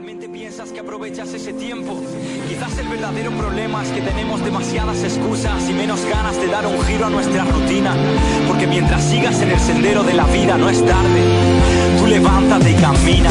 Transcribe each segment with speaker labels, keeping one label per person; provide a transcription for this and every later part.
Speaker 1: ¿Realmente piensas que aprovechas ese tiempo? Quizás el verdadero problema es que tenemos demasiadas excusas y menos ganas de dar un giro a nuestra rutina. Porque mientras sigas en el sendero de la vida no es tarde. Tú levántate y camina.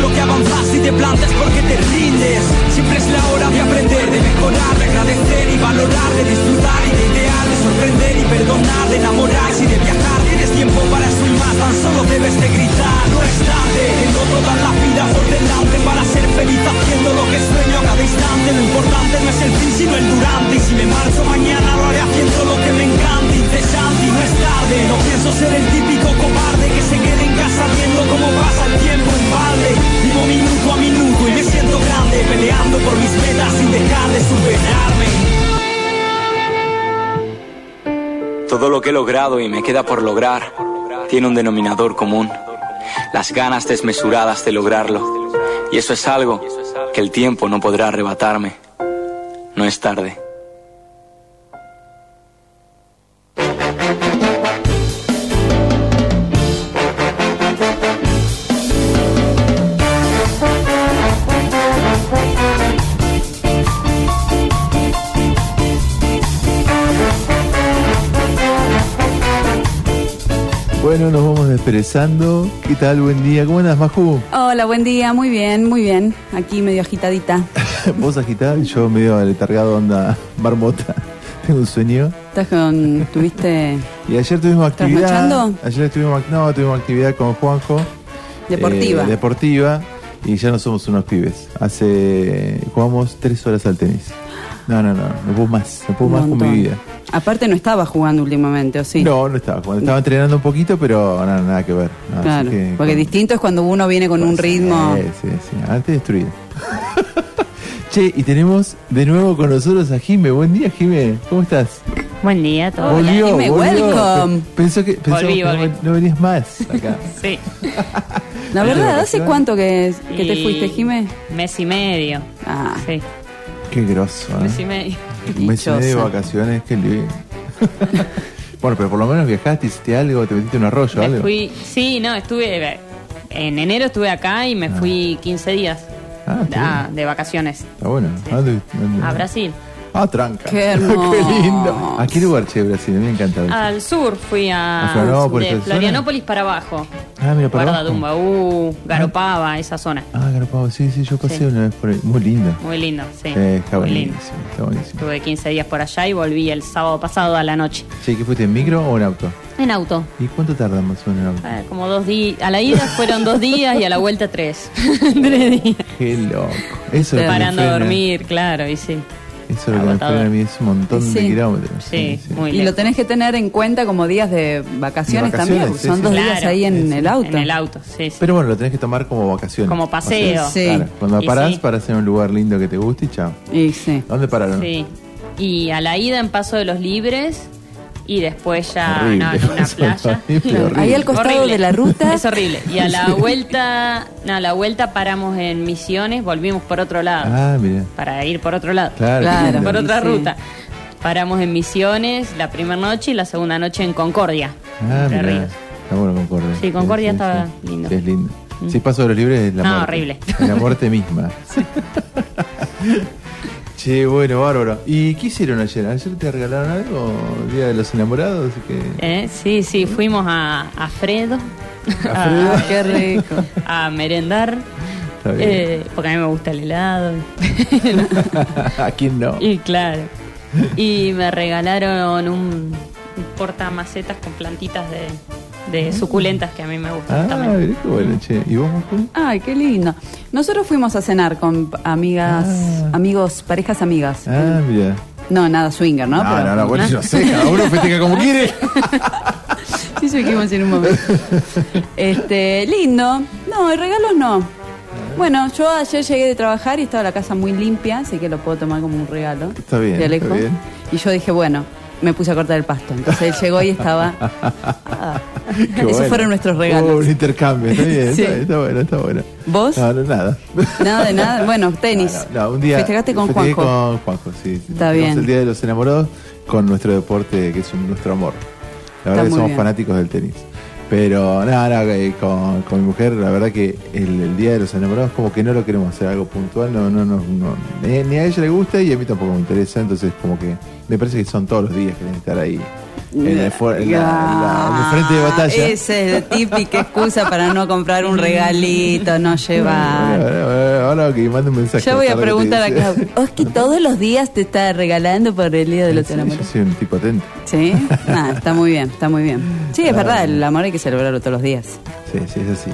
Speaker 1: lo que avanzas y te plantes porque te rindes. Siempre es la hora de aprender, de mejorar, de agradecer y valorar, de disfrutar y de idear, de sorprender y perdonar, de enamorarse y de viajar. Tienes tiempo para eso y más, tan solo debes de gritar. No es tarde, tengo toda la vida por delante para ser feliz haciendo lo que sueño a cada instante. Lo importante no es el fin, sino el durante. Y si me marcho mañana lo haré haciendo lo que me encanta, incesante y no es tarde. No pienso ser el típico cobarde que se quede en casa viendo cómo pasa el tiempo en balde. Vivo minuto a minuto y me siento grande, peleando por mis metas sin dejar de superarme. Todo lo que he logrado y me queda por lograr tiene un denominador común. Las ganas desmesuradas de lograrlo. Y eso es algo que el tiempo no podrá arrebatarme. No es tarde.
Speaker 2: Desperezando. ¿Qué tal? Buen día. ¿Cómo andas, Maju?
Speaker 3: Hola, buen día, muy bien, muy bien. Aquí medio agitadita.
Speaker 2: Vos agitada y yo medio aletargado, onda marmota. Tengo un sueño.
Speaker 3: ¿Estás con, tuviste
Speaker 2: Y ayer tuvimos actividad.
Speaker 3: ¿Trasnochando?
Speaker 2: Ayer estuvimos, no, tuvimos actividad con Juanjo.
Speaker 3: deportiva?
Speaker 2: eh, deportiva. Y ya no somos unos pibes. Hace. Jugamos tres horas al tenis. No, no, no. No puedo más. No puedo
Speaker 3: Un
Speaker 2: más con mi vida.
Speaker 3: Aparte no estaba jugando últimamente, ¿o sí?
Speaker 2: No, no estaba jugando. Estaba entrenando un poquito, pero nada, nada que ver. No,
Speaker 3: Claro,
Speaker 2: que-
Speaker 3: porque distinto es cuando uno viene con un ritmo.
Speaker 2: Sí, sí, sí. Antes destruido. che, y tenemos de nuevo con nosotros a Jime. Buen día, Jime. ¿Cómo estás?
Speaker 4: Buen día a todos.
Speaker 3: Hola, Jime, welcome.
Speaker 2: Pe- Pensó que, pensó
Speaker 4: Volví,
Speaker 2: que no-
Speaker 4: volví.
Speaker 2: No, venías más acá.
Speaker 4: Sí.
Speaker 3: La verdad, ¿hace cuánto que, que te fuiste, Jimé?
Speaker 4: Mes y medio.
Speaker 3: Ah,
Speaker 4: Sí,
Speaker 2: Qué grosso, ¿eh?
Speaker 4: mes y medio.
Speaker 2: Un mes de vacaciones, qué lindo. bueno, pero por lo menos viajaste, hiciste algo, te metiste un arroyo,
Speaker 4: Me
Speaker 2: algo.
Speaker 4: fui, sí, no, estuve, en enero estuve acá y me fui 15 días
Speaker 2: Ah,
Speaker 4: ah, de vacaciones
Speaker 2: Está bueno. ¿A dónde- dónde-
Speaker 4: a Brasil.
Speaker 2: Ah, tranca.
Speaker 3: Qué hermoso.
Speaker 2: qué lindo. ¿A qué lugar, che, Brasil? A mí me encanta Brasil.
Speaker 4: Al sur fui
Speaker 2: ¿A
Speaker 4: a,
Speaker 2: Florianópolis,
Speaker 4: de? Florianópolis para abajo.
Speaker 2: Ah, mira, para
Speaker 4: Guarda
Speaker 2: abajo.
Speaker 4: Dumbaú, Garopaba, esa zona.
Speaker 2: Ah, Garapado, sí, sí, yo pasé
Speaker 4: Sí.
Speaker 2: una vez por ahí. Muy lindo.
Speaker 4: Muy lindo, sí.
Speaker 2: Eh, está
Speaker 4: muy
Speaker 2: buenísimo,
Speaker 4: lindo.
Speaker 2: está buenísimo.
Speaker 4: Estuve 15 días por allá y volví el sábado pasado a la noche.
Speaker 2: Che, ¿qué fuiste en micro o en auto?
Speaker 4: En auto.
Speaker 2: ¿Y cuánto tarda más o menos en auto?
Speaker 4: Eh, como dos días. A la ida fueron dos días y a la vuelta tres. Tres días.
Speaker 2: Qué loco. Eso es lo que me
Speaker 4: Parando a dormir, claro, y sí.
Speaker 2: Eso es lo que me frena a mí, es un montón de
Speaker 3: Sí.
Speaker 2: kilómetros.
Speaker 4: Sí, muy
Speaker 3: Y
Speaker 4: lejos.
Speaker 3: lo tenés que tener en cuenta como días de vacaciones,
Speaker 2: De vacaciones,
Speaker 3: también.
Speaker 2: sí,
Speaker 3: Son
Speaker 2: sí.
Speaker 3: dos días ahí en
Speaker 2: Sí, sí.
Speaker 3: el auto.
Speaker 4: En el auto, sí, sí.
Speaker 2: Pero bueno, lo tenés que tomar como vacaciones.
Speaker 4: Como paseo.
Speaker 2: O sea,
Speaker 3: Sí.
Speaker 2: claro, cuando
Speaker 4: Y
Speaker 2: parás,
Speaker 4: sí.
Speaker 2: parás en un lugar lindo que te guste y chao.
Speaker 3: Y sí.
Speaker 2: ¿Dónde pararon?
Speaker 4: Sí. Y a la ida en Paso de los Libres y después ya
Speaker 2: Horrible.
Speaker 4: no, en una playa.
Speaker 2: horrible, horrible.
Speaker 3: Ahí al costado
Speaker 4: Horrible.
Speaker 3: de la ruta.
Speaker 4: Es horrible. Y a la vuelta, no, a la vuelta paramos en Misiones, volvimos por otro lado.
Speaker 2: Ah, mira.
Speaker 4: Para ir por otro lado.
Speaker 2: Claro.
Speaker 3: Claro.
Speaker 4: Por otra
Speaker 3: Sí.
Speaker 4: ruta. Paramos en Misiones la primera noche y la segunda noche en Concordia.
Speaker 2: Ah,
Speaker 4: Entre
Speaker 2: mira.
Speaker 4: Ríos.
Speaker 2: Está bueno Concordia.
Speaker 4: Sí, Concordia está lindo.
Speaker 2: Sí, es lindo. Si paso de los libres es la
Speaker 4: No,
Speaker 2: muerte.
Speaker 4: horrible.
Speaker 2: La muerte misma. che, bueno, bárbaro. ¿Y qué hicieron ayer? ¿Ayer te regalaron algo? Día de los enamorados. Que...
Speaker 4: ¿Eh? Sí, sí, fuimos a, a Fredo.
Speaker 2: Fredo?
Speaker 3: Ah, qué rico.
Speaker 4: a merendar.
Speaker 2: Está bien.
Speaker 4: eh, porque a mí me gusta el helado.
Speaker 2: ¿A quién no?
Speaker 4: y claro. Y me regalaron un, un portamacetas con plantitas de, de suculentas que a mí me gustan
Speaker 2: Ah,
Speaker 4: también.
Speaker 2: qué bueno, che. ¿Y vos?
Speaker 3: Ay, qué lindo. Nosotros fuimos a cenar con amigas,
Speaker 2: Ah.
Speaker 3: amigos, parejas amigas.
Speaker 2: Ah, mira.
Speaker 3: No, nada swinger, ¿no?
Speaker 2: No,
Speaker 3: Pero-
Speaker 2: no, no, bueno, yo sé, cada uno festeja como quiere.
Speaker 3: Sí, eso dijimos en un momento. Este, lindo. No, y regalos no. Bueno, yo ayer llegué de trabajar y estaba la casa muy limpia, así que lo puedo tomar como un regalo.
Speaker 2: Está bien,
Speaker 3: De Alejo.
Speaker 2: está bien.
Speaker 3: Y yo dije, bueno, me puse a cortar el pasto. Entonces él llegó y estaba. Ah. Esos
Speaker 2: bueno.
Speaker 3: fueron nuestros regalos.
Speaker 2: un intercambio, está bien,
Speaker 3: Sí.
Speaker 2: está, bueno, está bueno.
Speaker 3: ¿Vos?
Speaker 2: No, no, nada.
Speaker 3: Nada de nada. Bueno, tenis.
Speaker 2: No, no, un día
Speaker 3: Festejaste con Juanjo.
Speaker 2: con Juanjo, sí.
Speaker 3: Está bien.
Speaker 2: el Día de los Enamorados con nuestro deporte, que es un- nuestro amor. La verdad que somos
Speaker 3: bien.
Speaker 2: fanáticos del tenis. Pero nada, nada, eh, con, con mi mujer, la verdad que el, el Día de los Enamorados como que no lo queremos hacer algo puntual, no, no, no, no. Ni, ni a ella le gusta y a mí tampoco me interesa, entonces como que me parece que son todos los días que deben estar ahí. En el, en la- la- en el frente de batalla.
Speaker 3: Esa es la típica excusa para no comprar un regalito, no llevar.
Speaker 2: Ahora, ahora- que mande un mensaje.
Speaker 3: Ya voy a
Speaker 2: que
Speaker 3: preguntar
Speaker 2: dice.
Speaker 3: acá. Oski todos los días te está regalando por el Día de los
Speaker 2: Sí,
Speaker 3: Enamorados.
Speaker 2: Yo soy un tipo atento.
Speaker 3: Sí, Ah, está muy bien, está muy bien. Sí, es verdad, el amor hay que celebrarlo todos los días.
Speaker 2: Sí, sí, es así.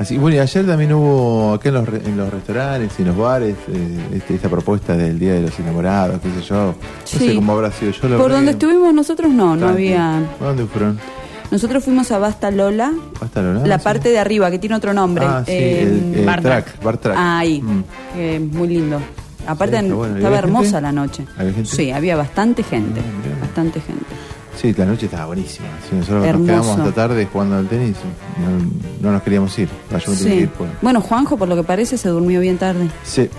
Speaker 2: Así, bueno, y ayer también hubo acá en los, en los restaurantes y en los bares eh, este- esta propuesta del Día de los Enamorados, qué sé yo. No
Speaker 3: Sí.
Speaker 2: sé cómo habrá sido. Yo lo
Speaker 3: Por donde estuvimos nosotros no, no había.
Speaker 2: ¿A dónde fueron?
Speaker 3: Nosotros fuimos a Basta Lola,
Speaker 2: ¿Hasta Lola?
Speaker 3: la
Speaker 2: Sí.
Speaker 3: parte de arriba que tiene otro nombre.
Speaker 2: Ah, sí,
Speaker 3: Eh,
Speaker 2: el, el
Speaker 4: Bar
Speaker 2: track,
Speaker 4: Track.
Speaker 2: bar track.
Speaker 3: Ah, ahí,
Speaker 2: Mm.
Speaker 3: eh, muy lindo. Aparte
Speaker 2: Sí, está bueno. ¿Y
Speaker 3: estaba hermosa
Speaker 2: gente?
Speaker 3: la noche.
Speaker 2: ¿Había gente?
Speaker 3: Sí, había bastante gente,
Speaker 2: Ah,
Speaker 3: bastante gente.
Speaker 2: Sí, la noche estaba buenísima. Sí, nosotros
Speaker 3: Hermoso.
Speaker 2: nos quedamos hasta tarde jugando al tenis. No, no nos queríamos ir. Yo me tenía que
Speaker 3: Sí.
Speaker 2: ir, pues.
Speaker 3: Bueno, Juanjo, por lo que parece, se durmió bien tarde.
Speaker 2: Sí.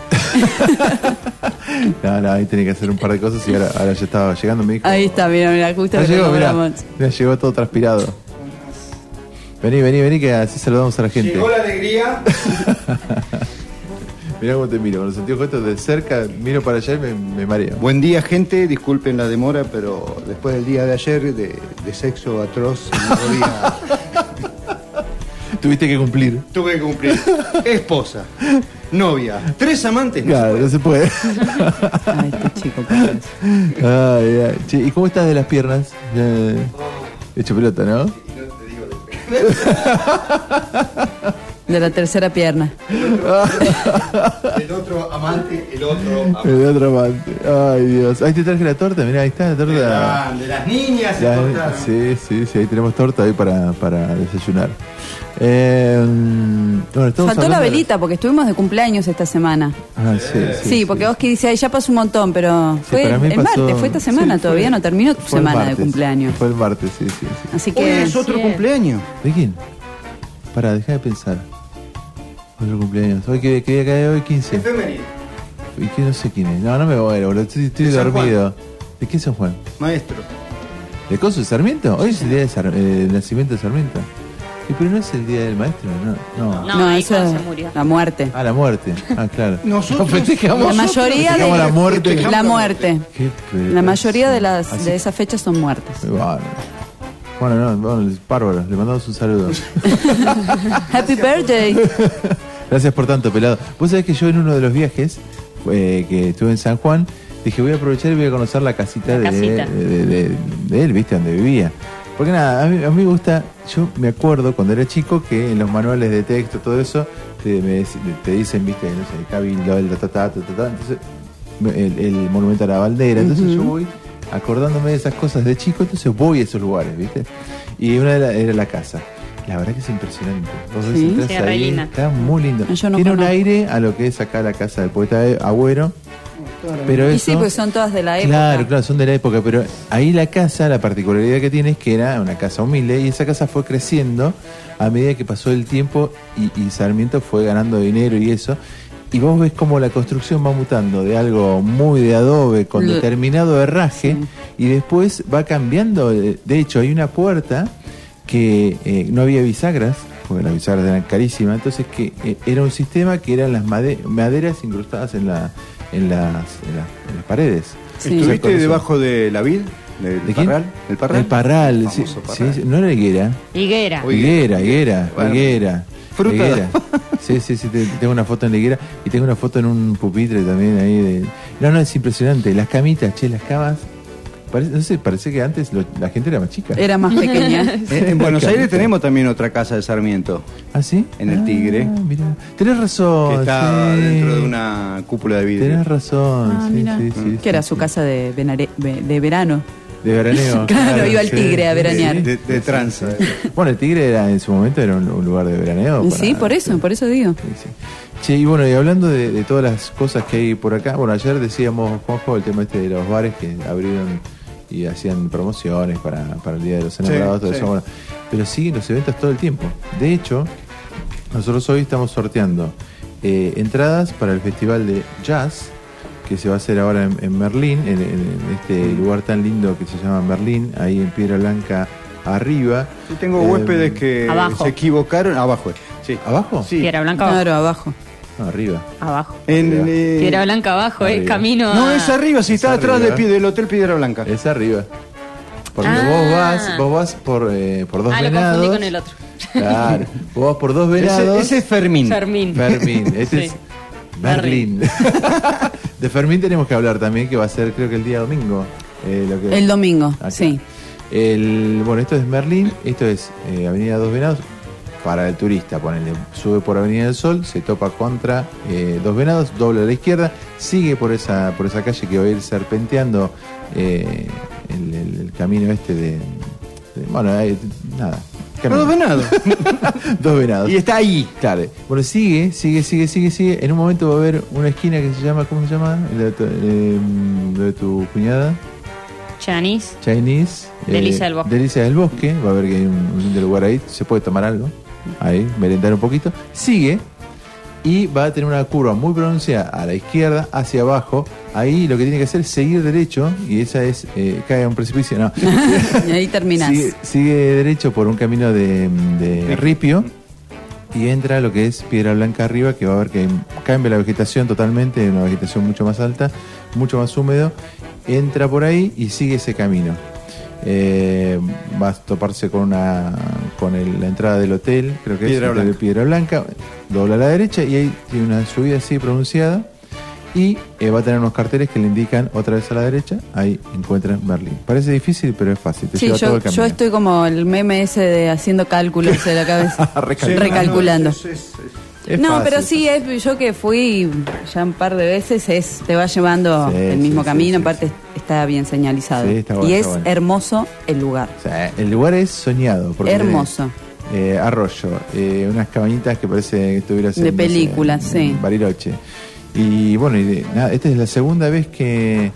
Speaker 2: no, no, ahí tenía que hacer un par de cosas y ahora, ahora ya estaba llegando. Me dijo,
Speaker 3: Ahí está, mira, mira, justo lo
Speaker 2: llegó, llegó todo transpirado. Vení, vení, vení, que así saludamos a la gente.
Speaker 5: Llegó la alegría.
Speaker 2: Mirá cómo te miro, con los anteojos estos de cerca, miro para allá y me, me mareo.
Speaker 5: Buen día, gente. Disculpen la demora, pero después del día de ayer de, de sexo atroz, no podía.
Speaker 2: Tuviste que cumplir.
Speaker 5: Tuve que cumplir. Esposa, novia, tres amantes. no se
Speaker 2: Claro,
Speaker 5: puede.
Speaker 2: no se puede.
Speaker 3: Ay, este chico.
Speaker 2: Ay, ay. Che, ¿Y cómo estás de las piernas? Ya, Hecho pelota, ¿no?
Speaker 3: De la tercera pierna.
Speaker 5: El otro amante, el otro amante.
Speaker 2: El otro amante. Ay, Dios. Ahí te traje la torta, mirá, ahí está la torta.
Speaker 5: Grande, las niñas se
Speaker 2: Ya,
Speaker 5: cortaron.
Speaker 2: sí, sí, sí, ahí tenemos torta ahí para, para desayunar. Eh, bueno, estamos
Speaker 3: Faltó la
Speaker 2: de-
Speaker 3: velita porque estuvimos de cumpleaños esta semana.
Speaker 2: Ah, sí, sí.
Speaker 3: Sí, porque Oski dice, ay, ya pasó un montón, pero
Speaker 2: Sí,
Speaker 3: fue el
Speaker 2: pasó-
Speaker 3: martes, fue esta semana,
Speaker 2: sí,
Speaker 3: todavía
Speaker 2: fue-
Speaker 3: no terminó tu semana de cumpleaños.
Speaker 2: Fue el martes, sí, sí, sí.
Speaker 3: Así
Speaker 5: Hoy
Speaker 3: que
Speaker 5: es otro
Speaker 4: Sí.
Speaker 5: cumpleaños.
Speaker 2: ¿De quién? Para, deja de pensar. Otro cumpleaños. Hoy que, que día cae hoy 15.
Speaker 5: Efeméride.
Speaker 2: ¿Y que no sé quién es? No, no me voy, boludo. Estoy, estoy
Speaker 5: De San
Speaker 2: dormido. ¿De qué es San Juan?
Speaker 5: Maestro.
Speaker 2: ¿De Coso de Sarmiento? Hoy es el día de Sar- eh, el nacimiento de Sarmiento. Sí, pero no es el día del maestro, no. No.
Speaker 4: No, ahí
Speaker 3: eso
Speaker 4: cuando
Speaker 3: es
Speaker 4: se murió.
Speaker 3: la muerte.
Speaker 2: Ah, la muerte. Ah, claro.
Speaker 5: Nosotros-
Speaker 2: No, festejamos-
Speaker 3: La mayoría
Speaker 2: festejamos
Speaker 3: de
Speaker 2: la muerte.
Speaker 5: festejamos
Speaker 3: la muerte.
Speaker 2: Qué pedazo.
Speaker 3: La mayoría de las
Speaker 2: Así-
Speaker 3: de esas fechas son muertes.
Speaker 2: Bárbaro. Bueno, no, bueno, bárbaro. Le mandamos un saludo.
Speaker 3: Happy birthday.
Speaker 2: Gracias por tanto, pelado. Vos sabés que yo en uno de los viajes eh, que estuve en San Juan, dije voy a aprovechar y voy a conocer la casita,
Speaker 4: La
Speaker 2: de,
Speaker 4: casita.
Speaker 2: de- de- de él, ¿viste? Donde vivía. Porque nada, a mí, a mí me gusta, yo me acuerdo cuando era chico que en los manuales de texto, todo eso, te, me dec- te dicen, ¿viste? No sé, Cabildo, el ta, ta, ta, ta, ta, ta. entonces el, el monumento a la bandera, entonces yo voy acordándome de esas cosas de chico, entonces voy a esos lugares, ¿viste? Y una de la- era la casa. La verdad que es impresionante. Vos
Speaker 3: Sí.
Speaker 2: entras
Speaker 4: Sí,
Speaker 2: ahí, está muy lindo.
Speaker 3: Yo no
Speaker 2: Tiene un
Speaker 3: conozco.
Speaker 2: aire a lo que es acá la casa del poeta Agüero. Pero
Speaker 3: Y
Speaker 2: eso,
Speaker 3: sí, pues son todas de la época.
Speaker 2: Claro, claro, son de la época, pero ahí la casa, la particularidad que tiene es que era una casa humilde y esa casa fue creciendo a medida que pasó el tiempo y, y Sarmiento fue ganando dinero y eso. Y vos ves cómo la construcción va mutando de algo muy de adobe con determinado herraje y después va cambiando. De de hecho, hay una puerta que eh, no había bisagras, porque las bisagras eran carísimas, entonces que eh, era un sistema que eran las made- maderas incrustadas en, la, en, las, en, la- en las paredes.
Speaker 3: Sí.
Speaker 5: ¿Estuviste debajo de la vid? ¿Del parral? ¿El parral?
Speaker 2: El parral,
Speaker 5: El
Speaker 2: sí, sí,
Speaker 5: parral.
Speaker 2: sí, no era higuera.
Speaker 4: Higuera.
Speaker 2: Higuera, higuera,
Speaker 5: Bueno.
Speaker 2: higuera.
Speaker 5: Fruta.
Speaker 2: higuera. Sí, sí, sí, te- tengo una foto en la higuera y tengo una foto en un pupitre también ahí de... No, no, es impresionante. Las camitas, che, las camas... Parece, no sé, parece que antes lo- la gente era más chica.
Speaker 3: Era más pequeña.
Speaker 5: En, en Buenos Aires tenemos también otra casa de Sarmiento,
Speaker 2: ¿Ah, sí?
Speaker 5: En el
Speaker 2: Ah,
Speaker 5: Tigre.
Speaker 2: mirá. Tenés razón.
Speaker 5: que está
Speaker 2: sí.
Speaker 5: dentro de una cúpula de vidrio.
Speaker 2: Tenés razón.
Speaker 3: Ah,
Speaker 2: sí,
Speaker 3: mira.
Speaker 2: sí, sí,
Speaker 3: que era
Speaker 2: sí,
Speaker 3: su casa de, venare- de verano.
Speaker 2: De veraneo.
Speaker 3: Claro, iba al Tigre a
Speaker 5: De,
Speaker 3: veranear.
Speaker 5: de- de tranza.
Speaker 2: Bueno, el Tigre era en su momento era un, un lugar de veraneo.
Speaker 3: Sí, por eso, por eso digo.
Speaker 2: Sí, sí. Che, y bueno, y hablando de, de todas las cosas que hay por acá, bueno, ayer decíamos, Juanjo, el tema este de los bares que abrieron y hacían promociones para, para el Día de los Enamorados, todo
Speaker 5: sí.
Speaker 2: eso, bueno, pero siguen los eventos todo el tiempo. De hecho, nosotros hoy estamos sorteando eh, entradas para el Festival de Jazz, que se va a hacer ahora en, en Merlín, en, en- en este lugar tan lindo que se llama Merlín, ahí en Piedra Blanca arriba.
Speaker 5: Sí, tengo
Speaker 2: Eh,
Speaker 5: huéspedes que
Speaker 4: abajo.
Speaker 5: se equivocaron. Abajo, sí.
Speaker 2: ¿Abajo?
Speaker 5: Sí.
Speaker 4: Piedra Blanca abajo.
Speaker 3: Claro, abajo.
Speaker 2: No, arriba.
Speaker 4: Abajo.
Speaker 5: En, eh,
Speaker 4: Piedra Blanca abajo, es
Speaker 2: arriba.
Speaker 4: camino a...
Speaker 5: No, es arriba, si está
Speaker 2: Es
Speaker 5: atrás
Speaker 2: arriba.
Speaker 5: de, del Hotel Piedra Blanca.
Speaker 2: Es arriba. Porque
Speaker 4: Ah.
Speaker 2: vos vas, vos vas por, eh, por dos
Speaker 4: Ah, lo
Speaker 2: venados.
Speaker 4: confundí con el otro.
Speaker 2: Claro. Vos vas por dos venados.
Speaker 5: Ese, ese es Fermín.
Speaker 4: Fermín.
Speaker 2: Fermín. Este
Speaker 4: Sí.
Speaker 2: es Berlín. de Fermín tenemos que hablar también, que va a ser creo que el día domingo. eh, lo que-
Speaker 3: El domingo,
Speaker 2: Acá.
Speaker 3: sí.
Speaker 2: El, bueno, esto es Merlín, esto es eh, Avenida Dos Venados. Para el turista, ponele, sube por Avenida del Sol, se topa contra eh, Dos Venados, dobla a la izquierda, sigue por esa, por esa calle que va a ir serpenteando eh, el, el- el camino este de. de- bueno, hay- nada.
Speaker 5: Dos venados.
Speaker 2: Dos venados.
Speaker 5: y está ahí.
Speaker 2: Claro. Bueno, sigue, sigue, sigue, sigue, sigue. En un momento va a haber una esquina que se llama, ¿cómo se llama? La de tu, eh, lo de tu cuñada.
Speaker 4: Chanis.
Speaker 2: Chinese. eh,
Speaker 4: Delicia del Bosque.
Speaker 2: Delicia del Bosque. Va a ver que hay un, lugar ahí. Se puede tomar algo. Ahí, merendar un poquito. Sigue. Y va a tener una curva muy pronunciada a la izquierda, hacia abajo. Ahí lo que tiene que hacer es seguir derecho. Y esa es. eh, cae a un precipicio. No.
Speaker 3: y ahí terminás.
Speaker 2: Sigue, sigue derecho por un camino de, de ripio y entra lo que es Piedra Blanca arriba, que va a ver que cambia la vegetación totalmente, una vegetación mucho más alta, mucho más húmedo. Entra por ahí y sigue ese camino. Eh, va a toparse con una con el- la entrada del hotel, creo que
Speaker 5: Piedra
Speaker 2: es de. Piedra Blanca, dobla a la derecha y ahí tiene una subida así pronunciada y eh, va a tener unos carteles que le indican otra vez a la derecha, ahí encuentran Berlín. Parece difícil, pero es fácil, te
Speaker 3: Sí,
Speaker 2: lleva todo
Speaker 3: yo,
Speaker 2: el camino.
Speaker 3: yo estoy como el meme ese de haciendo cálculos de la cabeza.
Speaker 2: Recalculando.
Speaker 3: Recalculando.
Speaker 5: Es- es- es-
Speaker 2: Es
Speaker 3: no,
Speaker 2: fácil.
Speaker 3: pero sí, es, yo que fui ya un par de veces, es te va llevando
Speaker 2: Sí,
Speaker 3: el mismo
Speaker 2: sí,
Speaker 3: camino,
Speaker 2: sí,
Speaker 3: aparte está bien señalizado.
Speaker 2: Sí, está bueno,
Speaker 3: y es
Speaker 2: bueno.
Speaker 3: hermoso el lugar.
Speaker 2: O sea, el lugar es soñado. Porque
Speaker 3: Hermoso.
Speaker 2: eh, arroyo, eh, unas cabañitas que parece que estuvieras
Speaker 3: De
Speaker 2: en, no sé,
Speaker 3: película,
Speaker 2: en
Speaker 3: sí.
Speaker 2: Bariloche. Y bueno, y de- nada, esta es la segunda vez que.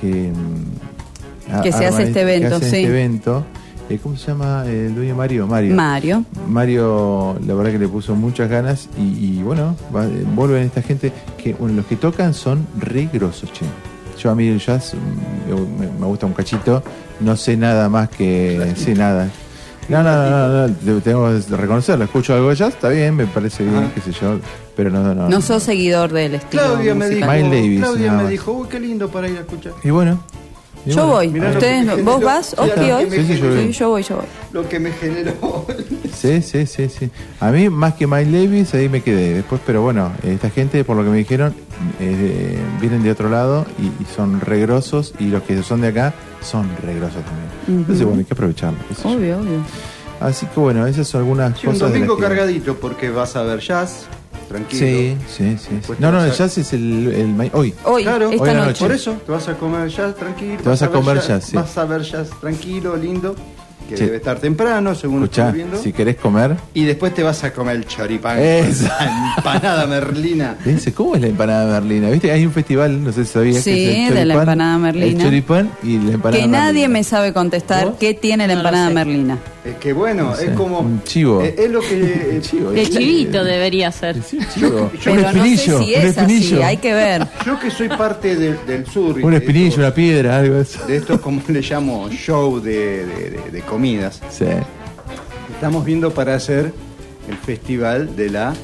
Speaker 2: que, mm, a-
Speaker 3: se hace este evento, sí.
Speaker 2: este evento. Eh, ¿Cómo se llama el dueño Mario? Mario.
Speaker 3: Mario.
Speaker 2: Mario, la verdad que le puso muchas ganas y, y bueno, va- eh, vuelven esta gente que, bueno, los que tocan son re grosos, che. Yo a mí el jazz mm, yo- me, me gusta un cachito, no sé nada más que, sí, nada. No, no, no, no, no, te- tengo que reconocerlo, escucho algo de jazz, está bien, me parece bien,
Speaker 5: Ajá.
Speaker 2: qué sé yo, pero no, no, no.
Speaker 3: No sos seguidor del estilo.
Speaker 5: Claudia me dijo, Claudia me dijo, uy, qué lindo para ir a escuchar.
Speaker 2: Y bueno.
Speaker 3: Yo voy. ¿Ustedes no- ¿Vos vas, Oski, hoy?
Speaker 2: Sí, sí, yo voy.
Speaker 3: yo voy, yo voy.
Speaker 5: Lo que me generó.
Speaker 2: Sí, sí, sí, sí. A mí, más que Miles Davis, ahí me quedé. Después, pero bueno, esta gente, por lo que me dijeron, eh, vienen de otro lado y, y son regrosos. Y los que son de acá son regrosos también. Entonces, bueno, hay que aprovecharlo. yo.
Speaker 3: Obvio, obvio.
Speaker 2: Así que bueno, esas son algunas
Speaker 5: Sí, un
Speaker 2: cosas. de
Speaker 5: domingo
Speaker 2: que-
Speaker 5: cargadito porque vas a ver jazz, tranquilo.
Speaker 2: Sí, sí, sí.
Speaker 5: Después
Speaker 2: No,
Speaker 5: te
Speaker 2: no,
Speaker 5: vas
Speaker 2: el
Speaker 5: a-
Speaker 2: jazz es el, el ma- hoy.
Speaker 3: Hoy,
Speaker 5: Claro,
Speaker 3: esta
Speaker 2: hoy a la
Speaker 3: noche.
Speaker 2: noche.
Speaker 5: Por eso, te vas a comer jazz tranquilo.
Speaker 2: Te vas a comer jazz, sí.
Speaker 5: Vas a ver jazz tranquilo, lindo, que
Speaker 2: Sí.
Speaker 5: debe estar temprano, según
Speaker 2: Escuchá,
Speaker 5: estoy viendo.
Speaker 2: si querés comer,
Speaker 5: Y después te vas a comer el choripán.
Speaker 2: Eso.
Speaker 5: La empanada merlina.
Speaker 2: dice, ¿cómo es la empanada merlina? ¿Viste? Hay un festival, no sé si sabías
Speaker 3: Sí,
Speaker 2: que es el
Speaker 3: de la
Speaker 2: choripán,
Speaker 3: empanada merlina.
Speaker 2: El choripán y la empanada
Speaker 3: Que nadie
Speaker 2: merlina.
Speaker 3: me sabe contestar
Speaker 2: ¿Vos?
Speaker 3: qué tiene la
Speaker 4: No
Speaker 3: empanada merlina.
Speaker 5: Es que bueno,
Speaker 2: No sé,
Speaker 5: es como.
Speaker 2: un chivo.
Speaker 5: Es, es lo que.
Speaker 2: Un chivo,
Speaker 4: El
Speaker 2: es-
Speaker 4: chivito debería ser.
Speaker 2: Sí, un chivo.
Speaker 5: Yo-
Speaker 2: un
Speaker 3: Pero no sé
Speaker 2: espinillo,
Speaker 3: si
Speaker 2: un
Speaker 3: es así,
Speaker 2: espinillo.
Speaker 3: hay que ver.
Speaker 5: Yo que soy parte del- del sur.
Speaker 2: Un
Speaker 5: de
Speaker 2: espinillo,
Speaker 5: estos-
Speaker 2: una piedra, algo de eso.
Speaker 5: De estos, como le llamo, show de, de- de- de comidas.
Speaker 2: Sí.
Speaker 5: Estamos viendo para hacer el festival de la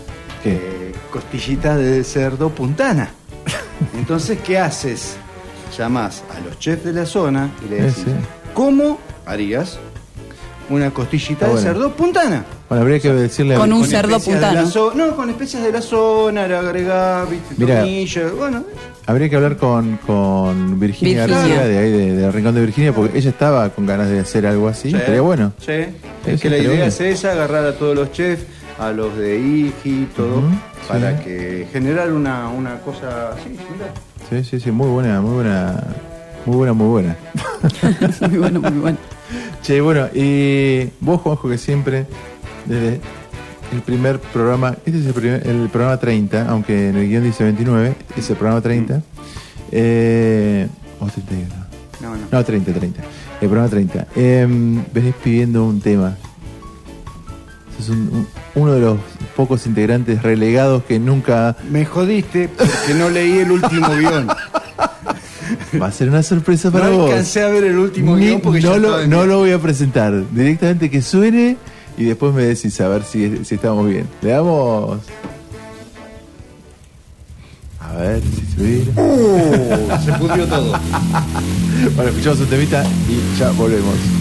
Speaker 5: eh, costillita de cerdo puntana. Entonces, ¿qué haces? Llamás a los chefs de la zona y le
Speaker 2: Eh,
Speaker 5: decís,
Speaker 2: sí.
Speaker 5: ¿cómo harías una costillita
Speaker 2: Está
Speaker 5: de
Speaker 2: bueno.
Speaker 5: cerdo puntana?
Speaker 2: Bueno, habría que decirle
Speaker 3: Con un
Speaker 5: Con
Speaker 3: cerdo
Speaker 5: especias de la
Speaker 3: puntano.
Speaker 5: zo- no, con especias de la zona, le agregás, viste, tomillo, bueno.
Speaker 2: Habría que hablar con, con Virginia,
Speaker 3: Virginia.
Speaker 2: García, de ahí, de, de Rincón de Virginia, porque ella estaba con ganas de hacer algo así.
Speaker 5: Sí,
Speaker 2: Estaría bueno.
Speaker 5: Sí. Es que la idea
Speaker 2: bueno.
Speaker 5: es esa, agarrar a todos los chefs, a los de IGI, todo, para
Speaker 2: sí.
Speaker 5: que generar una, una cosa así, similar.
Speaker 2: Sí, sí, sí, muy buena, muy buena. Muy buena, muy buena.
Speaker 3: Muy bueno, muy bueno.
Speaker 2: Che, bueno, y vos, Juanjo, que siempre, desde
Speaker 6: el primer programa, este es el, primer, el, programa 30, aunque en el guion dice 29, es el programa 30. Mm. Eh, o oh, 31.
Speaker 5: No, no.
Speaker 6: No, 30, 30. El programa 30. Eh, em, venís pidiendo un tema. Sos un, un, uno de los pocos integrantes relegados que nunca...
Speaker 5: Me jodiste porque no leí el último guion.
Speaker 6: Va a ser una sorpresa para
Speaker 5: no
Speaker 6: vos.
Speaker 5: No alcancé a ver el último
Speaker 6: Ni,
Speaker 5: guion porque
Speaker 6: no,
Speaker 5: ya
Speaker 6: lo, no lo voy a presentar. Directamente que suene y después me decís a ver si, si estamos bien. Le damos. A ver si se mira.
Speaker 5: Uh, se pudrió todo.
Speaker 6: bueno, escuchamos un temita y ya volvemos.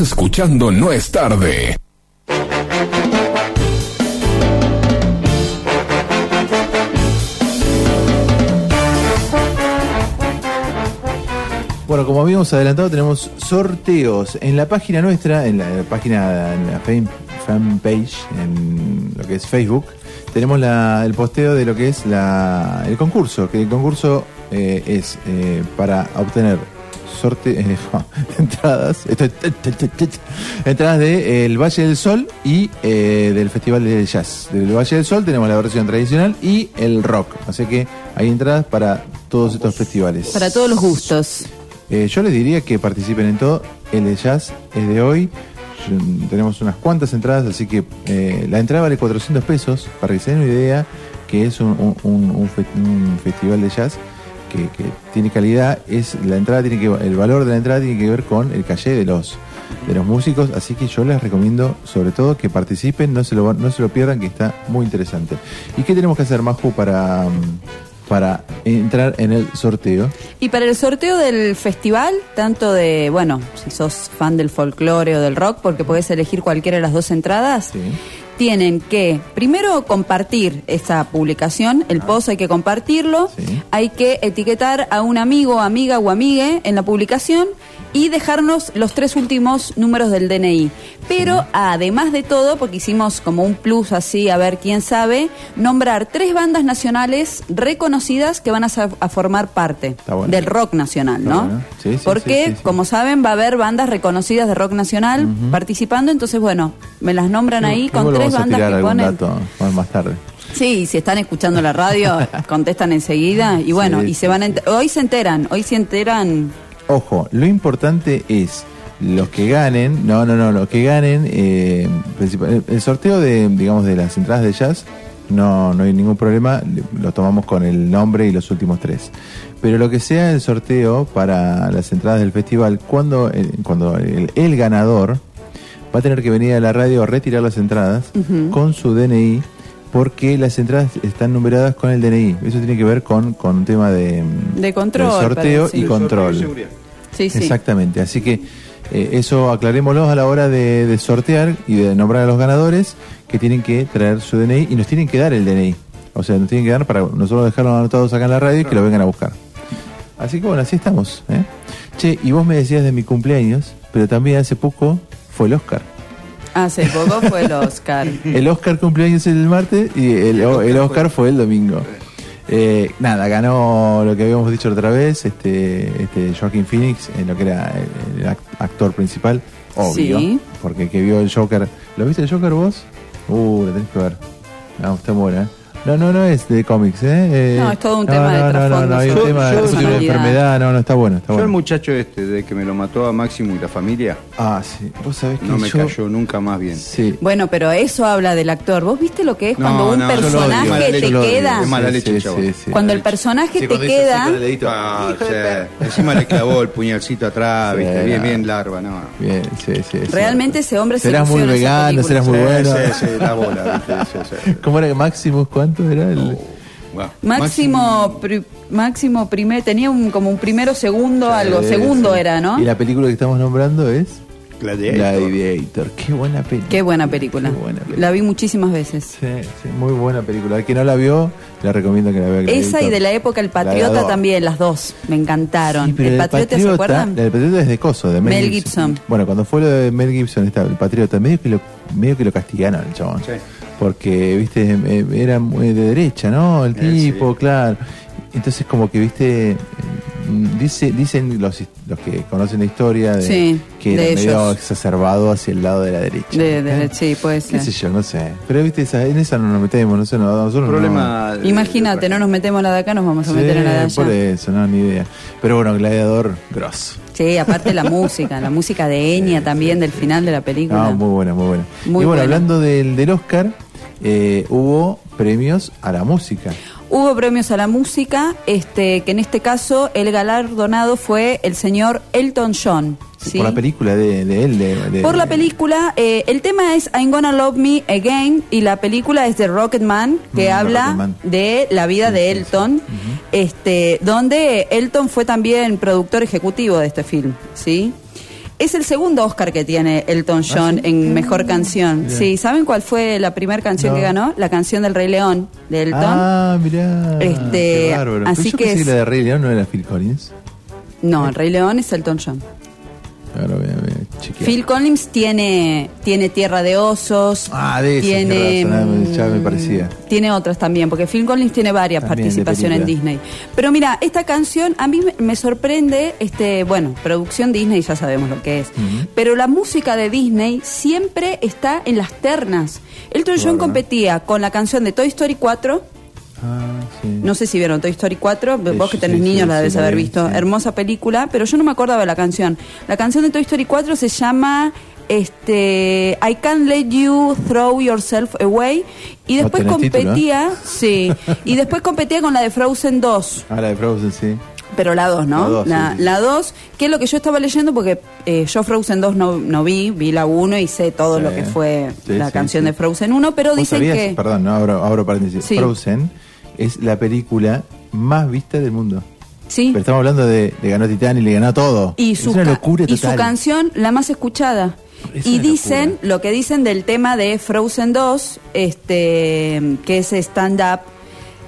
Speaker 7: Escuchando No es tarde.
Speaker 6: Bueno, como habíamos adelantado, tenemos sorteos en la página nuestra, en la, página, en la fan, fanpage, en lo que es Facebook.
Speaker 2: Tenemos la, el posteo de lo que es la, el concurso, que el concurso eh, es eh, para obtener sorteos. Eh, entradas entradas de eh, el Valle del Sol y eh, del Festival de Jazz. Del Valle del Sol tenemos la versión tradicional y el rock. Así que hay entradas para todos estos festivales.
Speaker 3: Para todos los gustos.
Speaker 2: Eh, yo les diría que participen en todo. El de jazz es de hoy. Yo- Tenemos unas cuantas entradas, así que eh, la entrada vale 400 pesos. Para que se den una idea, que es un, un- un- un fe- un festival de jazz que, que tiene calidad. Es la entrada tiene que el valor de la entrada tiene que ver con el calle de los de los músicos. Así que yo les recomiendo, sobre todo, que participen, no se lo no se lo pierdan, que está muy interesante. ¿Y qué tenemos que hacer, Maju, para para entrar en el sorteo?
Speaker 3: Y para el sorteo del festival, tanto de, bueno, si sos fan del folclore o del rock, porque podés elegir cualquiera de las dos entradas,
Speaker 2: Sí.
Speaker 3: Tienen que primero compartir esa publicación, el post hay que compartirlo,
Speaker 2: Ah. Sí.
Speaker 3: hay que etiquetar a un amigo, amiga o amigue en la publicación y dejarnos los tres últimos números del DNI. Pero además de todo, porque hicimos como un plus así, a ver quién sabe, nombrar tres bandas nacionales reconocidas que van a, formar parte
Speaker 2: bueno.
Speaker 3: del rock nacional, ¿no?
Speaker 2: bueno. Sí, sí,
Speaker 3: porque, como saben, va a haber bandas reconocidas de rock nacional participando, entonces, bueno, me las nombran ahí con
Speaker 2: Luego
Speaker 3: tres
Speaker 2: vamos a
Speaker 3: bandas
Speaker 2: tirar
Speaker 3: que
Speaker 2: algún
Speaker 3: ponen.
Speaker 2: dato más- más tarde.
Speaker 3: Sí, si están escuchando la radio, contestan enseguida. Y bueno,
Speaker 2: Sí,
Speaker 3: y se van a hoy se enteran, hoy se enteran.
Speaker 2: Ojo, lo importante es los que ganen, no, no, no, los que ganen, eh, principal- el, el sorteo de, digamos, de las entradas de jazz, no, no hay ningún problema, lo tomamos con el nombre y los últimos tres. Pero lo que sea el sorteo para las entradas del festival, cuando, el, cuando el, el ganador va a tener que venir a la radio a retirar las entradas con su DNI, porque las entradas están numeradas con el DNI. Eso tiene que ver con, con un tema de,
Speaker 3: De control,
Speaker 2: sorteo y
Speaker 3: De
Speaker 2: control.
Speaker 3: Sí, sí.
Speaker 2: Exactamente, así que eh, eso aclarémoslo a la hora de, de sortear y de nombrar a los ganadores que tienen que traer su DNI y nos tienen que dar el DNI. O sea, nos tienen que dar para nosotros dejarlos anotados acá en la radio y que lo vengan a buscar. Así que bueno, así estamos. ¿eh? Che, y vos me decías de mi cumpleaños, pero también hace poco fue el Oscar.
Speaker 3: Hace poco fue el Oscar.
Speaker 2: El Oscar cumpleaños el martes y el, el Oscar fue el domingo. Eh, nada, ganó lo que habíamos dicho otra vez, este, este Joaquin Phoenix, en lo que era el, el act- actor principal, obvio.
Speaker 3: Sí.
Speaker 2: Porque el que vio el Joker. ¿Lo viste el Joker vos? Uh, lo tenés que ver. No, está buena. ¿eh? No, no, no es de cómics, ¿eh? Eh,
Speaker 3: No, es todo un tema de
Speaker 2: no, no, no,
Speaker 3: trasfondo
Speaker 2: no, hay un tema
Speaker 3: personalidad.
Speaker 2: enfermedad, no, no, está bueno, está
Speaker 5: Yo el muchacho este, de que me lo mató a Máximo y la familia,
Speaker 2: Ah, sí, vos sabés que
Speaker 5: no me
Speaker 2: yo...
Speaker 5: cayó nunca más bien.
Speaker 2: Sí,
Speaker 3: Bueno, pero eso habla del actor. ¿Vos viste lo que es
Speaker 5: No,
Speaker 3: cuando un personaje te queda? Cuando el personaje te queda.
Speaker 2: con el dedito.
Speaker 5: Ah,
Speaker 2: de
Speaker 5: encima le clavó el puñalcito atrás, viste, bien, bien larva, no.
Speaker 2: Bien, sí, sí.
Speaker 3: Realmente ese hombre se
Speaker 2: Serás muy vegano, serás muy bueno.
Speaker 5: sí, sí, la bola, viste, sí, sí.
Speaker 2: ¿Cómo era Maximus? ¿Cuánto era el...?
Speaker 5: Bueno,
Speaker 3: Máximo, pri- máximo primer, tenía un, como un primero, segundo, algo. Segundo
Speaker 2: sí.
Speaker 3: era, ¿no?
Speaker 2: Y la película que estamos nombrando es...
Speaker 5: Gladiator.
Speaker 2: Gladiator. Qué buena película.
Speaker 3: Qué buena película.
Speaker 2: Qué buena película.
Speaker 3: La vi muchísimas veces.
Speaker 2: Sí, sí, muy buena película. El que no la vio, le recomiendo que la vea.
Speaker 3: Esa y de la época El Patriota también, las dos. Me encantaron.
Speaker 2: Sí, pero
Speaker 3: ¿El Patriota, se acuerdan?
Speaker 2: La del Patriota es de Coso, de Mel,
Speaker 3: Mel Gibson.
Speaker 2: Bueno, cuando fue lo de Mel Gibson, estaba el Patriota, medio que lo, medio que lo castigaron al chabón.
Speaker 5: Sí.
Speaker 2: Porque, viste, eh, era muy de derecha, ¿no? El
Speaker 5: Eh,
Speaker 2: tipo,
Speaker 5: sí.
Speaker 2: claro. Entonces, como que, viste, dice, dicen los, los que conocen la historia de,
Speaker 3: Sí,
Speaker 2: que
Speaker 3: de
Speaker 2: era medio exacerbado hacia el lado de la derecha.
Speaker 3: De- de-
Speaker 2: ¿eh?
Speaker 3: sí, puede
Speaker 2: Qué
Speaker 3: ser.
Speaker 2: sé yo, no sé. Pero, viste, esa- en esa no nos metemos, no sé, no, nosotros no-
Speaker 5: Problema.
Speaker 3: Imagínate, no nos metemos la de acá, nos vamos a
Speaker 2: Sí,
Speaker 3: meter en la de allá.
Speaker 2: por eso, no, ni idea. Pero bueno, Gladiador, grosso.
Speaker 3: Sí, aparte la música, la música de Enya también del final de la película.
Speaker 2: Muy buena, muy buena.
Speaker 3: Muy
Speaker 2: y bueno,
Speaker 3: buena.
Speaker 2: hablando del, del Oscar, eh, hubo premios a la música.
Speaker 3: Hubo premios a la música, este, que en este caso el galardonado fue el señor Elton John. ¿sí?
Speaker 2: Por la película de, de él. de- de-
Speaker 3: Por la película, eh, el tema es I'm Gonna Love Me Again y la película es de Rocketman, que
Speaker 2: Mm,
Speaker 3: habla
Speaker 2: Rocketman.
Speaker 3: de la vida
Speaker 2: Sí,
Speaker 3: de
Speaker 2: sí,
Speaker 3: Elton, este, donde Elton fue también productor ejecutivo de este film, ¿sí? Es el segundo Oscar que tiene Elton John en Mejor Canción.
Speaker 2: Mirá.
Speaker 3: Sí, ¿saben cuál fue la primera canción
Speaker 2: No.
Speaker 3: que ganó? La canción del Rey León de Elton.
Speaker 2: Ah, mirá.
Speaker 3: Este,
Speaker 2: qué bárbaro.
Speaker 3: así
Speaker 2: Pero yo
Speaker 3: que
Speaker 2: pensé
Speaker 3: es-
Speaker 2: la de Rey León no era Phil Collins.
Speaker 3: No, el Rey León es Elton John.
Speaker 2: Ahora voy a ver. chequear.
Speaker 3: Phil Collins tiene, tiene Tierra de Osos.
Speaker 2: Ah, de
Speaker 3: tiene,
Speaker 2: razón,
Speaker 3: mm,
Speaker 2: ya me parecía.
Speaker 3: Tiene otras también, porque Phil Collins tiene varias
Speaker 2: También
Speaker 3: participaciones en. Disney. Pero mira, esta canción a mí me- sorprende, este, bueno, producción Disney ya sabemos lo que es. Pero la música de Disney siempre está en las ternas. Elton John competía con la canción de Toy Story 4.
Speaker 2: Ah, sí.
Speaker 3: No sé si vieron Toy Story 4, vos que tenés
Speaker 2: sí,
Speaker 3: niños la debes haber
Speaker 2: vi,
Speaker 3: visto. Hermosa película, pero yo no me acordaba de la canción. La canción de Toy Story 4 se llama este I Can't Let You Throw Yourself Away y
Speaker 2: No
Speaker 3: después
Speaker 2: título, ¿eh?
Speaker 3: competía, sí, y después competía con la de Frozen 2.
Speaker 2: Ah, la de Frozen, sí.
Speaker 3: Pero la 2, ¿no?
Speaker 2: La dos,
Speaker 3: la,
Speaker 2: sí, sí.
Speaker 3: la 2, que es lo que yo estaba leyendo porque eh, yo Frozen 2 no, no vi, vi la 1 y sé todo
Speaker 2: Sí.
Speaker 3: lo que fue
Speaker 2: Sí,
Speaker 3: la canción de Frozen 1, pero
Speaker 2: ¿Vos
Speaker 3: dicen
Speaker 2: sabías?
Speaker 3: que...
Speaker 2: Perdón, no, abro, abro paréntesis. Frozen es la película más vista del mundo.
Speaker 3: Sí.
Speaker 2: Pero estamos hablando de, le ganó Titanic, le ganó todo.
Speaker 3: y
Speaker 2: es
Speaker 3: su,
Speaker 2: una
Speaker 3: ca-
Speaker 2: locura
Speaker 3: y su
Speaker 2: total.
Speaker 3: canción la más escuchada.
Speaker 2: Es
Speaker 3: y
Speaker 2: una
Speaker 3: dicen,
Speaker 2: locura.
Speaker 3: lo que dicen del tema de Frozen 2, este, que es stand-up,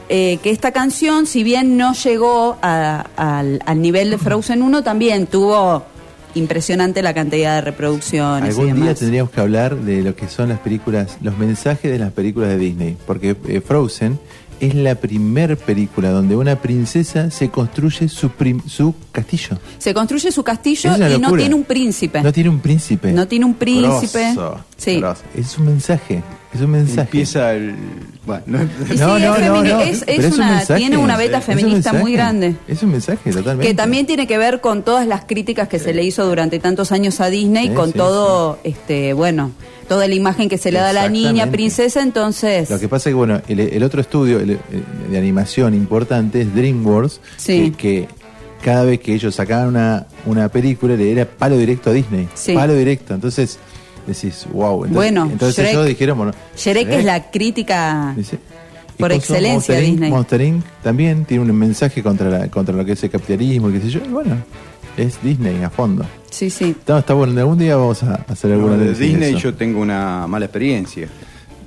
Speaker 3: eh, que esta canción, si bien no llegó a- al, al nivel de Frozen 1, también tuvo impresionante la cantidad de reproducciones y
Speaker 2: Algún día tendríamos que hablar de lo que son las películas, los mensajes de las películas de Disney. Porque eh, Frozen es la primer película donde una princesa se construye su, prim- su castillo.
Speaker 3: Se construye su castillo y no tiene un príncipe.
Speaker 2: No tiene un príncipe.
Speaker 3: No tiene un príncipe.
Speaker 2: Grosso,
Speaker 3: Sí.
Speaker 2: grosso. Es un mensaje. Es un mensaje.
Speaker 5: Empieza el. Bueno, no,
Speaker 3: sí,
Speaker 2: no,
Speaker 3: es
Speaker 2: no,
Speaker 3: femini-
Speaker 2: no,
Speaker 3: es- es
Speaker 2: un
Speaker 3: una-
Speaker 2: mensaje.
Speaker 3: tiene una beta
Speaker 2: un
Speaker 3: feminista muy grande.
Speaker 2: Es un mensaje, totalmente.
Speaker 3: Que también tiene que ver con todas las críticas que se le hizo durante tantos años a Disney,
Speaker 2: Sí,
Speaker 3: con
Speaker 2: sí,
Speaker 3: todo, este, bueno, toda la imagen que se le da a la niña princesa, entonces.
Speaker 2: Lo que pasa es que, bueno, el, el otro estudio el- el de animación importante es DreamWorks,
Speaker 3: Sí.
Speaker 2: que, que cada vez que ellos sacaban una, una película le era palo directo a Disney.
Speaker 3: Sí.
Speaker 2: Palo directo. Entonces decís, wow. Entonces,
Speaker 3: Bueno,
Speaker 2: entonces
Speaker 3: Shrek-
Speaker 2: ellos dijeron, bueno,
Speaker 3: Shrek es la crítica
Speaker 2: Dice,
Speaker 3: por excelencia
Speaker 2: Monster Inc,
Speaker 3: Disney.
Speaker 2: Monster Inc. también tiene un mensaje contra, la, contra lo que es el capitalismo, qué sé yo. y bueno, es Disney a fondo.
Speaker 3: Sí, sí.
Speaker 2: Está, está bueno, algún día vamos a hacer
Speaker 5: No,
Speaker 2: alguna
Speaker 5: de
Speaker 2: de
Speaker 5: Disney
Speaker 2: eso.
Speaker 5: yo tengo una mala experiencia.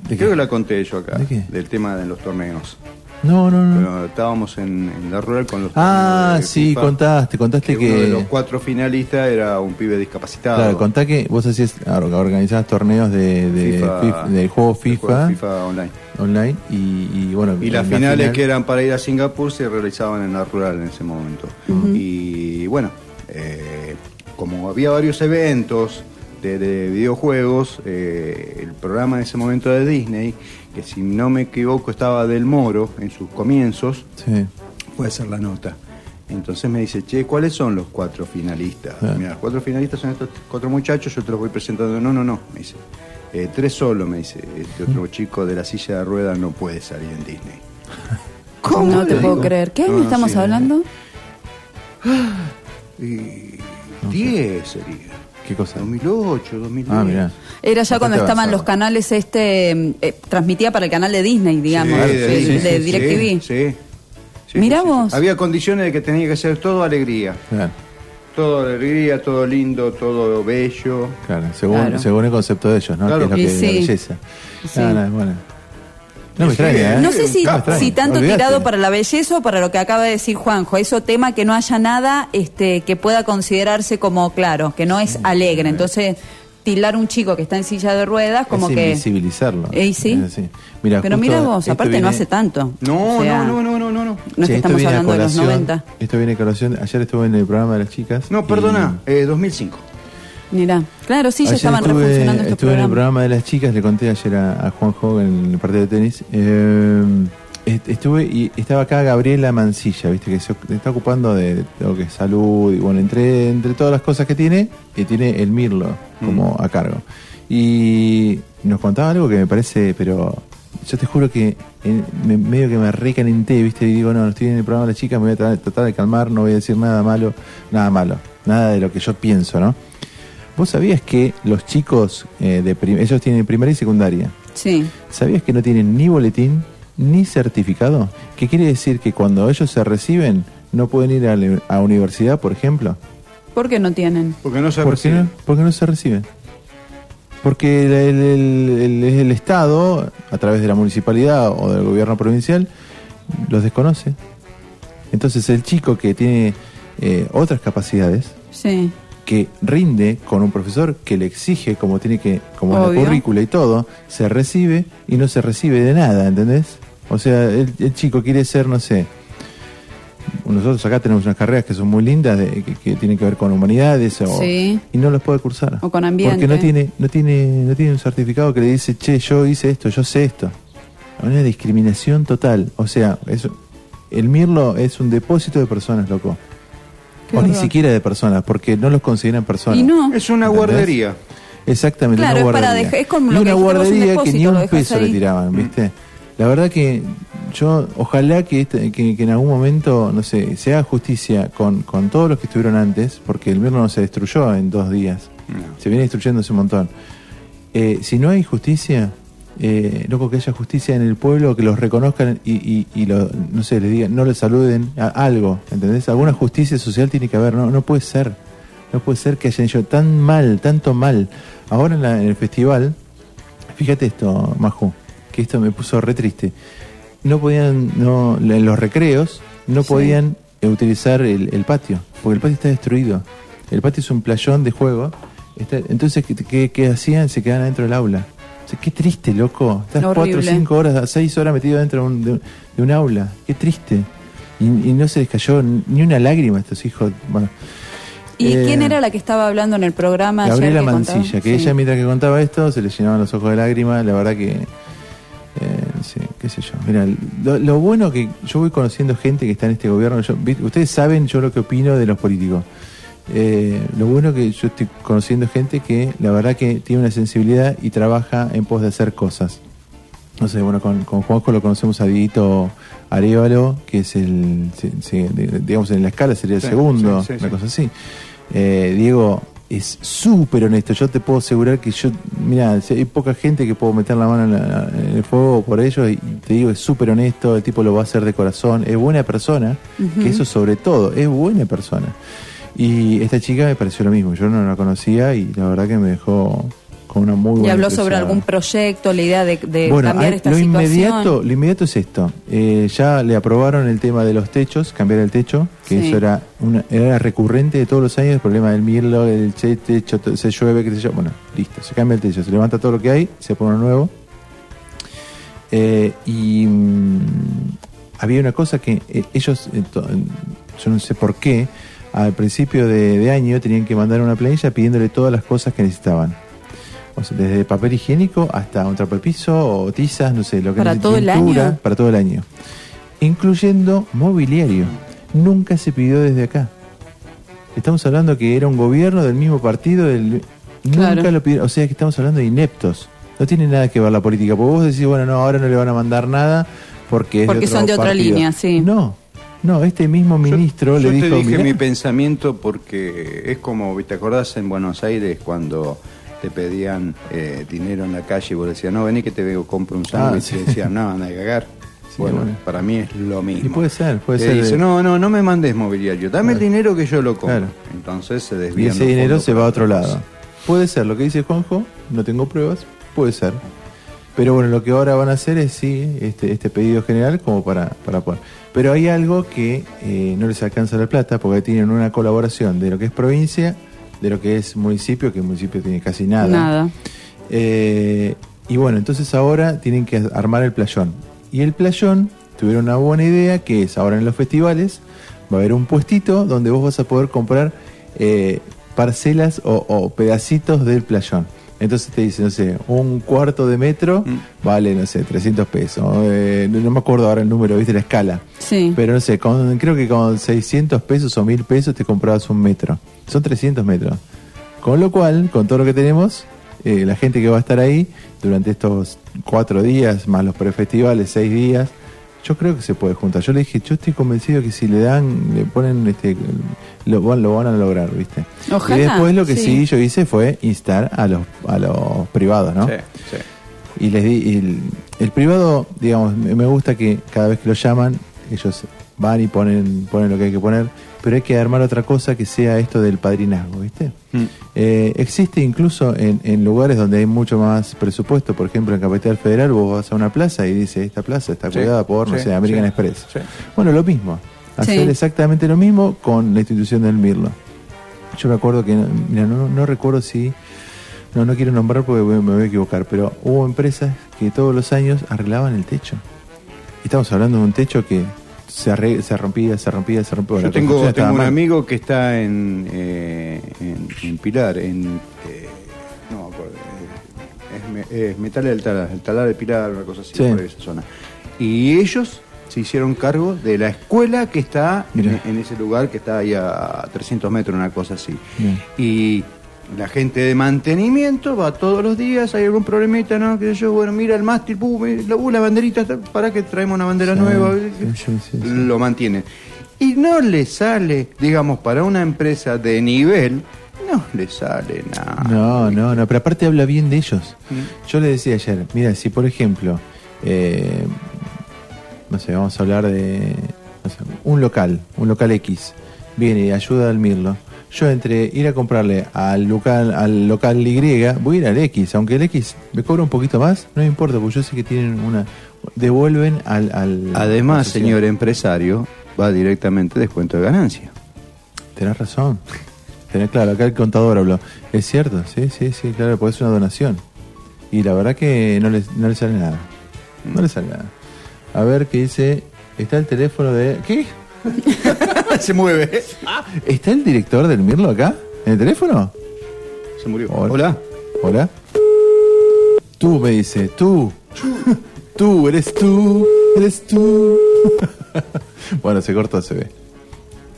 Speaker 2: ¿De
Speaker 5: Creo
Speaker 2: qué?
Speaker 5: que la conté yo acá,
Speaker 2: ¿De qué?
Speaker 5: del tema de los torneos.
Speaker 2: No, no, no.
Speaker 5: Pero estábamos en, en la rural con los
Speaker 2: ah,
Speaker 5: de
Speaker 2: sí,
Speaker 5: FIFA,
Speaker 2: contaste, contaste
Speaker 5: que uno de los
Speaker 2: que...
Speaker 5: cuatro finalistas era un pibe discapacitado.
Speaker 2: Claro, contá que vos hacías, ah, organizabas torneos de, de
Speaker 5: FIFA,
Speaker 2: FIFA- del juego
Speaker 5: del
Speaker 2: FIFA,
Speaker 5: juego FIFA online.
Speaker 2: online y, y bueno.
Speaker 5: Y las
Speaker 2: la
Speaker 5: finales
Speaker 2: final-
Speaker 5: que eran para ir a Singapur se realizaban en la rural en ese momento. Y bueno, eh, como había varios eventos de, de videojuegos, eh, el programa en ese momento de Disney, que si no me equivoco estaba del Moro en sus comienzos,
Speaker 2: Sí.
Speaker 5: fue a hacer la nota. Entonces me dice, che, ¿cuáles son los cuatro finalistas?
Speaker 2: Ah.
Speaker 5: Mira, los cuatro finalistas son estos cuatro muchachos, yo te los voy presentando. No, no, no, me dice. "Eh, tres solo, me dice. Este otro chico de la silla de ruedas no puede salir en Disney.
Speaker 3: No te puedo creer. ¿Qué año
Speaker 5: No,
Speaker 3: estamos
Speaker 5: sí,
Speaker 3: hablando?
Speaker 5: Y 10 sería.
Speaker 2: ¿Qué cosa?
Speaker 5: 2008, 2010.
Speaker 2: Ah, mirá.
Speaker 3: Era ya cuando estaban
Speaker 2: avanzado.
Speaker 3: los canales, este, eh, transmitía para el canal de Disney, digamos,
Speaker 5: Sí,
Speaker 3: de,
Speaker 5: sí,
Speaker 3: de DirecTV.
Speaker 5: Sí. sí.
Speaker 3: Mirá vos.
Speaker 5: Había condiciones de que tenía que ser todo alegría.
Speaker 2: Claro,
Speaker 5: Todo alegría, todo lindo, todo bello.
Speaker 2: claro, según,
Speaker 3: Claro.
Speaker 2: según el concepto de ellos, ¿no?
Speaker 5: Claro.
Speaker 2: Que es lo que es la belleza.
Speaker 3: Sí.
Speaker 2: Ah, no, bueno. No me
Speaker 5: Sí,
Speaker 2: extraña, ¿eh?
Speaker 3: No sé si,
Speaker 2: No
Speaker 3: si tanto tirado para la belleza o para lo que acaba de decir Juanjo. Eso tema que no haya nada este, que pueda considerarse como claro, que no es alegre. Entonces, tildar un chico que está en silla de ruedas como
Speaker 2: es
Speaker 3: que...
Speaker 2: invisibilizarlo.
Speaker 3: Eh, sí.
Speaker 2: Es así. Mira,
Speaker 3: Pero mira vos, aparte no hace tanto.
Speaker 5: No,
Speaker 3: O sea,
Speaker 5: no, no, no, no, no, no.
Speaker 3: No es
Speaker 2: Che,
Speaker 3: que estamos hablando de los
Speaker 2: colación-
Speaker 3: 90.
Speaker 2: Esto viene a colación. Ayer estuve en el programa de las chicas.
Speaker 5: No,
Speaker 2: y-
Speaker 5: perdona, eh, 2005.
Speaker 3: Mira, claro, sí, ya estaban
Speaker 2: estuve,
Speaker 3: refuncionando estos
Speaker 2: estuve en el programa de las chicas, le conté ayer a, a Juanjo en el partido de tenis. eh, est- estuve y estaba acá Gabriela Mancilla, viste, que se está ocupando de lo que es salud y bueno, entre, entre todas las cosas que tiene, que tiene el Mirlo como a cargo. Y nos contaba algo que me parece, pero yo te juro que eh, me- medio que me recalenté, viste, y digo, no, estoy en el programa de las chicas, me voy a tra- tratar de calmar, no voy a decir nada malo, nada malo, nada de lo que yo pienso, ¿no? ¿Vos sabías que los chicos, eh, de prim- ellos tienen primaria y secundaria,
Speaker 3: Sí.
Speaker 2: ¿sabías que no tienen ni boletín ni certificado? ¿Qué quiere decir que cuando ellos se reciben no pueden ir a la a universidad, por ejemplo?
Speaker 3: ¿Por qué no tienen?
Speaker 5: Porque no se
Speaker 2: ¿Por qué
Speaker 5: recibe.
Speaker 2: no? Porque no se reciben. Porque el, el- el- el- el Estado, a través de la municipalidad o del gobierno provincial, los desconoce. Entonces el chico que tiene eh, otras capacidades,
Speaker 3: Sí.
Speaker 2: Que rinde con un profesor que le exige como tiene que, como en la currícula y todo, se recibe y no se recibe de nada, ¿entendés? O sea, el, el chico quiere ser, no sé, nosotros acá tenemos unas carreras que son muy lindas, de- que, que tienen que ver con humanidades, o-
Speaker 3: Sí.
Speaker 2: y no los puede cursar.
Speaker 3: O con ambiente.
Speaker 2: Porque no tiene, no tiene, no tiene un certificado que le dice, che, yo hice esto, yo sé esto. Una discriminación total. O sea, eso, el Mirlo es un depósito de personas, loco.
Speaker 3: Qué
Speaker 2: o ni siquiera de personas, porque no los consideran personas.
Speaker 3: Y no.
Speaker 5: Es una
Speaker 2: ¿Entendés?
Speaker 5: guardería.
Speaker 2: Exactamente,
Speaker 3: Claro,
Speaker 2: una
Speaker 3: es para
Speaker 2: guardería.
Speaker 3: es como
Speaker 2: y
Speaker 3: lo que
Speaker 2: una
Speaker 3: un
Speaker 2: guardería que ni
Speaker 3: lo
Speaker 2: un peso le
Speaker 3: ahí.
Speaker 2: tiraban, ¿viste? La verdad que yo, ojalá que, este- que, que en algún momento, no sé, se haga justicia con, con todos los que estuvieron antes, porque el Mirlo no se destruyó en dos días.
Speaker 5: No.
Speaker 2: Se viene destruyendo hace un montón. Eh, si no hay justicia, eh, loco, que haya justicia en el pueblo, que los reconozcan y, y, y lo, no sé, les digan, no les saluden, a- algo, ¿entendés? Alguna justicia social tiene que haber, no, no puede ser. No puede ser que hayan hecho tan mal, tanto mal. Ahora en, la- en el festival, fíjate esto, Maju, que esto me puso re triste. No podían, no, en los recreos, no
Speaker 3: Sí.
Speaker 2: podían eh, utilizar el, el patio, porque el patio está destruido. El patio es un playón de juego. está- entonces, ¿qué, qué, qué hacían? Se quedaban adentro del aula. Sea, qué triste, loco. Estás
Speaker 3: Horrible.
Speaker 2: cuatro, cinco horas, seis horas metido dentro de un, de un- de un aula. Qué triste. Y, y no se les cayó ni una lágrima a estos hijos. Bueno,
Speaker 3: ¿Y
Speaker 2: Eh,
Speaker 3: quién era la que estaba hablando en el programa? ayer
Speaker 2: Gabriela
Speaker 3: que contaba?
Speaker 2: Mancilla, que
Speaker 3: Sí.
Speaker 2: ella mientras que contaba esto se le llenaban los ojos de lágrimas, la verdad que, eh, sí, qué sé yo. Mira, lo, lo bueno que yo voy conociendo gente que está en este gobierno, yo- ustedes saben yo lo que opino de los políticos. Eh, lo bueno que yo estoy conociendo gente que la verdad que tiene una sensibilidad y trabaja en pos de hacer cosas. No sé, bueno, con, con Juanjo lo conocemos a Dieguito Arevalo, que es el, se- se- de- digamos, en la escala sería el
Speaker 5: Sí,
Speaker 2: segundo,
Speaker 5: sí, sí,
Speaker 2: una
Speaker 5: sí.
Speaker 2: cosa así. Eh, Diego es súper honesto, yo te puedo asegurar que yo, mira, hay poca gente que puedo meter la mano en, la- en el fuego por ellos y te digo, es súper honesto, el tipo lo va a hacer de corazón, es buena persona, que eso sobre todo, es buena persona. Y esta chica me pareció lo mismo, yo no la conocía y la verdad que me dejó con una muy
Speaker 3: Y
Speaker 2: buena
Speaker 3: habló sobre algún proyecto, la idea de, de
Speaker 2: Bueno,
Speaker 3: cambiar
Speaker 2: hay-
Speaker 3: esta
Speaker 2: lo
Speaker 3: situación.
Speaker 2: inmediato, lo inmediato es esto. Eh, ya le aprobaron el tema de los techos, cambiar el techo, que
Speaker 3: Sí.
Speaker 2: eso era una, era recurrente de todos los años, el problema del mirlo, el che- techo, se llueve, qué sé yo. Bueno, listo, se cambia el techo, se levanta todo lo que hay, se pone uno nuevo. Eh, y mm, había una cosa que eh, ellos, eh, yo no sé por qué, al principio de, de año tenían que mandar una planilla pidiéndole todas las cosas que necesitaban. O sea, desde papel higiénico hasta un trapo de piso o tizas, no sé, lo que
Speaker 3: ¿Para
Speaker 2: necesite,
Speaker 3: todo el
Speaker 2: pintura,
Speaker 3: año?
Speaker 2: Para todo el año. Incluyendo mobiliario. Nunca se pidió desde acá. Estamos hablando que era un gobierno del mismo partido, del,
Speaker 3: Claro.
Speaker 2: nunca lo pidieron. O sea que estamos hablando de ineptos. No tiene nada que ver la política. Porque vos decís, bueno, no, ahora no le van a mandar nada porque es
Speaker 3: Porque son de otra línea, sí.
Speaker 2: No, no, este mismo ministro
Speaker 5: yo,
Speaker 2: le
Speaker 5: yo
Speaker 2: dijo.
Speaker 5: te dije
Speaker 2: "Mirá".
Speaker 5: mi pensamiento porque es como, ¿te acordás en Buenos Aires cuando te pedían eh, dinero en la calle y vos decías, no, vení que te veo, compro un sándwich
Speaker 2: Ah, sí.
Speaker 5: y decían, no, anda a cagar?
Speaker 2: Sí,
Speaker 5: bueno,
Speaker 2: bueno.
Speaker 5: para mí es lo mismo.
Speaker 2: Y puede ser, puede
Speaker 5: Te
Speaker 2: ser
Speaker 5: dice,
Speaker 2: de-
Speaker 5: no, no, no me mandes mobiliario, dame el dinero que yo lo compro.
Speaker 2: Claro.
Speaker 5: Entonces se
Speaker 2: Y
Speaker 5: desvían
Speaker 2: ese dinero se va a otro lado.
Speaker 5: cosa.
Speaker 2: Puede ser, lo que dice Juanjo, no tengo pruebas, puede ser. Pero bueno, lo que ahora van a hacer es sí, este, este pedido general como para, para poder. Pero hay algo que eh, no les alcanza la plata porque tienen una colaboración de lo que es provincia, de lo que es municipio, que el municipio tiene casi nada.
Speaker 3: Nada.
Speaker 2: Eh, y bueno, entonces ahora tienen que armar el playón. Y el playón tuvieron una buena idea que es ahora en los festivales va a haber un puestito donde vos vas a poder comprar eh, parcelas o, o pedacitos del playón. Entonces te dicen, no sé, un cuarto de metro
Speaker 5: Mm.
Speaker 2: vale, no sé, 300 pesos. Eh, no, no me acuerdo ahora el número, viste la escala.
Speaker 3: Sí.
Speaker 2: Pero no sé, con, creo que con 600 pesos o 1000 pesos te comprabas un metro. Son 300 metros. Con lo cual, con todo lo que tenemos, eh, la gente que va a estar ahí durante estos cuatro días, más los prefestivales, seis días, yo creo que se puede juntar. Yo le dije, yo estoy convencido que si le dan, le ponen, este, lo, van- lo van a lograr, ¿viste?
Speaker 3: Ojalá,
Speaker 2: y después lo que
Speaker 3: sí.
Speaker 2: sí. yo hice fue instar a los, a los privados, ¿no?
Speaker 5: Sí, sí.
Speaker 2: Y les di, y el, el privado, digamos, me gusta que cada vez que lo llaman, ellos van y ponen, ponen lo que hay que poner, pero hay que armar otra cosa que sea esto del padrinazgo, ¿viste?
Speaker 5: Mm.
Speaker 2: Eh, existe incluso en, en lugares donde hay mucho más presupuesto, por ejemplo en Capital Federal vos vas a una plaza y dice, esta plaza está
Speaker 5: Sí,
Speaker 2: cuidada por, no
Speaker 5: sí,
Speaker 2: sé, American
Speaker 5: sí,
Speaker 2: Express.
Speaker 5: sí.
Speaker 2: Bueno, lo mismo, hacer
Speaker 3: Sí.
Speaker 2: exactamente lo mismo con la institución del Mirlo. yo me acuerdo que, mira, no, no recuerdo si, no, no quiero nombrar porque me me voy a equivocar, pero hubo empresas que todos los años arreglaban el techo. Y estamos hablando de un techo que se, se rompía, se rompía, se rompía.
Speaker 5: Yo
Speaker 2: La
Speaker 5: tengo, tengo un
Speaker 2: mal.
Speaker 5: amigo que está en, eh, en, en Pilar, en. eh, no me acuerdo. eh, es Metal del Talar, el Talar de Pilar, una cosa así,
Speaker 2: Sí.
Speaker 5: por esa zona. Y ellos se hicieron cargo de la escuela que está en, ese lugar, que está ahí a 300 metros, una cosa así.
Speaker 2: Bien.
Speaker 5: Y la gente de mantenimiento va todos los días, hay algún problemita, ¿no? Que yo, bueno, mira el mástil, pum, eh, la, uh, la banderita, para que traemos una bandera
Speaker 2: Sí,
Speaker 5: nueva.
Speaker 2: sí, sí.
Speaker 5: Lo mantienen. Y no le sale, digamos, para una empresa de nivel, no le sale nada.
Speaker 2: No, no, no, pero aparte habla bien de ellos.
Speaker 5: Mm.
Speaker 2: Yo le decía ayer, mira, si por ejemplo, eh, no sé, vamos a hablar de no sé, un local, un local X, viene y ayuda al Mirlo. Yo entre ir a comprarle al local, al local Y, voy a ir al X, aunque el X me cobra un poquito más, no me importa, porque yo sé que tienen una, devuelven al, al
Speaker 5: Además, señor empresario, va directamente descuento de ganancia.
Speaker 2: Tenés razón. Tenés, claro, acá el contador habló. Es cierto, sí, sí, sí, claro, porque es una donación. Y la verdad que no le, no le sale nada. No le sale nada. A ver qué dice. Está el teléfono de. ¿Qué?
Speaker 5: Se mueve.
Speaker 2: ¿Está el director del Mirlo acá? ¿En el teléfono?
Speaker 5: Se murió.
Speaker 2: Hola.
Speaker 5: Hola.
Speaker 2: Tú me dice, tú. Tú, eres tú. Eres tú. bueno, se cortó, se ve.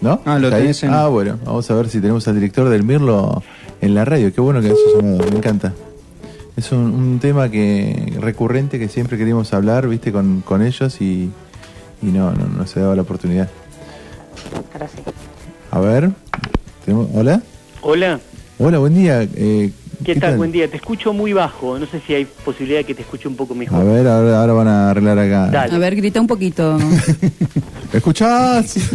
Speaker 2: ¿No?
Speaker 5: Ah, lo tenés en-
Speaker 2: Ah, bueno, vamos a ver si tenemos al director del Mirlo en la radio. Qué bueno que eso sonado, me encanta. Es un, un tema que recurrente que siempre queríamos hablar, viste, con, con ellos y, y no, no, no se daba la oportunidad.
Speaker 8: Ahora sí.
Speaker 2: A ver, tenemos- ¿hola?
Speaker 9: Hola,
Speaker 2: Hola, buen día. eh,
Speaker 9: ¿qué, tal? Buen día. Te escucho muy bajo. No sé si hay posibilidad de que te escuche un poco
Speaker 2: A
Speaker 9: mejor.
Speaker 2: ver, ahora, ahora van a arreglar acá.
Speaker 9: Dale.
Speaker 3: A ver, grita un poquito.
Speaker 2: ¿Me escuchás?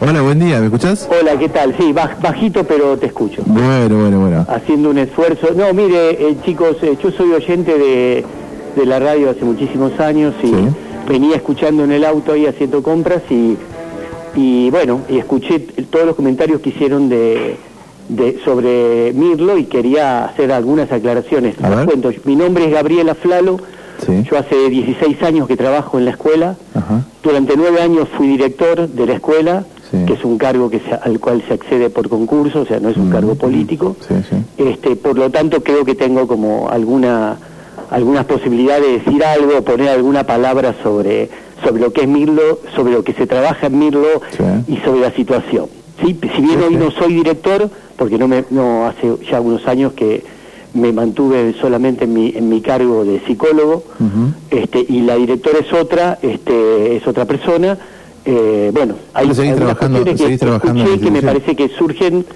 Speaker 2: Hola, buen día, ¿me escuchás?
Speaker 9: Hola, ¿qué tal? Sí, baj- bajito, pero te escucho.
Speaker 2: Bueno, bueno, bueno.
Speaker 9: Haciendo un esfuerzo. No, mire, eh, chicos, eh, yo soy oyente de, de la radio hace muchísimos años y
Speaker 2: Sí.
Speaker 9: venía escuchando en el auto ahí haciendo compras y, y bueno, y escuché todos los comentarios que hicieron de, de- sobre Mirlo y quería hacer algunas aclaraciones.
Speaker 2: A
Speaker 9: Les
Speaker 2: ver.
Speaker 9: cuento, mi nombre es Gabriela Flalo,
Speaker 2: Sí.
Speaker 9: yo hace 16 años que trabajo en la escuela.
Speaker 2: Ajá.
Speaker 9: Durante nueve años fui director de la escuela,
Speaker 2: Sí.
Speaker 9: que es un cargo que se- al cual se accede por concurso, o sea, no es un
Speaker 2: Mm,
Speaker 9: cargo político.
Speaker 2: Sí, sí.
Speaker 9: Este, por lo tanto, creo que tengo como alguna algunas posibilidades de decir algo, poner alguna palabra sobre sobre lo que es Mirlo, sobre lo que se trabaja en Mirlo y sobre la situación. Si bien hoy no soy director, porque no me no hace ya unos años que me mantuve solamente en mi en mi cargo de psicólogo, este y la directora es otra, este es otra persona. eh, bueno, hay algunas
Speaker 2: trabajando-
Speaker 9: cuestiones que escuché que me parece que surgen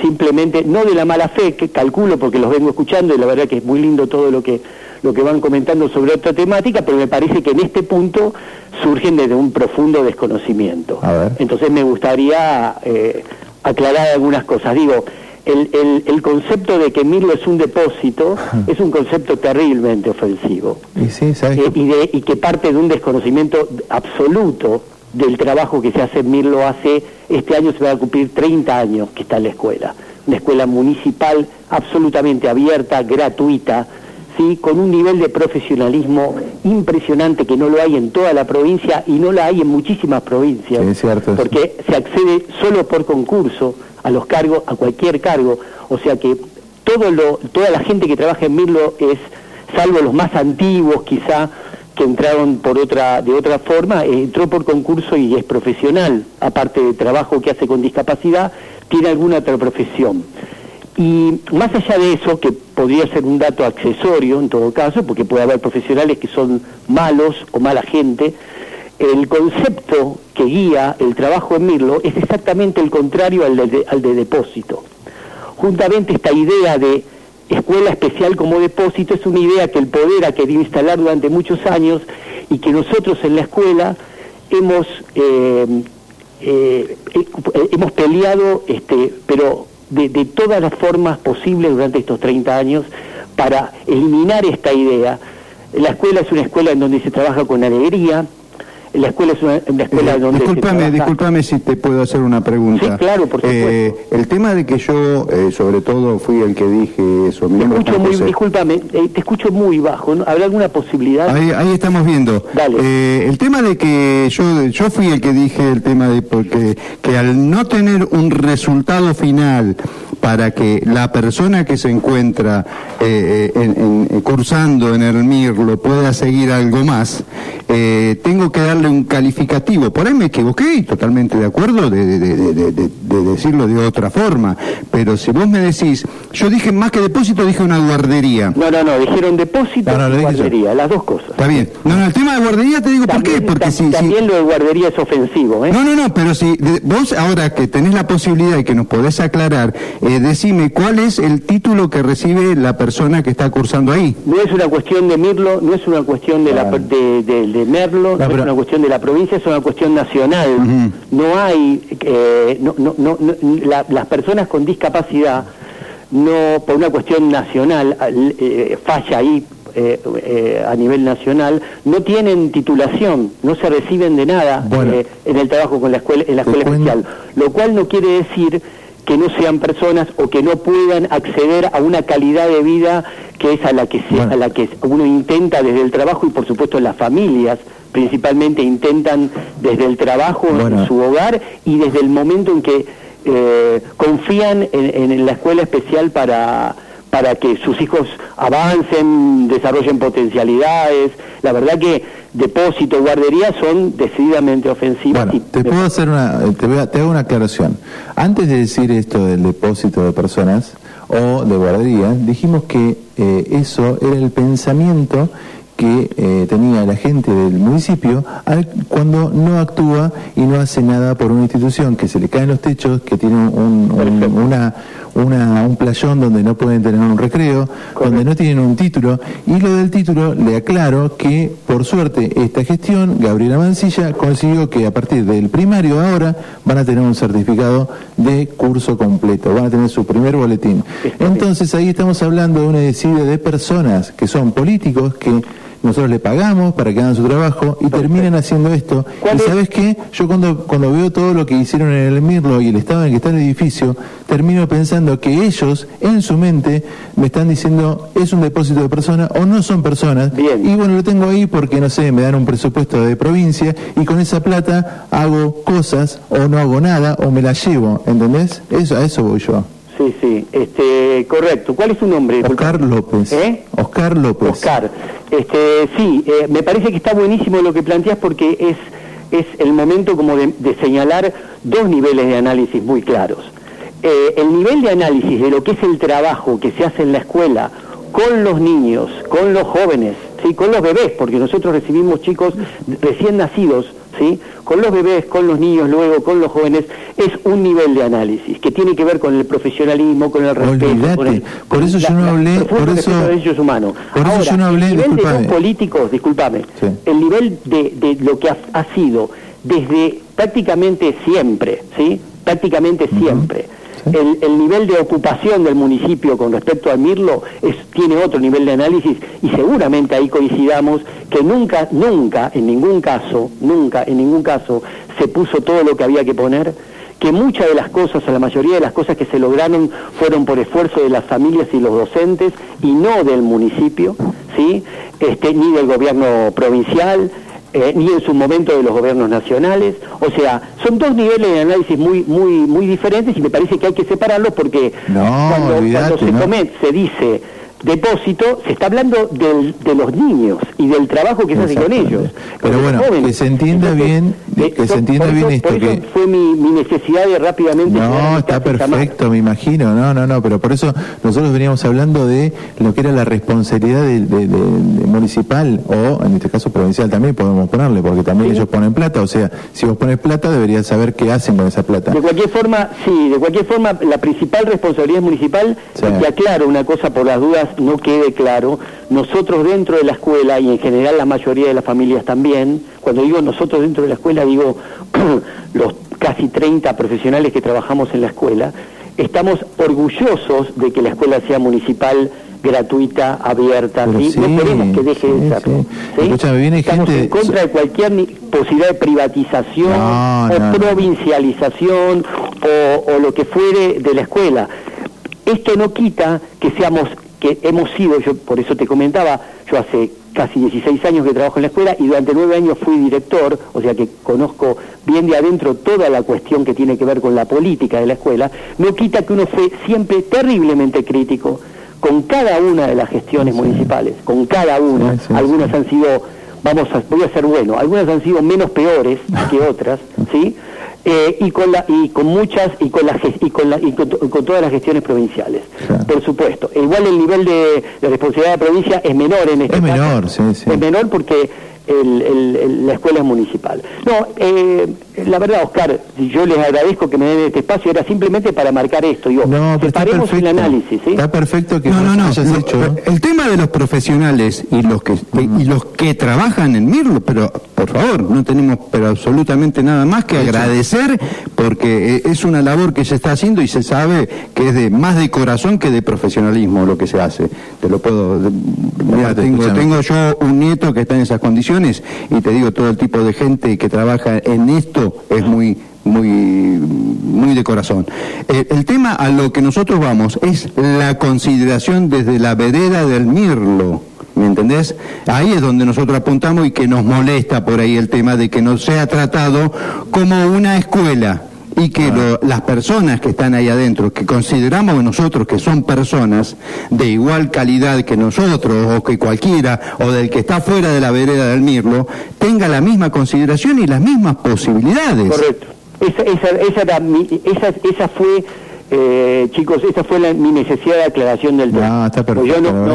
Speaker 9: simplemente no de la mala fe que calculo porque los vengo escuchando y la verdad que es muy lindo todo lo que lo que van comentando sobre otra temática pero me parece que en este punto surgen desde un profundo desconocimiento. Entonces me gustaría eh, aclarar algunas cosas. Digo el, el, el concepto de que Mirlo es un depósito es un concepto terriblemente ofensivo.
Speaker 2: Y sí, ¿sabes
Speaker 9: eh, y, de- y que parte de un desconocimiento absoluto del trabajo que se hace en Mirlo hace, este año se va a cumplir 30 años que está en la escuela, una escuela municipal absolutamente abierta, gratuita, ¿sí? con un nivel de profesionalismo impresionante que no lo hay en toda la provincia y no la hay en muchísimas provincias,
Speaker 2: Sí, es cierto
Speaker 9: porque se accede solo por concurso a los cargos, a cualquier cargo, o sea que todo lo, toda la gente que trabaja en Mirlo es, salvo los más antiguos quizá, que entraron por otra, de otra forma, eh, entró por concurso y es profesional, aparte de trabajo que hace con discapacidad, tiene alguna otra profesión. Y más allá de eso, que podría ser un dato accesorio en todo caso, porque puede haber profesionales que son malos o mala gente, el concepto que guía el trabajo en Mirlo es exactamente el contrario al de, al de depósito. Juntamente esta idea de escuela especial como depósito es una idea que el poder ha querido instalar durante muchos años y que nosotros en la escuela hemos eh, eh, eh, hemos peleado este pero de, de todas las formas posibles durante estos 30 años para eliminar esta idea la escuela es una escuela en donde se trabaja con alegría la escuela es una, una escuela
Speaker 5: Eh,
Speaker 9: donde trabaja-
Speaker 5: discúlpame si te puedo hacer una pregunta.
Speaker 9: Sí, claro, por
Speaker 5: Eh,
Speaker 9: supuesto.
Speaker 5: el tema de que yo, eh, sobre todo, fui el que dije eso.
Speaker 9: Te escucho muy,
Speaker 5: José.
Speaker 9: discúlpame, eh, te escucho muy bajo. ¿no? ¿Habrá alguna posibilidad?
Speaker 5: Ahí, ahí estamos viendo.
Speaker 9: Dale.
Speaker 5: Eh, el tema de que yo, yo fui el que dije el tema de porque que al no tener un resultado final para que la persona que se encuentra eh, eh, en- en- cursando en el MIRLO pueda seguir algo más, eh, tengo que darle un calificativo. Por ahí me equivoqué y totalmente de acuerdo de, de- de- de- de- de decirlo de otra forma. Pero si vos me decís, yo dije más que depósito, dije una guardería.
Speaker 9: No, no, no, dijeron depósito
Speaker 2: No, no,
Speaker 9: y guardería, las dos cosas.
Speaker 5: Está bien. No, no, el tema de guardería te digo por qué. Porque
Speaker 9: ta-
Speaker 5: si, si-
Speaker 9: también lo de guardería es ofensivo, ¿eh?
Speaker 5: No, no, no, pero si vos ahora que tenés la posibilidad y que nos podés aclarar, eh, decime cuál es el título que recibe la persona que está cursando ahí.
Speaker 9: No es una cuestión de Mirlo, no es una cuestión de, la,
Speaker 2: Claro.
Speaker 9: de, de- de Merlo, no,
Speaker 2: No,
Speaker 9: es una cuestión de la provincia, es una cuestión nacional. No hay, eh, no, no, no, la- las personas con discapacidad, no por una cuestión nacional, al- eh, falla ahí eh, eh, a nivel nacional, no tienen titulación, no se reciben de nada
Speaker 2: Bueno.
Speaker 9: eh, en el trabajo con la escuela, en la escuela especial, lo cual no quiere decir que no sean personas o que no puedan acceder a una calidad de vida que es a la que se-
Speaker 2: Bueno.
Speaker 9: a la que uno intenta desde el trabajo y por supuesto las familias principalmente intentan desde el trabajo
Speaker 2: Bueno.
Speaker 9: en su hogar y desde el momento en que eh, confían en, en la escuela especial para para que sus hijos avancen, desarrollen potencialidades. La verdad que depósito, guardería son decididamente ofensivas.
Speaker 2: Bueno, te puedo hacer una, te, voy a- te hago una aclaración. Antes de decir esto del depósito de personas o de guardería, dijimos que eh, eso era el pensamiento que eh, tenía la gente del municipio al- cuando no actúa y no hace nada por una institución que se le caen los techos, que tiene un, un- una, una- un playón donde no pueden tener un recreo, donde no tienen un título. Y lo del título, le aclaro que, por suerte, esta gestión, Gabriela Mancilla, consiguió que a partir del primario ahora van a tener un certificado de curso completo, van a tener su primer boletín. Entonces ahí estamos hablando de una desidia de personas que son políticos, que nosotros le pagamos para que hagan su trabajo y terminan haciendo esto.
Speaker 9: ¿Cuál
Speaker 2: Y
Speaker 9: es?
Speaker 2: sabes qué, yo cuando, cuando veo todo lo que hicieron en el Mirlo y el estado en el que está el edificio, termino pensando que ellos en su mente me están diciendo es un depósito de personas o no son personas.
Speaker 9: Bien.
Speaker 2: Y bueno, lo tengo ahí porque, no sé, me dan un presupuesto de provincia y con esa plata hago cosas o no hago nada o me la llevo, ¿entendés? Eso, a eso voy yo.
Speaker 9: Sí, sí, este, correcto. ¿Cuál es su nombre?
Speaker 2: Oscar López.
Speaker 9: ¿Eh?
Speaker 2: Oscar López.
Speaker 9: Oscar. Este, sí, eh, me parece que está buenísimo lo que planteas porque es, es el momento como de, de señalar dos niveles de análisis muy claros. Eh, el nivel de análisis de lo que es el trabajo que se hace en la escuela con los niños, con los jóvenes, ¿sí? con los bebés, porque nosotros recibimos chicos recién nacidos, ¿sí? con los bebés, con los niños, luego con los jóvenes, es un nivel de análisis que tiene que ver con el profesionalismo, con el respeto. Con el-
Speaker 2: Por eso yo no hablé- por eso-
Speaker 9: los derechos humanos.
Speaker 2: por eso
Speaker 9: Ahora,
Speaker 2: yo no hablé,
Speaker 9: el nivel de los políticos, discúlpame,
Speaker 2: Sí.
Speaker 9: el nivel de, de lo que ha, ha sido desde prácticamente siempre, ¿sí? Prácticamente siempre. El, el nivel de ocupación del municipio con respecto al Mirlo es, tiene otro nivel de análisis y seguramente ahí coincidamos que nunca, nunca, en ningún caso, nunca, en ningún caso se puso todo lo que había que poner, que muchas de las cosas, o la mayoría de las cosas que se lograron fueron por esfuerzo de las familias y los docentes y no del municipio, ¿sí? Este, ni del gobierno provincial, eh, ni en su momento de los gobiernos nacionales. O sea, son dos niveles de análisis muy, muy, muy diferentes y me parece que hay que separarlos porque
Speaker 2: No,
Speaker 9: cuando, se,
Speaker 2: ¿no?
Speaker 9: come- se dice depósito, se está hablando del- de los niños y del trabajo que se hace con ellos.
Speaker 2: Pero
Speaker 9: con
Speaker 2: bueno, que se entienda bien,
Speaker 9: eh,
Speaker 2: que se entienda
Speaker 9: por
Speaker 2: bien esto,
Speaker 9: por eso
Speaker 2: que-
Speaker 9: fue mi, mi necesidad de rápidamente...
Speaker 2: No, está
Speaker 9: llamar.
Speaker 2: perfecto, me imagino. No, no, no, pero por eso nosotros veníamos hablando de lo que era la responsabilidad de, de- de- de municipal o en este caso provincial también podemos ponerle, porque también
Speaker 9: Sí.
Speaker 2: ellos ponen plata. O sea, si vos pones plata, deberías saber qué hacen con esa plata.
Speaker 9: De cualquier forma, sí, de cualquier forma, la principal responsabilidad municipal,
Speaker 2: Sí.
Speaker 9: y te aclaro una cosa por las dudas, no quede claro, nosotros dentro de la escuela, y en general la mayoría de las familias también, cuando digo nosotros dentro de la escuela, digo los casi 30 profesionales que trabajamos en la escuela, estamos orgullosos de que la escuela sea municipal gratuita, abierta,
Speaker 2: Pero
Speaker 9: ¿sí?
Speaker 2: sí,
Speaker 9: no queremos que deje de serlo.
Speaker 2: sí.
Speaker 9: Estamos
Speaker 2: gente-
Speaker 9: en contra de cualquier posibilidad de privatización
Speaker 2: No,
Speaker 9: o
Speaker 2: no, no.
Speaker 9: provincialización o, o lo que fuere de la escuela. Esto no quita que seamos, que hemos sido, yo por eso te comentaba, yo hace casi 16 años que trabajo en la escuela y durante nueve años fui director, o sea que conozco bien de adentro toda la cuestión que tiene que ver con la política de la escuela, no quita que uno fue siempre terriblemente crítico con cada una de las gestiones municipales, con cada una,
Speaker 2: Sí, sí,
Speaker 9: algunas han sido, vamos a, voy a ser bueno, algunas han sido menos peores que otras, ¿sí? Eh, y con la y con muchas y con las y con la y con, to- con todas las gestiones provinciales
Speaker 2: Claro.
Speaker 9: por supuesto igual el nivel de, de responsabilidad de la provincia es menor en este
Speaker 2: Es
Speaker 9: caso.
Speaker 2: menor, sí, sí.
Speaker 9: es menor porque el- el- el- la escuela es municipal no eh, la verdad Oscar yo les agradezco que me den este espacio era simplemente para marcar esto digo
Speaker 2: No,
Speaker 9: separemos el análisis ¿sí?
Speaker 2: Está perfecto que
Speaker 5: No, no, no.
Speaker 2: hayas
Speaker 5: no,
Speaker 2: hecho.
Speaker 5: El tema de los profesionales y los que y los que trabajan en Mirlo, pero por favor, no tenemos pero absolutamente nada más que agradecer porque eh, es una labor que se está haciendo y se sabe que es de más de corazón que de profesionalismo lo que se hace. Te lo puedo mira, tengo, tengo yo un nieto que está en esas condiciones y te digo todo el tipo de gente que trabaja en esto es muy muy muy de corazón. Eh, el tema a lo que nosotros vamos es la consideración desde la vereda del Mirlo. ¿Me entendés? Ahí es donde nosotros apuntamos y que nos molesta por ahí el tema de que no sea tratado como una escuela y que lo- las personas que están ahí adentro, que consideramos nosotros que son personas de igual calidad que nosotros o que cualquiera o del que está fuera de la vereda del Mirlo, tenga la misma consideración y las mismas posibilidades.
Speaker 9: Correcto. Esa, esa, esa, era mi- esa, esa fue, eh, chicos, esa fue la- mi necesidad de aclaración del tema.
Speaker 2: No, está
Speaker 9: Pues
Speaker 2: perfecto,
Speaker 9: yo
Speaker 2: haya
Speaker 9: no,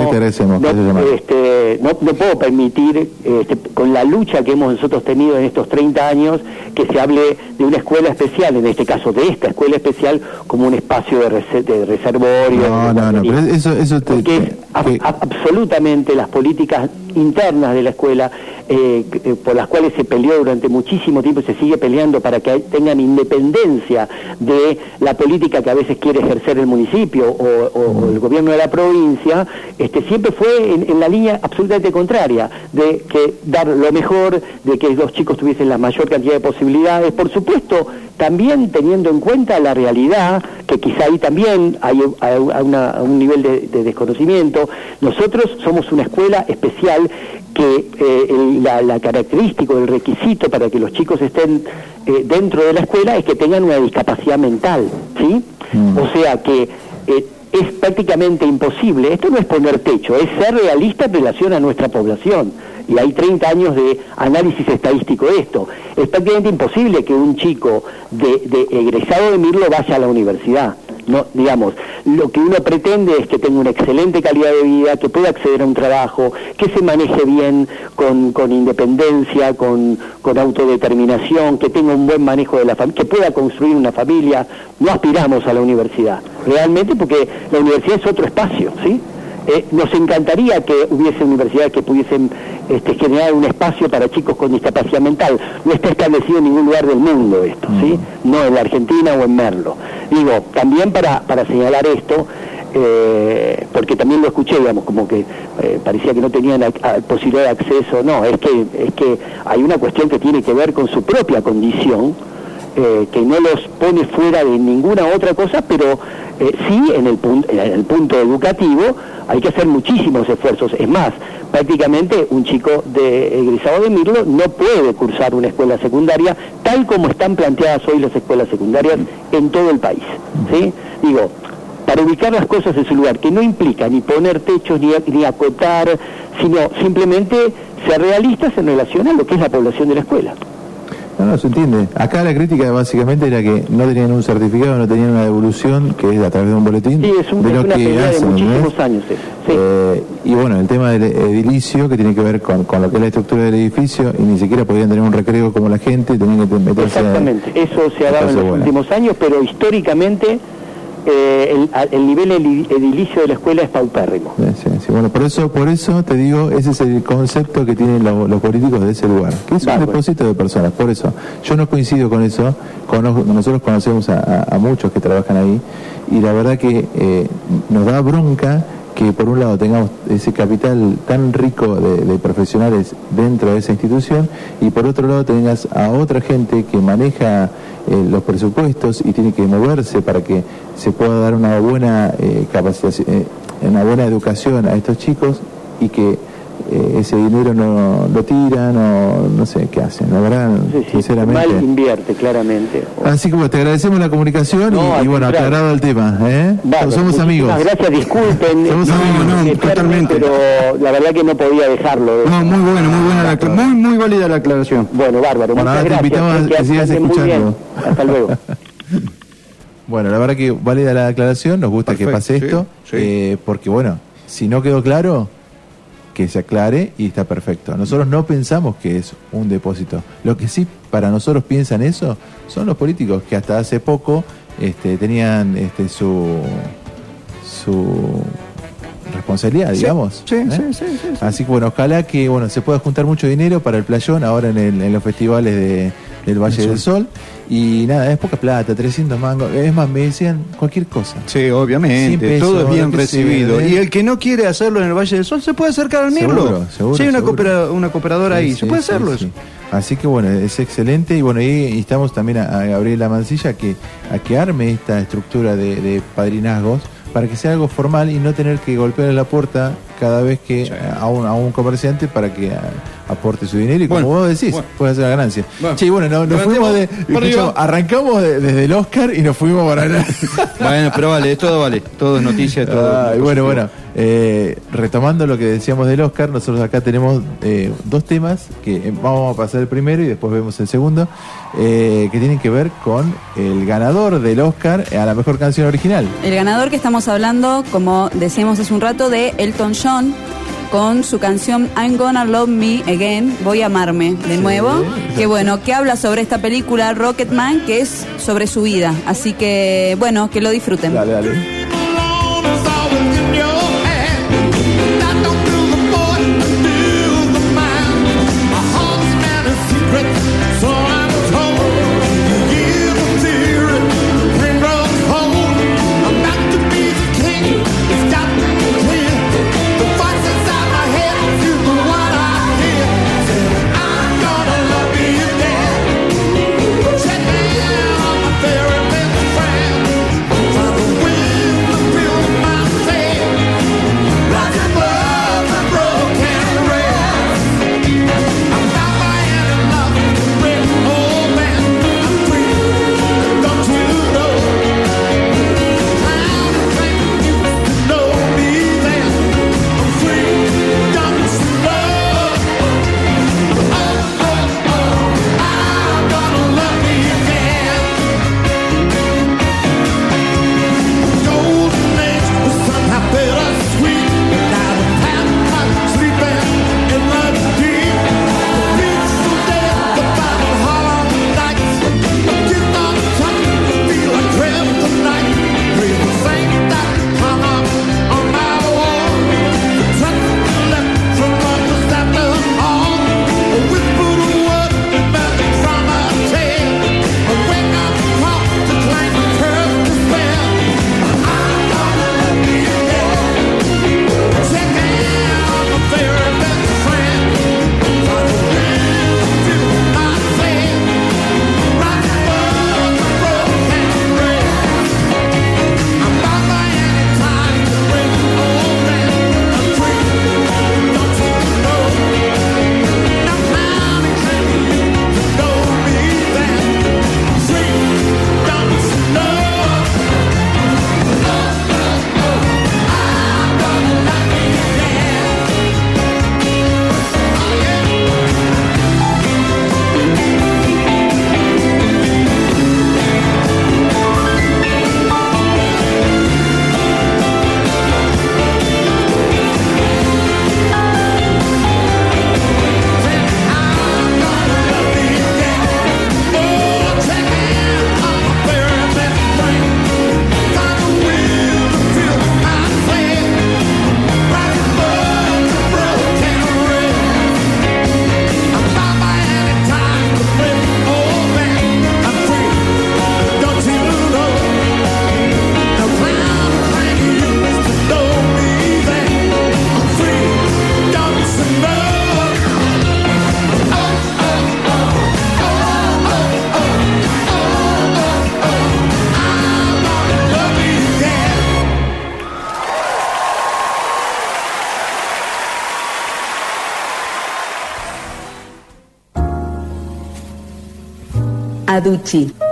Speaker 2: llamado.
Speaker 9: este, no, no puedo permitir, este, con la lucha que hemos nosotros tenido en estos 30 años, que se hable de una escuela especial, en este caso de esta escuela especial, como un espacio de, de reservorio.
Speaker 2: No, no, no, pero eso, eso te,
Speaker 9: Porque es ab-
Speaker 2: que-
Speaker 9: absolutamente las políticas internas de la escuela eh, eh, por las cuales se peleó durante muchísimo tiempo y se sigue peleando para que tengan independencia de la política que a veces quiere ejercer el municipio o, el gobierno de la provincia, este, siempre fue en, la línea absolutamente contraria, de que dar lo mejor, de que los chicos tuviesen la mayor cantidad de posibilidades, por supuesto, también teniendo en cuenta la realidad, que quizá ahí también hay, un nivel de desconocimiento. Nosotros somos una escuela especial que eh, el- la, la característica, el requisito para que los chicos estén eh, dentro de la escuela es que tengan una discapacidad mental, ¿sí? O sea que eh, es prácticamente imposible, esto no es poner techo, es ser realista en relación a nuestra población. Y hay 30 años de análisis estadístico de esto. Es prácticamente imposible que un chico de, de egresado de Mirlo vaya a la universidad. No, digamos, lo que uno pretende es que tenga una excelente calidad de vida, que pueda acceder a un trabajo, que se maneje bien con, con independencia, con, con autodeterminación, que tenga un buen manejo de la familia, que pueda construir una familia. No aspiramos a la universidad, realmente porque la universidad es otro espacio, ¿sí? Eh, nos encantaría que hubiese universidades que pudiesen este, generar un espacio para chicos con discapacidad mental. No está establecido en ningún lugar del mundo esto, ¿sí? No en la Argentina o en Merlo. Digo, también para, para señalar esto, eh, porque también lo escuché, digamos, como que eh, parecía que no tenían a- posibilidad de acceso. No, es que, es que hay una cuestión que tiene que ver con su propia condición, eh, que no los pone fuera de ninguna otra cosa, pero eh, sí en el, en el punto educativo hay que hacer muchísimos esfuerzos. Es más, prácticamente un chico de egresado de Mirlo no puede cursar una escuela secundaria tal como están planteadas hoy las escuelas secundarias en todo el país. Digo, para ubicar las cosas en su lugar, que no implica ni poner techos ni, ni acotar, sino simplemente ser realistas en relación a lo que es la población de la escuela.
Speaker 2: No, no, se entiende. Acá la crítica básicamente era que no tenían un certificado, no tenían una devolución, que es a través de un boletín,
Speaker 9: Sí, es, un-
Speaker 2: de
Speaker 9: es
Speaker 2: lo
Speaker 9: una
Speaker 2: que
Speaker 9: pelea de
Speaker 2: hacen,
Speaker 9: muchísimos años. Sí.
Speaker 2: Eh, y bueno, el tema del edilicio, que tiene que ver con, con lo que es la estructura del edificio, y ni siquiera podían tener un recreo como la gente, tenían que meterse...
Speaker 9: Exactamente, eso se ha dado en los últimos años, pero históricamente eh, el, el nivel edi- edilicio de la escuela es paupérrimo.
Speaker 2: Sí, sí, sí. Bueno, por eso, por eso te digo, ese es el concepto que tienen los, los políticos de ese lugar, que es un
Speaker 9: Bárbaro.
Speaker 2: depósito de personas. Por eso, yo no coincido con eso. Conozco- nosotros conocemos a, a- a muchos que trabajan ahí y la verdad que eh, nos da bronca que por un lado tengamos ese capital tan rico de, de profesionales dentro de esa institución y por otro lado tengas a otra gente que maneja eh, los presupuestos y tiene que moverse para que se pueda dar una buena eh, capacitación, eh, una buena educación a estos chicos y que eh, ese dinero no lo tiran o no sé qué hacen, la verdad,
Speaker 9: Sí, sí,
Speaker 2: sinceramente.
Speaker 9: mal invierte, claramente.
Speaker 2: Así que bueno, te agradecemos la comunicación y-
Speaker 9: No,
Speaker 2: y,
Speaker 9: al
Speaker 2: bueno, aclarado el tema, ¿eh? Somos amigos.
Speaker 9: Gracias, disculpen.
Speaker 2: Somos amigos, no,
Speaker 10: totalmente.
Speaker 9: Pero la verdad que no podía dejarlo.
Speaker 10: No, muy bueno, muy buena la, muy, muy válida la aclaración.
Speaker 9: Bueno, bárbaro,
Speaker 2: Bueno,
Speaker 9: muchas
Speaker 2: ahora te invitamos a
Speaker 9: que
Speaker 2: sigas
Speaker 9: anden muy bien.
Speaker 2: escuchando.
Speaker 9: Hasta luego.
Speaker 2: Bueno, la verdad que válida la aclaración, nos gusta que pase
Speaker 5: sí,
Speaker 2: esto,
Speaker 5: sí.
Speaker 2: eh, porque bueno, si no quedó claro, que se aclare y está perfecto. Nosotros no pensamos que es un depósito. Lo que sí para nosotros piensan eso son los políticos que hasta hace poco este, tenían este, su su responsabilidad, digamos.
Speaker 10: sí,
Speaker 2: ¿eh?
Speaker 10: sí, sí, sí, sí.
Speaker 2: Así que bueno, ojalá que bueno se pueda juntar mucho dinero para el playón ahora en, el- en los festivales de- del Valle del Sol. Y nada, es poca plata, 300 mangos. Es más, me decían cualquier cosa.
Speaker 5: Sí,
Speaker 2: 100
Speaker 5: obviamente,
Speaker 2: pesos,
Speaker 5: todo es bien recibido.
Speaker 2: sea, ¿eh?
Speaker 5: Y el que no quiere hacerlo en el Valle del Sol se puede acercar al
Speaker 2: Seguro,
Speaker 5: Mirlo.
Speaker 2: seguro,
Speaker 5: Si hay una,
Speaker 2: seguro.
Speaker 5: coopera- una cooperadora ahí,
Speaker 2: Sí,
Speaker 5: se
Speaker 2: sí,
Speaker 5: puede
Speaker 2: sí,
Speaker 5: hacerlo
Speaker 2: sí.
Speaker 5: eso.
Speaker 2: Así que bueno, es excelente y bueno, y estamos también a, a Gabriela Mancilla que, a que arme esta estructura de, de padrinazgos para que sea algo formal y no tener que golpear la puerta cada vez que a, un, a un comerciante para que a- aporte su dinero y como
Speaker 5: Bueno,
Speaker 2: vos decís,
Speaker 5: bueno.
Speaker 2: puede hacer la ganancia.
Speaker 5: Bueno.
Speaker 2: Che, bueno, no- nos fuimos de, arrancamos de- desde el Oscar y nos fuimos para allá.
Speaker 5: Bueno, pero vale, todo vale. Todo es noticia, todo.
Speaker 2: Ah, y bueno, bueno, eh, retomando lo que decíamos del Oscar, nosotros acá tenemos eh, dos temas que eh, vamos a pasar el primero y después vemos el segundo, eh, que tienen que ver con el ganador del Oscar a la mejor canción original.
Speaker 3: El ganador que estamos hablando, como decíamos hace un rato, de Elton John con su canción I'm Gonna Love Me Again, Voy a amarme de nuevo, que bueno, que habla sobre esta película Rocketman, que es sobre su vida. Así que bueno, que lo disfruten.
Speaker 2: Dale, dale.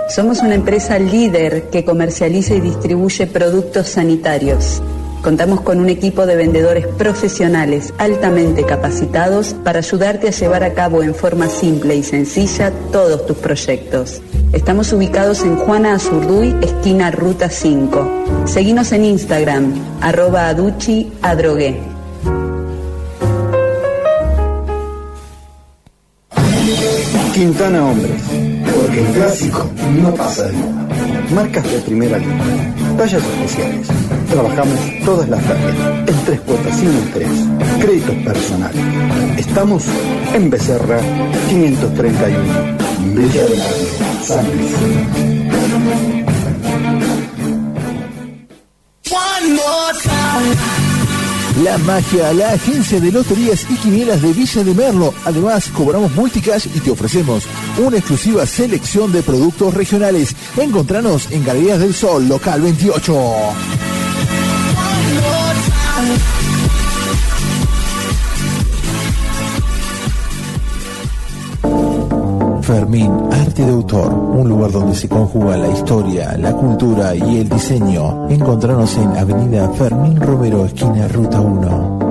Speaker 11: Somos una empresa líder que comercializa y distribuye productos sanitarios. Contamos con un equipo de vendedores profesionales altamente capacitados para ayudarte a llevar a cabo en forma simple y sencilla todos tus proyectos. Estamos ubicados en Juana Azurduy, esquina Ruta 5. Seguinos en Instagram, arroba aduchi.
Speaker 5: Quintana Hombres, el clásico no pasa de moda. Marcas de primera línea, tallas especiales. Trabajamos todas las tardes, en tres cuotas sin interés, créditos personales. Estamos en Becerra 531, Villa de la San Luis.
Speaker 2: La Magia, la agencia de loterías y quinielas de Villa de Merlo. Además, cobramos multicash y te ofrecemos una exclusiva selección de productos regionales. Encontranos en Galerías del Sol, local 28. Fermín, arte de autor, un lugar donde se conjuga la historia, la cultura y el diseño. Encontranos en Avenida Fermín Romero, esquina Ruta 1.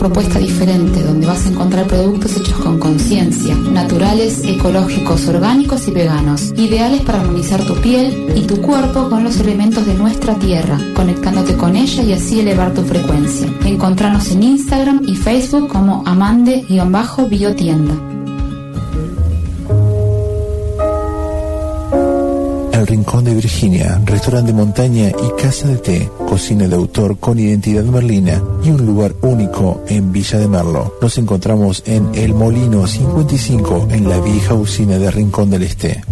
Speaker 12: Propuesta diferente donde vas a encontrar productos hechos con conciencia, naturales, ecológicos, orgánicos y veganos, ideales para armonizar tu piel y tu cuerpo con los elementos de nuestra tierra, conectándote con ella y así elevar tu frecuencia. Encontranos en Instagram y Facebook como amande-biotienda.
Speaker 2: El Rincón de Virginia, restaurante de montaña y casa de té, cocina de autor con identidad merlina y un lugar único en Villa de Merlo. Nos encontramos en El Molino 55 en la vieja usina de Rincón del Este.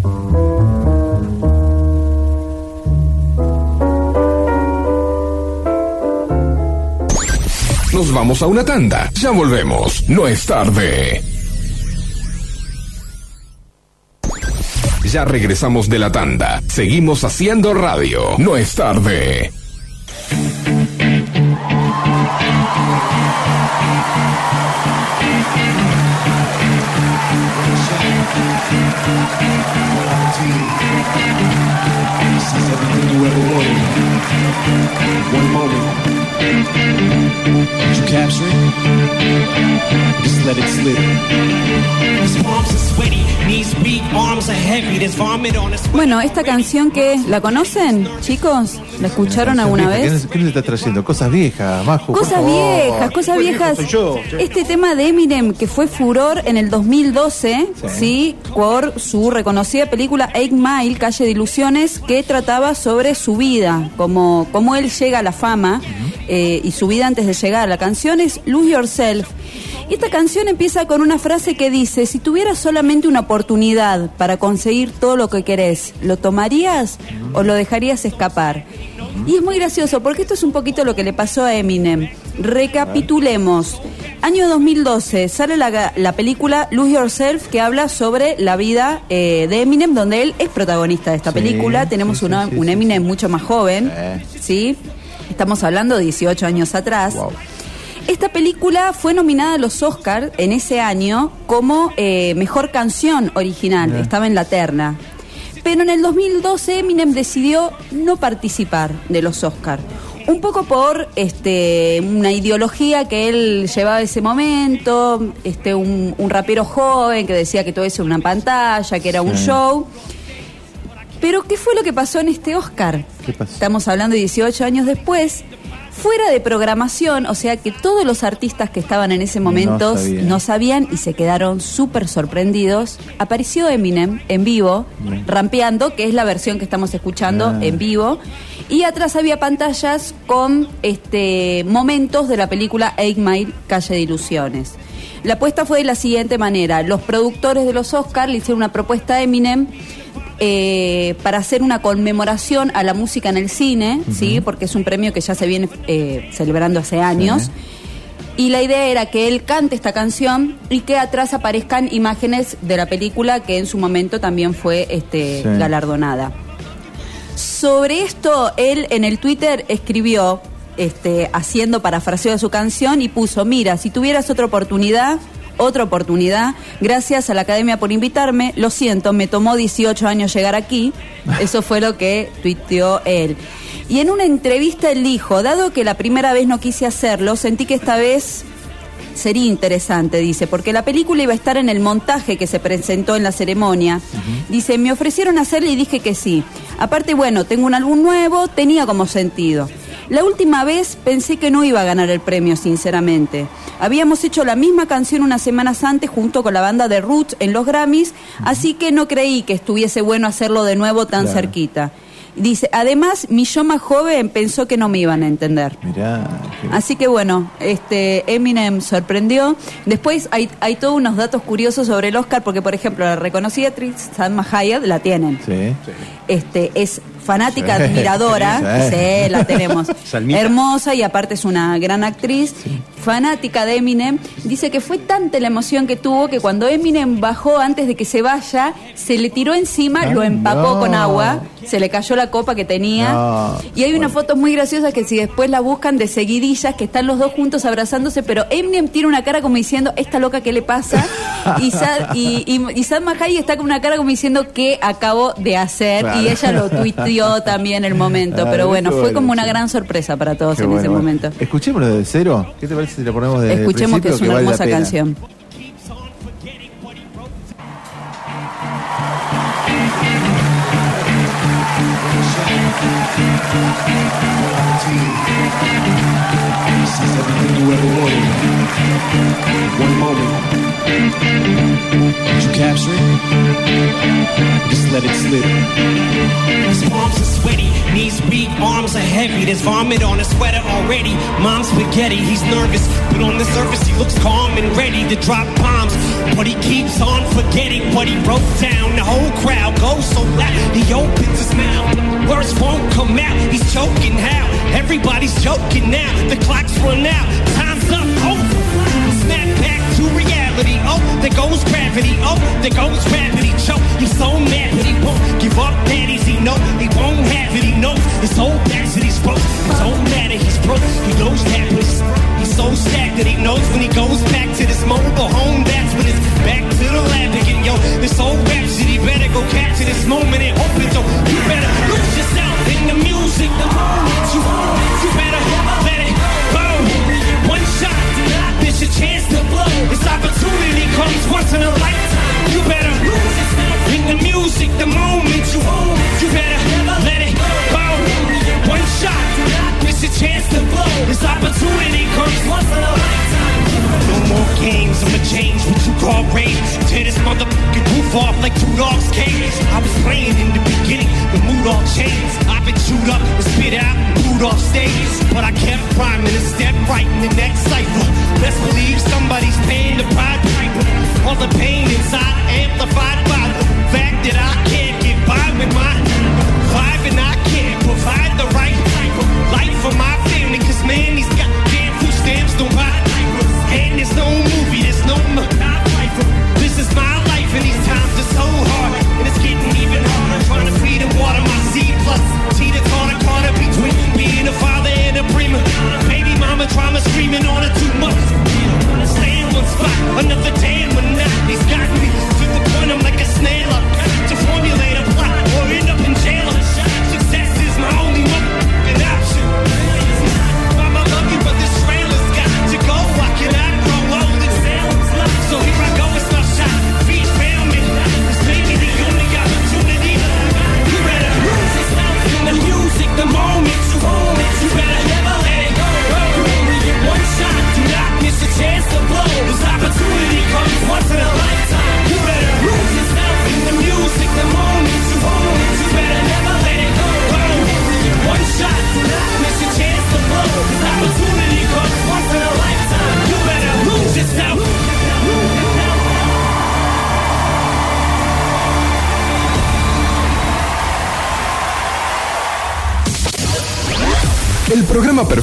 Speaker 7: Nos vamos a una tanda. Ya volvemos. No es tarde. Ya regresamos de la tanda. Seguimos haciendo radio. No es tarde.
Speaker 6: Did you capture it? Just let it slip.
Speaker 13: His palms are sweaty, knees weak, arms are heavy. There's vomit on his
Speaker 3: Bueno, esta canción que la conocen, chicos, ¿la escucharon alguna
Speaker 14: ¿Qué,
Speaker 3: vez?
Speaker 14: ¿Qué nos está trayendo? Cosas viejas, Majo.
Speaker 3: Cosas viejas, cosas viejas. Este tema de Eminem que fue furor en el 2012, sí, por su reconocida película Eight Mile, Calle de Ilusiones, que trataba sobre su vida, como, cómo él llega a la fama eh, y su vida antes de llegar. La canción es Lose Yourself. Y esta canción empieza con una frase que dice, si tuvieras solamente una oportunidad para conseguir todo lo que querés, ¿lo tomarías o lo dejarías escapar? Y es muy gracioso porque esto es un poquito lo que le pasó a Eminem. Recapitulemos. Año 2012 sale la, la película Lose Yourself que habla sobre la vida eh, de Eminem, donde él es protagonista de esta
Speaker 14: Sí,
Speaker 3: película. Tenemos
Speaker 14: sí,
Speaker 3: una-
Speaker 14: sí,
Speaker 3: un. Eminem mucho más joven. ¿sí? Estamos hablando de 18 años atrás. Esta película fue nominada a los Oscars en ese año como eh, mejor canción original, estaba en la terna. Pero en el 2012 Eminem decidió no participar de los Oscars. Un poco por este, una ideología que él llevaba ese momento, este, un, un rapero joven que decía que todo eso era una pantalla, que era un show. Pero ¿qué fue lo que pasó en este Oscar?
Speaker 14: ¿Qué pasó?
Speaker 3: Estamos hablando de 18 años después. Fuera de programación, o sea que todos los artistas que estaban en ese momento no sabían y se quedaron súper sorprendidos. Apareció Eminem en vivo,
Speaker 14: Bien.
Speaker 3: rampeando, que es la versión que estamos escuchando
Speaker 14: Ah.
Speaker 3: en vivo. Y atrás había pantallas con este momentos de la película Eight Mile, Calle de Ilusiones. La apuesta fue de la siguiente manera. Los productores de los Oscars le hicieron una propuesta a Eminem eh, para hacer una conmemoración a la música en el cine, ¿sí? porque es un premio que ya se viene eh, celebrando hace años. Y la idea era que él cante esta canción y que atrás aparezcan imágenes de la película que en su momento también fue este,
Speaker 14: Sí.
Speaker 3: galardonada. Sobre esto, él en el Twitter escribió, este, haciendo parafraseo de su canción y puso, mira, si tuvieras otra oportunidad, otra oportunidad, gracias a la academia por invitarme, lo siento, me tomó 18 años llegar aquí, eso fue lo que tuiteó él. Y en una entrevista él dijo, dado que la primera vez no quise hacerlo, sentí que esta vez sería interesante, dice, porque la película iba a estar en el montaje que se presentó en la ceremonia. Dice, me ofrecieron hacerle y dije que sí. Aparte, bueno, tengo un álbum nuevo, tenía como sentido. La última vez pensé que no iba a ganar el premio, sinceramente. Habíamos hecho la misma canción unas semanas antes junto con la banda de Roots en los Grammys, así que no creí que estuviese bueno hacerlo de nuevo tan
Speaker 2: Claro.
Speaker 3: cerquita. Dice, además, mi yo más joven pensó que no me iban a entender.
Speaker 2: Mirá.
Speaker 3: Así que bueno, este Eminem sorprendió. Después hay, hay todos unos datos curiosos sobre el Oscar, porque por ejemplo, la reconocida actriz Salma Hayek la tienen.
Speaker 2: Sí.
Speaker 3: Este, es fanática,
Speaker 2: Sí.
Speaker 3: admiradora,
Speaker 2: Sí.
Speaker 3: sí, la tenemos.
Speaker 2: Salmita.
Speaker 3: Hermosa y aparte es una gran actriz, fanática de Eminem. Dice que fue tanta la emoción que tuvo que cuando Eminem bajó antes de que se vaya, se le tiró encima,
Speaker 2: Ay,
Speaker 3: lo empapó
Speaker 2: no.
Speaker 3: con agua, se le cayó la copa que tenía.
Speaker 2: No.
Speaker 3: Y hay unas fotos muy graciosas que si después la buscan de seguidillas, que están los dos juntos abrazándose, pero Eminem tiene una cara como diciendo, esta loca, ¿qué le pasa? Y, Sad, y, está con una cara como diciendo, ¿qué acabo de hacer?
Speaker 2: Claro.
Speaker 3: Y ella lo tuiteó también el momento. Pero bueno, fue como una gran sorpresa para todos
Speaker 2: Qué
Speaker 3: en
Speaker 2: bueno,
Speaker 3: ese
Speaker 2: bueno.
Speaker 3: momento.
Speaker 2: Escuchémoslo de cero. ¿Qué te parece si lo ponemos desde el
Speaker 3: Escuchemos que es una
Speaker 2: vale
Speaker 3: hermosa canción.
Speaker 6: One moment. Did you capture it? Just let it slip.
Speaker 13: His palms are sweaty, knees weak, arms are heavy. There's vomit on his sweater already. Mom's spaghetti, he's nervous, but on the surface he looks calm and ready to drop bombs. But he keeps on forgetting what he wrote down. The whole crowd goes so loud, he opens his mouth. Words won't come out, he's choking how? Everybody's joking now. The clock's run out, time's up. Oh, snap back to reality. Oh, there goes gravity. Oh, there goes gravity. Choke. He's so mad, but he won't give up. Daddies, he know he won't have it. He knows his whole that he's broke. It don't matter, he's broke. He knows that, but he's, he's so stacked that he knows when he goes back to this mobile home. That's when it's back to the lab again, yo. This old rhapsody better go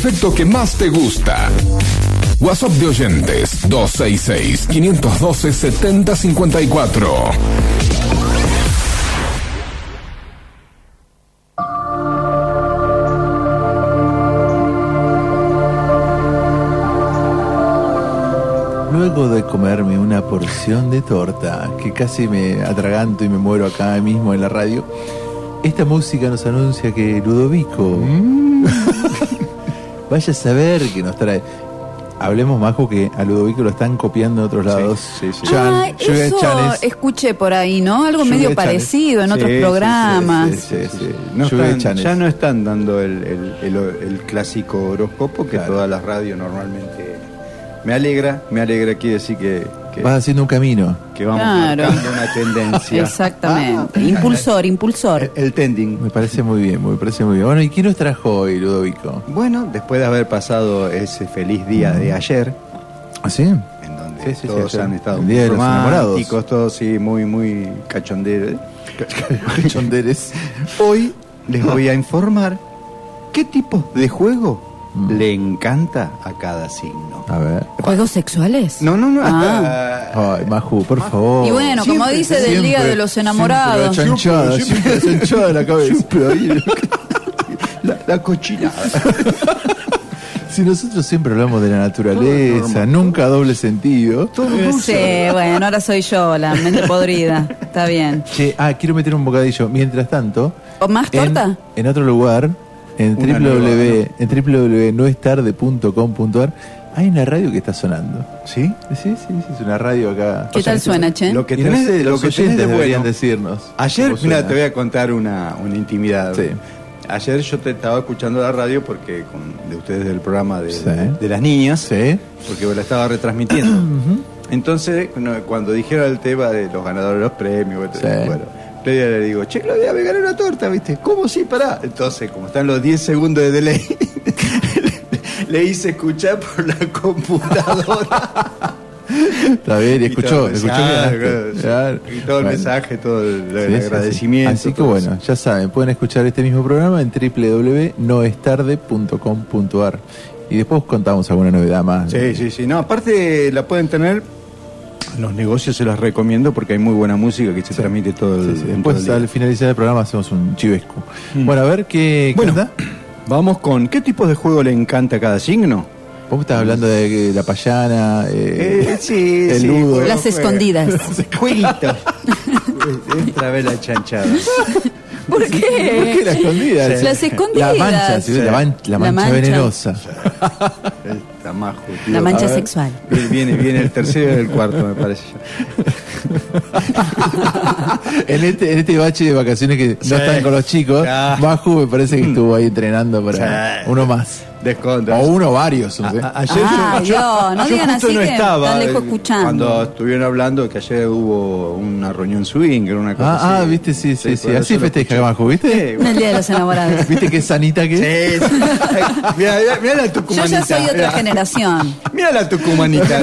Speaker 7: que más te gusta. WhatsApp de oyentes 266-512-7054.
Speaker 2: Luego de comerme una porción de torta, que casi me atraganto y me muero acá mismo en la radio, esta música nos anuncia que Ludovico... Mm. Vaya a saber que nos trae. Hablemos, Majo, que a Ludovico lo están copiando en otros lados. Chan,
Speaker 3: Ah, eso
Speaker 2: Chanes.
Speaker 3: escuché por ahí, ¿no? Algo
Speaker 2: Sugar
Speaker 3: medio
Speaker 2: Chanes.
Speaker 3: parecido en
Speaker 5: Sí,
Speaker 3: otros
Speaker 5: sí, sí,
Speaker 3: programas.
Speaker 5: sí, sí, sí. No están- ya no están dando el, el- el- el clásico horóscopo que todas las radios normalmente. Me alegra, me alegra aquí decir que, que,
Speaker 2: Vas haciendo un camino.
Speaker 5: Que vamos
Speaker 3: Claro.
Speaker 5: marcando una tendencia.
Speaker 3: Exactamente. impulsor, impulsor.
Speaker 5: El tending.
Speaker 2: Me parece muy bien, me parece muy bien. Bueno, ¿y quién nos trajo hoy, Ludovico?
Speaker 5: Bueno, después de haber pasado ese feliz día de ayer,
Speaker 2: ¿Ah, sí?
Speaker 5: en donde
Speaker 2: Sí, sí, sí,
Speaker 5: todos han estado
Speaker 2: El
Speaker 5: muy
Speaker 2: día de los enamorados.
Speaker 5: románticos, todos sí, muy, muy cachonderos.
Speaker 2: Chonderes.
Speaker 5: Hoy les voy a informar qué tipo de juego le encanta a cada signo.
Speaker 2: A ver.
Speaker 3: ¿Juegos sexuales?
Speaker 5: No, no, no,
Speaker 3: Ah.
Speaker 5: hasta-
Speaker 2: Ay, Maju, por favor.
Speaker 3: Y bueno, como
Speaker 5: Siempre,
Speaker 3: dice del
Speaker 2: Siempre,
Speaker 3: Día de los Enamorados.
Speaker 2: Siempre la chanchada, siempre la chanchada en la cabeza.
Speaker 5: la, la cochinada.
Speaker 2: Si nosotros siempre hablamos de la naturaleza, nunca doble sentido.
Speaker 3: Sí, bueno, ahora soy yo, la mente podrida. Está bien.
Speaker 2: Che, ah, quiero meter un bocadillo. Mientras tanto,
Speaker 3: ¿O más torta?
Speaker 2: en otro lugar, en www, en www.noestarde.com.ar, hay una radio que está sonando.
Speaker 5: ¿Sí?
Speaker 2: Sí, sí, sí, es una radio acá.
Speaker 3: ¿Qué tal suena, che?
Speaker 5: Lo que tenés, lo que tenés
Speaker 2: oyentes
Speaker 5: de
Speaker 2: deberían
Speaker 5: bueno.
Speaker 2: decirnos.
Speaker 5: Ayer, mira, te voy a contar una, una intimidad.
Speaker 2: Sí.
Speaker 5: Ayer yo te estaba escuchando la radio porque con, de ustedes del programa de,
Speaker 2: Sí.
Speaker 5: de las niñas,
Speaker 2: Sí.
Speaker 5: porque la estaba retransmitiendo. Entonces, cuando dijeron el tema de los ganadores de los premios,
Speaker 2: Sí.
Speaker 5: bueno, Claudia le digo, che, Claudia, me gané una torta, ¿viste? ¿Cómo sí? Pará. Entonces, como están los 10 segundos de delay, le hice escuchar por la computadora.
Speaker 2: Está bien, y
Speaker 5: Y
Speaker 2: escuchó,
Speaker 5: todo
Speaker 2: escuchó
Speaker 5: mensaje, claro. Y todo el
Speaker 2: Bueno.
Speaker 5: mensaje, todo el,
Speaker 2: Sí,
Speaker 5: agradecimiento.
Speaker 2: Así que bueno,
Speaker 5: eso.
Speaker 2: ya saben, pueden escuchar este mismo programa en www.noestarde.com.ar y después contamos alguna novedad más.
Speaker 5: Sí, sí, sí. No, aparte la pueden tener. Los negocios se los recomiendo porque hay muy buena música que se transmite todo el,
Speaker 2: Sí, sí.
Speaker 5: en todo
Speaker 2: Después
Speaker 5: el día.
Speaker 2: al finalizar el programa hacemos un chivesco.
Speaker 5: Mm.
Speaker 2: Bueno, a ver qué, qué
Speaker 5: Bueno,
Speaker 2: onda?
Speaker 5: vamos con ¿qué tipo de juego le encanta a cada signo?
Speaker 2: Vos estás hablando de la payana, eh,
Speaker 5: Eh, sí,
Speaker 2: el
Speaker 5: sí,
Speaker 2: ludo.
Speaker 5: juego,
Speaker 3: Las escondidas.
Speaker 5: Jueguitos. Otra vez la chanchada.
Speaker 3: ¿Por qué?
Speaker 2: ¿Por qué la escondida?
Speaker 3: Las
Speaker 2: La
Speaker 3: escondidas.
Speaker 2: mancha, ¿sí? la, man- la
Speaker 3: La
Speaker 2: mancha
Speaker 3: mancha.
Speaker 2: venenosa.
Speaker 5: Está majo.
Speaker 3: La mancha
Speaker 5: ver,
Speaker 3: sexual.
Speaker 5: Viene, viene, viene el tercero y el cuarto, me parece.
Speaker 2: en, este, en este bache de vacaciones que
Speaker 5: Sí.
Speaker 2: no están con los chicos,
Speaker 5: Ya.
Speaker 2: Maju me parece que estuvo ahí entrenando para
Speaker 5: Sí.
Speaker 2: uno más.
Speaker 5: Descontra.
Speaker 2: O uno varios, no sé.
Speaker 5: A- a- ayer
Speaker 3: Ah,
Speaker 5: yo,
Speaker 3: Dios, no
Speaker 5: yo
Speaker 3: digan
Speaker 5: justo
Speaker 3: así
Speaker 5: no
Speaker 3: que
Speaker 5: estaba
Speaker 3: están lejos escuchando.
Speaker 5: cuando estuvieron hablando que ayer hubo una reunión swinger, una cosa
Speaker 2: Ah, ah,
Speaker 5: así.
Speaker 2: viste, sí, sí, sí. Así festeja. Maju, ¿viste?
Speaker 5: Sí, bueno.
Speaker 3: El Día de los Enamorados.
Speaker 2: ¿Viste qué sanita que es?
Speaker 5: Sí, sí. Mira, mira, mira la
Speaker 3: Yo
Speaker 5: tucumanita.
Speaker 3: ya soy otra
Speaker 5: mira.
Speaker 3: generación.
Speaker 5: Mira la tucumanita.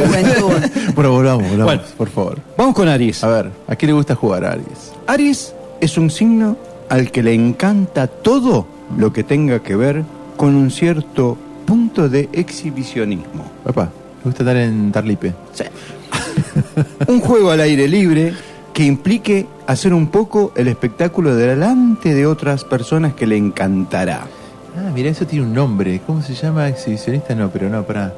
Speaker 2: Bueno, volvamos, volvamos,
Speaker 5: Bueno.
Speaker 2: por favor.
Speaker 5: Vamos con Aries.
Speaker 2: A ver, ¿a quién le gusta jugar a Aries?
Speaker 5: Aries es un signo al que le encanta todo lo que tenga que ver con un cierto punto de exhibicionismo.
Speaker 2: Papá, le gusta estar en Tarlipe.
Speaker 5: Un juego al aire libre que implique hacer un poco el espectáculo delante de otras personas que le encantará.
Speaker 2: Ah, mira, eso tiene un nombre. ¿Cómo se llama? Exhibicionista, no, pero no, pará.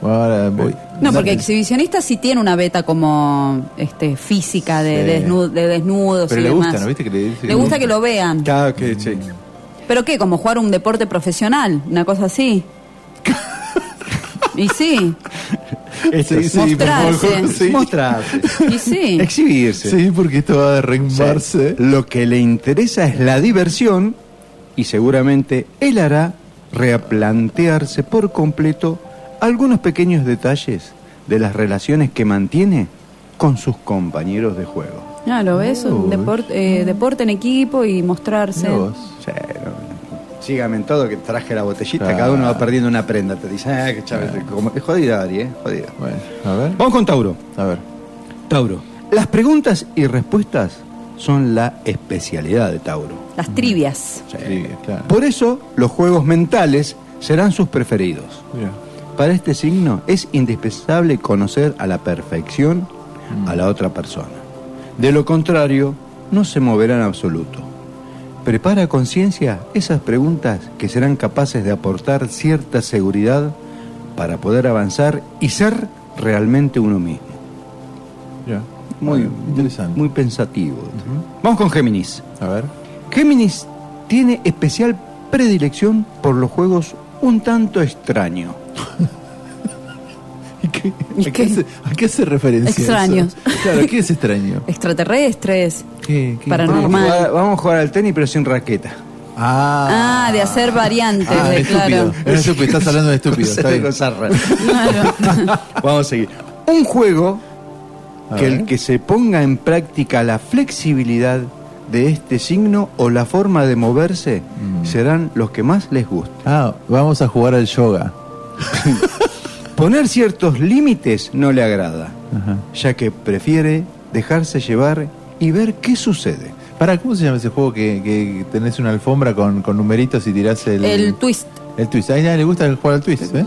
Speaker 2: Ahora voy.
Speaker 3: No, porque exhibicionista sí tiene una beta como este física de,
Speaker 2: Sí.
Speaker 3: desnu- de desnudos
Speaker 2: Pero
Speaker 3: y
Speaker 2: le
Speaker 3: demás.
Speaker 2: gusta, ¿no? ¿Viste que le dice
Speaker 3: Le gusta que lo vean.
Speaker 5: Claro que sí.
Speaker 3: ¿Pero qué? ¿Como jugar un deporte profesional? ¿Una cosa así? y sí,
Speaker 2: Sí, sí,
Speaker 3: Mostrarse.
Speaker 2: por favor, sí.
Speaker 5: Mostrarse.
Speaker 3: y sí.
Speaker 5: Exhibirse.
Speaker 2: Sí, porque esto va a derrumbarse.
Speaker 5: Lo que le interesa es la diversión y seguramente él hará replantearse por completo algunos pequeños detalles de las relaciones que mantiene con sus compañeros de juego.
Speaker 3: Ah, lo ves, un deporte, eh, deporte en equipo y mostrarse.
Speaker 2: Vos.
Speaker 5: Sí, no, sígame en todo que traje la botellita,
Speaker 2: Claro.
Speaker 5: cada uno va perdiendo una prenda. Te dice, ah, qué como- es jodida, Ari, eh, jodida.
Speaker 2: Bueno, a ver.
Speaker 5: Vamos con Tauro.
Speaker 2: A ver.
Speaker 5: Tauro. Las preguntas y respuestas son la especialidad de Tauro.
Speaker 3: Las trivias.
Speaker 2: Sí, claro.
Speaker 5: Por eso, los juegos mentales serán sus preferidos.
Speaker 2: Mira.
Speaker 5: Para este signo es indispensable conocer a la perfección a la otra persona. De lo contrario, no se moverá en absoluto. Prepara a conciencia esas preguntas que serán capaces de aportar cierta seguridad para poder avanzar y ser realmente uno mismo.
Speaker 2: Ya.
Speaker 5: Muy,
Speaker 2: interesante.
Speaker 5: muy pensativo. Vamos con Géminis.
Speaker 2: A ver.
Speaker 5: Géminis tiene especial predilección por los juegos un tanto
Speaker 2: ¿A qué, hace, a qué hace referencia?
Speaker 3: Extraños.
Speaker 2: eso? Claro, ¿qué es extraño?
Speaker 3: Extraterrestres.
Speaker 2: ¿Qué, qué?
Speaker 3: Paranormal.
Speaker 5: Vamos a, jugar, vamos a jugar al tenis, pero sin raqueta.
Speaker 2: Ah,
Speaker 3: Ah, de hacer variantes,
Speaker 2: ah,
Speaker 3: de,
Speaker 2: estúpido.
Speaker 3: claro.
Speaker 2: Es estúpido, estás hablando de estúpido. está bien.
Speaker 3: Claro.
Speaker 5: Vamos a seguir. Un juego
Speaker 2: A
Speaker 5: que
Speaker 2: ver.
Speaker 5: el que se ponga en práctica la flexibilidad de este signo o la forma de moverse
Speaker 2: Mm.
Speaker 5: serán los que más les guste.
Speaker 2: Ah, vamos a jugar al yoga.
Speaker 5: Poner ciertos límites no le agrada,
Speaker 2: Ajá.
Speaker 5: ya que prefiere dejarse llevar y ver qué sucede.
Speaker 2: Para, ¿cómo se llama ese juego que, que tenés una alfombra con, con numeritos y tirás el...
Speaker 3: El twist.
Speaker 2: El twist. A ella le gusta jugar al twist, ¿eh?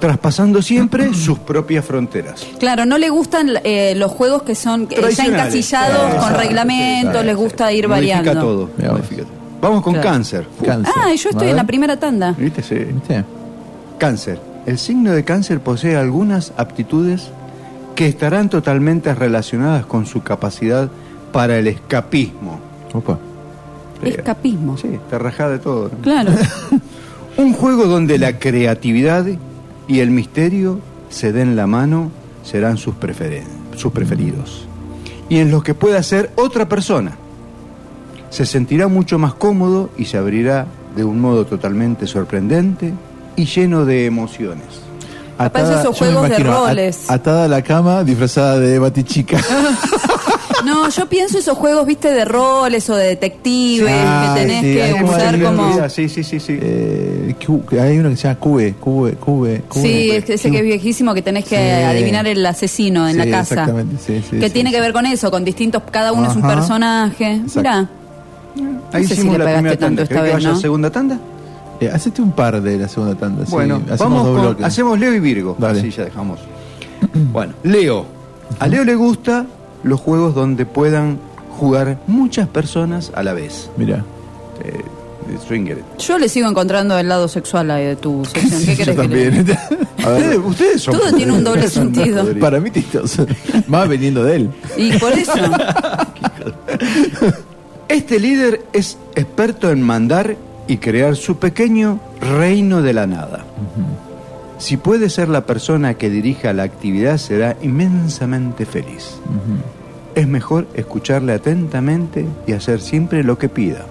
Speaker 5: Traspasando siempre sus propias fronteras.
Speaker 3: Claro, no le gustan eh, los juegos que son eh, ya encasillados
Speaker 5: Claro,
Speaker 3: con reglamentos,
Speaker 5: sí,
Speaker 3: les gusta ir
Speaker 5: Modifica
Speaker 3: variando.
Speaker 5: todo. Modifica todo. Vamos con
Speaker 3: Claro.
Speaker 5: cáncer.
Speaker 2: Cáncer.
Speaker 3: Ah, yo estoy en la primera tanda.
Speaker 5: ¿Viste? Sí.
Speaker 2: ¿Viste?
Speaker 5: Cáncer. El signo de cáncer posee algunas aptitudes que estarán totalmente relacionadas con su capacidad para el escapismo.
Speaker 2: Opa.
Speaker 3: Escapismo.
Speaker 5: Sí, está rajada de todo. ¿no?
Speaker 3: Claro.
Speaker 5: Un juego donde la creatividad y el misterio se den la mano serán sus, preferen- sus preferidos. Y en los que pueda hacer otra persona. Se sentirá mucho más cómodo y se abrirá de un modo totalmente sorprendente y lleno de emociones.
Speaker 3: Capaz esos juegos de
Speaker 2: imagino, at-
Speaker 3: roles.
Speaker 2: atada a la cama, disfrazada de batichica.
Speaker 3: No, yo pienso esos juegos, viste, de roles o de detectives,
Speaker 2: Ah,
Speaker 3: que tenés
Speaker 2: sí,
Speaker 3: que
Speaker 2: como
Speaker 3: usar como...
Speaker 5: Sí, sí, sí, sí.
Speaker 2: Eh, hay uno que se llama Cube, Cube, Cube, Cube.
Speaker 3: Sí, es ese que es viejísimo que tenés que
Speaker 2: Sí.
Speaker 3: adivinar el asesino en
Speaker 2: Sí,
Speaker 3: la casa.
Speaker 2: Exactamente, sí, sí.
Speaker 3: que tiene que ver con eso, con distintos, cada uno es un
Speaker 2: Ajá.
Speaker 3: personaje.
Speaker 2: Exacto.
Speaker 3: Mirá.
Speaker 5: Ahí
Speaker 3: No sé si
Speaker 5: hicimos
Speaker 3: le
Speaker 5: la primera tanda.
Speaker 3: esta
Speaker 5: ¿Querés que
Speaker 3: vez,
Speaker 5: vaya
Speaker 3: ¿no?
Speaker 5: segunda tanda?
Speaker 2: Eh, hacete un par de la segunda tanda. sí,
Speaker 5: Bueno,
Speaker 2: hacemos
Speaker 5: vamos
Speaker 2: dos
Speaker 5: con-
Speaker 2: bloques.
Speaker 5: hacemos Leo y Virgo.
Speaker 2: Dale.
Speaker 5: Así ya dejamos. Bueno, Leo. A Leo le gusta los juegos donde puedan jugar muchas personas a la vez.
Speaker 2: Mira.
Speaker 5: Eh, Swinger.
Speaker 3: Yo le sigo encontrando el lado sexual ahí de tu sección. ¿Qué
Speaker 2: Yo
Speaker 3: querés que le
Speaker 2: también.
Speaker 3: diga?
Speaker 2: A ver,
Speaker 5: Ustedes, ustedes son.
Speaker 3: Todo tiene un doble sentido.
Speaker 2: Para mí, Titos. Más veniendo de él.
Speaker 3: Y por eso.
Speaker 5: Este líder es experto en mandar y crear su pequeño reino de la nada. Si puede ser la persona que dirija la actividad, será inmensamente feliz. Es mejor escucharle atentamente y hacer siempre lo que pida.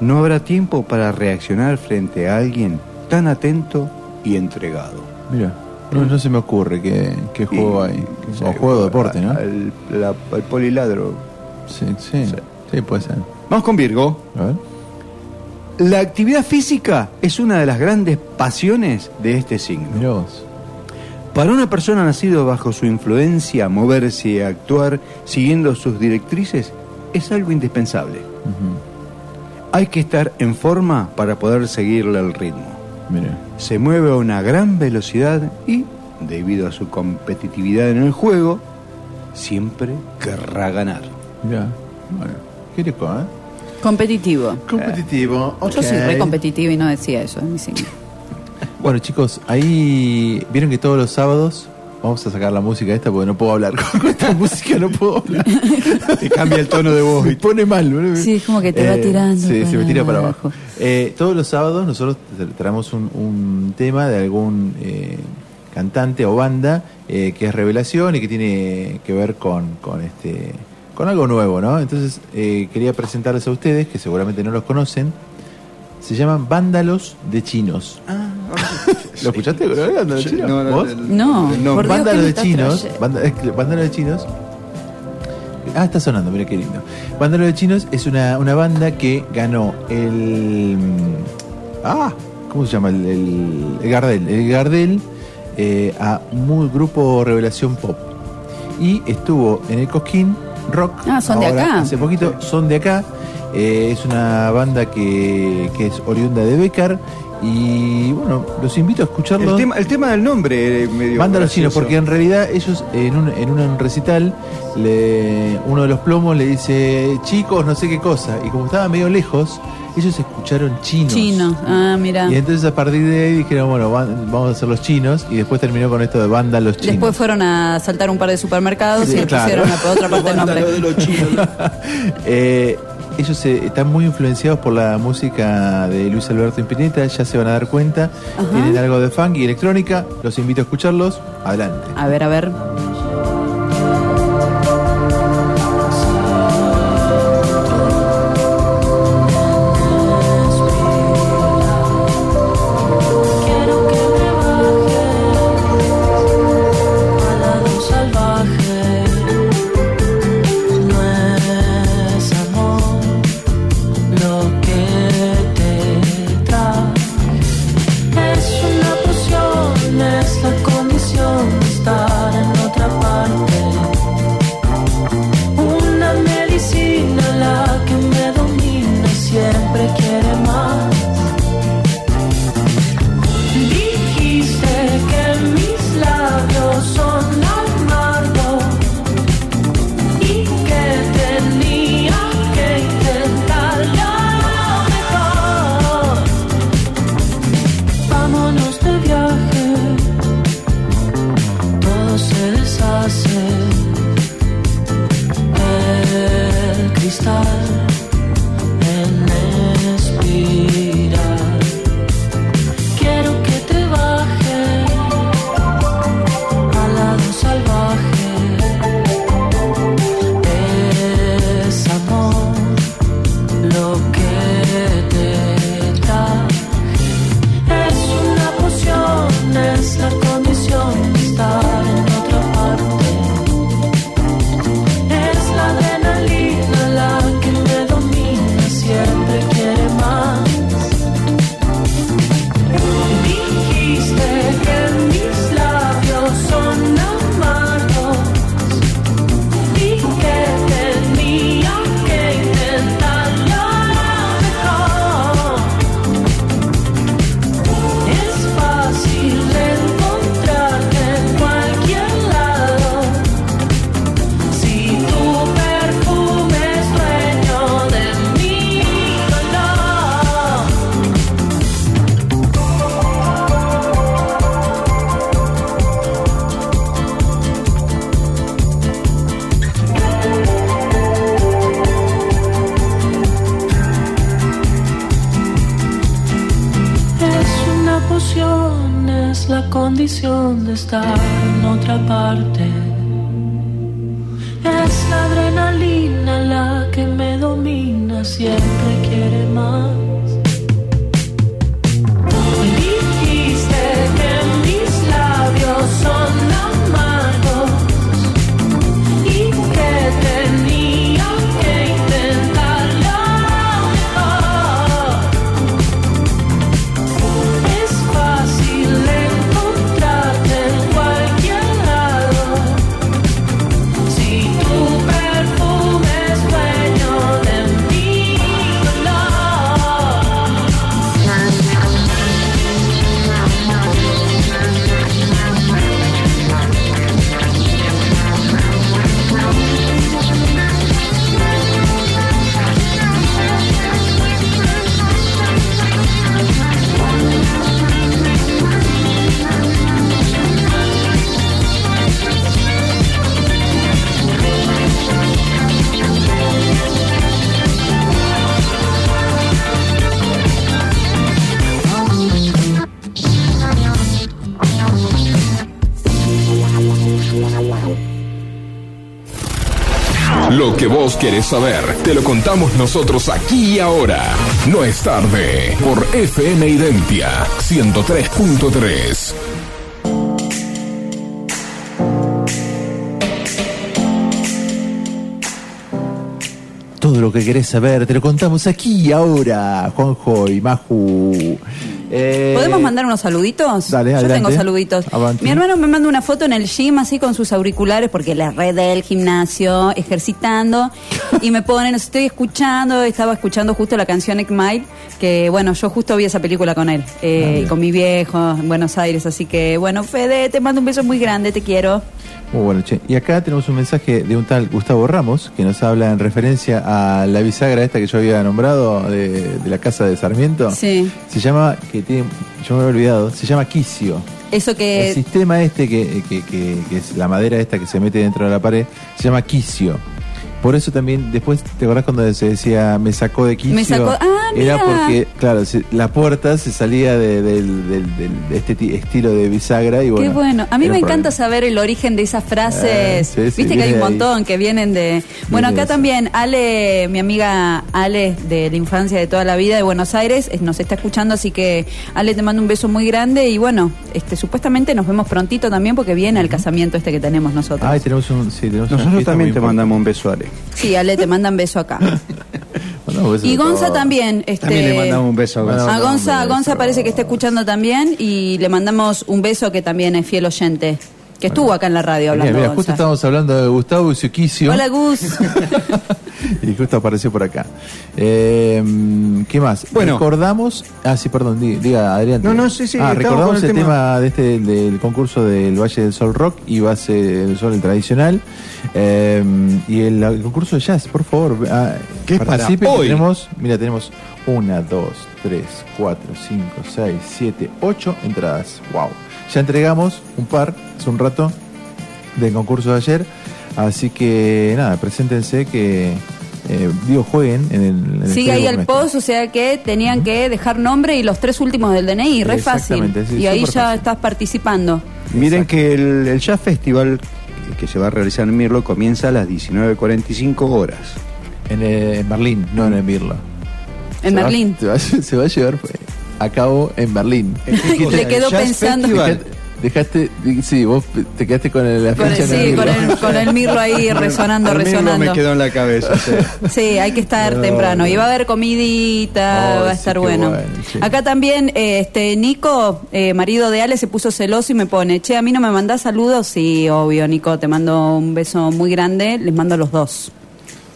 Speaker 5: No habrá tiempo para reaccionar frente a alguien tan atento y entregado.
Speaker 2: Mira. No, no se me ocurre qué, qué juego hay.
Speaker 5: Sí,
Speaker 2: o juego de deporte, ¿no?
Speaker 5: El, la- el poliladro.
Speaker 2: Sí, sí. Sí, puede ser.
Speaker 5: Vamos con Virgo.
Speaker 2: A ver.
Speaker 5: La actividad física es una de las grandes pasiones de este signo. Para una persona nacida bajo su influencia, moverse y actuar siguiendo sus directrices es algo indispensable. Hay que estar en forma para poder seguirle el ritmo.
Speaker 2: Mira.
Speaker 5: Se mueve a una gran velocidad y, debido a su competitividad en el juego, siempre querrá ganar.
Speaker 2: Mira. Bueno. Qué rico, ¿eh?
Speaker 3: Competitivo.
Speaker 2: Competitivo.
Speaker 3: Yo soy re competitiva y no decía eso en mi signo.
Speaker 2: Bueno, chicos, ahí vieron que todos los sábados vamos a sacar la música esta porque no puedo hablar. Con esta música no puedo hablar.
Speaker 5: Te cambia el tono de voz.
Speaker 2: Me pone mal, boludo.
Speaker 3: Sí, es como que te va
Speaker 2: Eh,
Speaker 3: tirando
Speaker 2: Sí, se me tira para
Speaker 3: abajo.
Speaker 2: abajo. Eh, todos los sábados nosotros tra- traemos un, un tema de algún eh, cantante o banda eh, que es revelación y que tiene que ver con, con este con algo nuevo, ¿no? Entonces eh, quería presentarles a ustedes, que seguramente no los conocen. Se llaman Vándalos de Chinos. ¿Lo escuchaste? bro? ¿Vándalos de
Speaker 5: Sí,
Speaker 2: Chinos?
Speaker 5: no, no,
Speaker 2: ¿Vos?
Speaker 3: No,
Speaker 5: el nombre.
Speaker 3: por Dios, ¿qué
Speaker 2: Vándalos de chinos. Vándalos de chinos. Ah, está sonando, mira qué lindo. Vándalos de chinos es una, una banda que ganó el. Ah, ¿cómo se llama? El, el, el Gardel. El Gardel eh, a muy grupo Revelación Pop. Y estuvo en el Cosquín Rock.
Speaker 3: Ah, son de acá.
Speaker 2: Hace poquito, son de acá. Eh, es una banda que, que es oriunda de Becar Y bueno, los invito a escucharlo.
Speaker 5: El tema, el tema del nombre eh, medio.
Speaker 2: Banda Los Chinos, porque en realidad ellos en un, en un recital, le, uno de los plomos le dice, chicos, no sé qué cosa. Y como estaba medio lejos, ellos escucharon chinos.
Speaker 15: Chino. Ah, mira.
Speaker 2: Y entonces a partir de ahí dijeron, bueno, va- vamos a hacer los chinos. Y después terminó con esto de banda Los Chinos.
Speaker 15: Después fueron a saltar un par de supermercados
Speaker 2: Sí,
Speaker 15: y le
Speaker 2: claro.
Speaker 15: pusieron a otra parte del nombre.
Speaker 2: Eh, ellos eh, están muy influenciados por la música de Luis Alberto Impineta, ya se van a dar cuenta.
Speaker 15: Ajá.
Speaker 2: Tienen algo de funk y electrónica, los invito a escucharlos. Adelante.
Speaker 15: A ver, a ver.
Speaker 7: Vos querés saber, te lo contamos nosotros aquí y ahora. No es tarde, por FM Identia 103.3.
Speaker 2: Todo lo que querés saber, te lo contamos aquí y ahora, Juanjo y Maju. Eh,
Speaker 3: ¿Podemos mandar unos saluditos?
Speaker 2: Dale,
Speaker 3: Yo
Speaker 2: adelante.
Speaker 3: tengo saluditos.
Speaker 2: Avanti.
Speaker 3: Mi hermano me manda una foto en el gym así con sus auriculares porque la red del gimnasio, ejercitando, y me pone, nos estoy escuchando, estaba escuchando justo la canción Ekmite, que bueno, yo justo vi esa película con él, eh,
Speaker 2: Ah,
Speaker 3: con mi viejo en Buenos Aires, así que bueno, Fede, te mando un beso muy grande, te quiero.
Speaker 2: Muy bueno, che. Y acá tenemos un mensaje de un tal Gustavo Ramos que nos habla en referencia a la bisagra esta que yo había nombrado de, de la casa de Sarmiento.
Speaker 3: Sí.
Speaker 2: Se llama, que tiene, yo me había olvidado, se llama quisio.
Speaker 3: Eso
Speaker 2: El
Speaker 3: que...
Speaker 2: sistema este que, que- que- que es la madera esta que se mete dentro de la pared se llama quisio. Por eso también, después, ¿te acordás cuando se decía me sacó de quisio?
Speaker 3: Me sacó- ah,
Speaker 2: Era
Speaker 3: mira.
Speaker 2: porque, claro, se- la puerta se salía de, del- del- del- de este ti- estilo de bisagra y bueno.
Speaker 3: Qué bueno. A mí
Speaker 2: era
Speaker 3: me encanta
Speaker 2: problema.
Speaker 3: saber el origen de esas frases.
Speaker 2: Eh, sí, sí,
Speaker 3: Viste que hay un
Speaker 2: de ahí.
Speaker 3: montón que vienen de. Bueno,
Speaker 2: Viene
Speaker 3: acá
Speaker 2: de eso.
Speaker 3: también Ale, mi amiga Ale de la infancia de toda la vida de Buenos Aires, nos está escuchando, así que Ale te mando un beso muy grande y bueno, este supuestamente nos vemos prontito también porque viene el casamiento este que tenemos nosotros.
Speaker 2: Ay, tenemos un. Sí, tenemos
Speaker 5: Nosotros también te
Speaker 2: importante.
Speaker 5: mandamos un beso, Ale.
Speaker 3: Sí, Ale, te mandan beso acá. Y Gonza también. Este,
Speaker 5: También le mandamos un beso a Gonza.
Speaker 3: A Gonza. Gonza parece que está escuchando también y le mandamos un beso que también es fiel oyente, que estuvo acá en la radio hablando.
Speaker 2: mira, justo estábamos hablando de Gustavo y su quisio.
Speaker 3: Hola Gus.
Speaker 2: Y justo apareció por acá. Eh, ¿Qué más?
Speaker 5: Bueno.
Speaker 2: recordamos. Ah, sí, perdón, di- diga, adelante.
Speaker 5: No, no, sí, sí,
Speaker 2: Ah,
Speaker 5: estamos
Speaker 2: recordamos
Speaker 5: con
Speaker 2: el
Speaker 5: el
Speaker 2: tema,
Speaker 5: tema.
Speaker 2: de este, del concurso del Valle del Sol Rock y Base del Sol el tradicional. Eh, y el, el concurso de jazz, por favor. ah,
Speaker 5: ¿Qué es para
Speaker 2: participen, que
Speaker 5: hoy?
Speaker 2: Tenemos, mira, tenemos una, dos, tres, cuatro, cinco, seis, siete, ocho entradas. Wow. Ya entregamos un par hace un rato del concurso de ayer. Así que nada, preséntense que eh, digo jueguen en el. en el
Speaker 3: Sigue ahí el post, o sea que tenían que dejar nombre y los tres últimos del DNI, re fácil.
Speaker 2: Sí,
Speaker 3: y ahí ya
Speaker 2: fácil.
Speaker 3: estás participando.
Speaker 5: Miren que el, el Jazz Festival que se va a realizar en Mirlo comienza a las 19.45 horas.
Speaker 2: En, eh, en Berlín, no en el Mirlo.
Speaker 3: En
Speaker 2: Se va-
Speaker 3: Berlín.
Speaker 2: se, va, se va a llevar eh, a cabo en Berlín.
Speaker 3: Le quedó pensando.
Speaker 2: Dejaste, sí, vos te quedaste con el- la
Speaker 3: Con el- sí,
Speaker 2: Mirlo.
Speaker 3: con el, con el mirlo ahí resonando,
Speaker 5: El
Speaker 3: resonando.
Speaker 5: me quedó en la cabeza. sí.
Speaker 3: Sí, hay que estar
Speaker 2: No,
Speaker 3: temprano. Y va a haber comidita,
Speaker 2: Oh,
Speaker 3: va a
Speaker 2: sí,
Speaker 3: estar
Speaker 2: qué
Speaker 3: bueno.
Speaker 2: bueno, sí.
Speaker 3: Acá también, eh, este Nico, eh, marido de Ale, se puso celoso y me pone, che, a mí no me mandás saludos. Sí, obvio, Nico, te mando un beso muy grande. Les mando a los dos.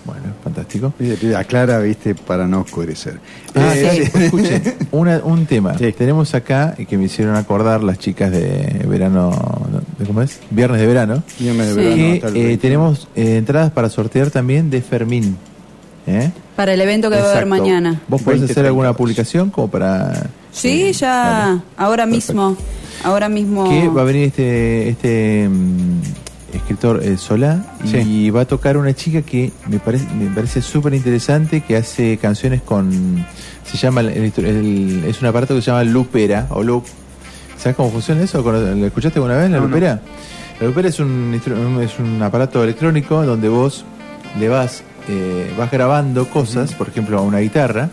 Speaker 2: Bueno, fantástico.
Speaker 5: Aclara, viste, para no oscurecer.
Speaker 2: Ah,
Speaker 5: Eh,
Speaker 2: sí, escuchen, una- un tema. Tenemos acá y que me hicieron acordar las chicas de verano, ¿de ¿cómo es? Viernes de verano.
Speaker 5: Viernes de
Speaker 3: Sí.
Speaker 5: verano,
Speaker 2: que eh,
Speaker 5: 20.
Speaker 2: tenemos eh, entradas para sortear también de Fermín. ¿eh?
Speaker 3: Para el evento que va a haber mañana.
Speaker 2: ¿Vos podés
Speaker 5: 20,
Speaker 2: hacer alguna
Speaker 5: 30
Speaker 2: publicación como para
Speaker 3: Sí, ya, ahora mismo. Ahora mismo.
Speaker 2: que va a venir este este mm, escritor eh, Solá y va a tocar una chica que me parece me parece súper interesante que hace canciones con se llama el- el- el- es un aparato que se llama Lupera o Loop ¿Sabes cómo funciona eso? ¿Cono- ¿Lo escuchaste alguna vez la
Speaker 5: No, no.
Speaker 2: Lupera? La Lupera es un es un aparato electrónico donde vos le vas eh, vas grabando cosas, por ejemplo, a una guitarra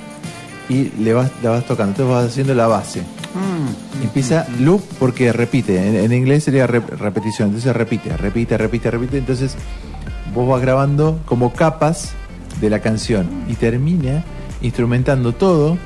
Speaker 2: y le vas la vas tocando, entonces vas haciendo la base. Empieza loop porque repite, en, en inglés sería rep- repetición, entonces repite, repite, repite, repite, entonces vos vas grabando como capas de la canción y termina instrumentando todo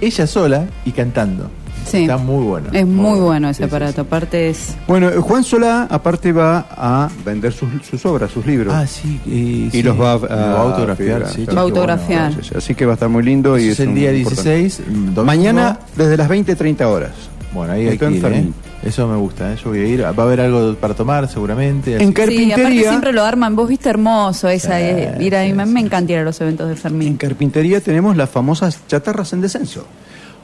Speaker 2: ella sola y cantando.
Speaker 3: Sí.
Speaker 2: Está muy bueno.
Speaker 3: Es muy bueno ese
Speaker 2: Sí, sí,
Speaker 3: aparato. Aparte es.
Speaker 5: Bueno, eh, Juan Solá, aparte, va a vender sus, sus obras, sus libros.
Speaker 2: Ah, sí. eh,
Speaker 5: y
Speaker 2: sí.
Speaker 5: los va a,
Speaker 2: va a autografiar, sí,
Speaker 3: Va a autografiar.
Speaker 5: Sí, sí, Así que va a estar muy lindo. y
Speaker 2: Eso es el
Speaker 5: un-
Speaker 2: día
Speaker 5: importante.
Speaker 2: 16. domingo.
Speaker 5: Mañana, desde las 20.30 horas.
Speaker 2: Bueno, ahí hay que
Speaker 5: en
Speaker 2: ir, ¿eh?
Speaker 5: Fermín.
Speaker 2: Eso me gusta, ¿eh? Yo voy a ir. Va a haber algo para tomar seguramente. así
Speaker 5: En
Speaker 2: que-
Speaker 3: Sí, aparte
Speaker 5: Carpintería.
Speaker 3: siempre lo arman. Vos viste hermoso esa.
Speaker 2: Sí,
Speaker 3: eh, ir a mí me encanta ir a los eventos de
Speaker 5: En
Speaker 3: Fermín.
Speaker 5: carpintería tenemos las famosas chatarras en descenso.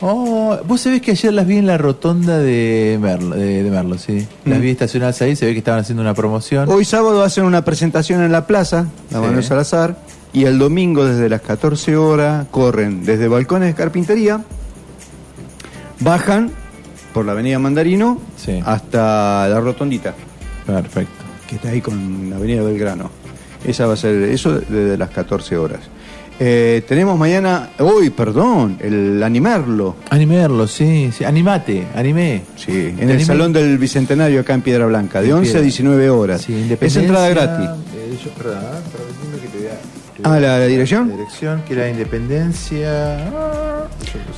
Speaker 2: Oh, vos sabés que ayer las vi en la rotonda de Merlo, de, de Merlo, sí. Las
Speaker 5: Mm.
Speaker 2: vi estacionadas ahí, se ve que estaban haciendo una promoción.
Speaker 5: Hoy sábado hacen una presentación en la plaza, la
Speaker 2: Sí.
Speaker 5: Manuel Salazar, y el domingo desde las 14 horas corren desde balcones de carpintería, bajan por la avenida Mandarino
Speaker 2: Sí.
Speaker 5: hasta la rotondita,
Speaker 2: Perfecto.
Speaker 5: que está ahí con la avenida Belgrano. Esa va a ser, eso desde las 14 horas. Eh, tenemos mañana, hoy, perdón, el animarlo.
Speaker 2: Animarlo, sí, sí. Animate, animé.
Speaker 5: Sí, en el
Speaker 2: animé.
Speaker 5: Salón del Bicentenario acá en Piedra Blanca, de
Speaker 2: En
Speaker 5: 11 a
Speaker 2: Piedra.
Speaker 5: 19 horas.
Speaker 2: Sí,
Speaker 5: es
Speaker 2: Independencia,
Speaker 5: entrada gratis.
Speaker 2: eh, yo- perdón, ah, perdón, dime que te
Speaker 5: Ah, ¿la- la dirección?
Speaker 2: La dirección, que era Independencia. ah,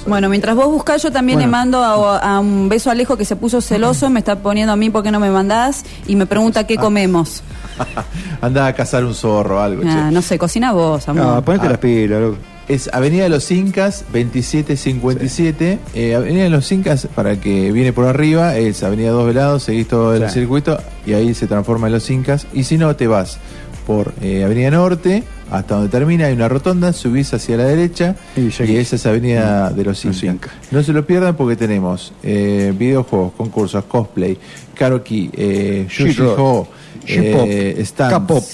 Speaker 3: Bueno, mientras vos buscás, yo también
Speaker 2: Bueno.
Speaker 3: le mando a, a un beso a Alejo que se puso celoso, me está poniendo a mí por qué no me mandás y me pregunta
Speaker 2: Ah.
Speaker 3: qué comemos.
Speaker 2: Anda a cazar un zorro o algo.
Speaker 3: Ah,
Speaker 2: che.
Speaker 3: no sé, cocina vos, amor.
Speaker 5: No, ponete
Speaker 2: Ah.
Speaker 5: las pilas, loco.
Speaker 2: Es Avenida de los Incas, 2757. Eh, Avenida de los Incas, para el que viene por arriba, es Avenida Dos Velados, seguís todo el
Speaker 5: Sí.
Speaker 2: circuito y ahí se transforma en los Incas. Y si no, te vas por eh, Avenida Norte, hasta donde termina, hay una rotonda, subís hacia la derecha y, esa es Avenida de los Incas. No se lo pierdan porque tenemos eh, videojuegos, concursos, cosplay, karaoke, eh,
Speaker 5: Shiro,
Speaker 2: Yu-Gi-Oh, eh.
Speaker 5: K-pop,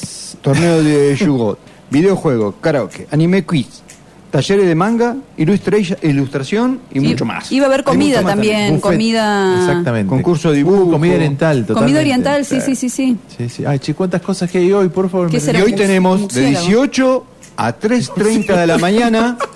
Speaker 5: torneo de jugo, videojuego, karaoke, anime quiz, talleres de manga, ilustra- ilustración y
Speaker 3: Sí,
Speaker 5: mucho más.
Speaker 3: Iba a haber comida también,
Speaker 5: Buffet.
Speaker 3: comida...
Speaker 2: Exactamente.
Speaker 5: Concurso de dibujo.
Speaker 2: Uh, comida oriental, totalmente.
Speaker 3: Comida oriental, sí, sí, sí, sí.
Speaker 2: Sí, sí. Ay, che, cuántas cosas que hay hoy, por favor.
Speaker 3: ¿Qué
Speaker 2: me-
Speaker 3: será?
Speaker 5: Y hoy tenemos de
Speaker 3: Murciélago.
Speaker 5: 18 a 3.30 de la mañana.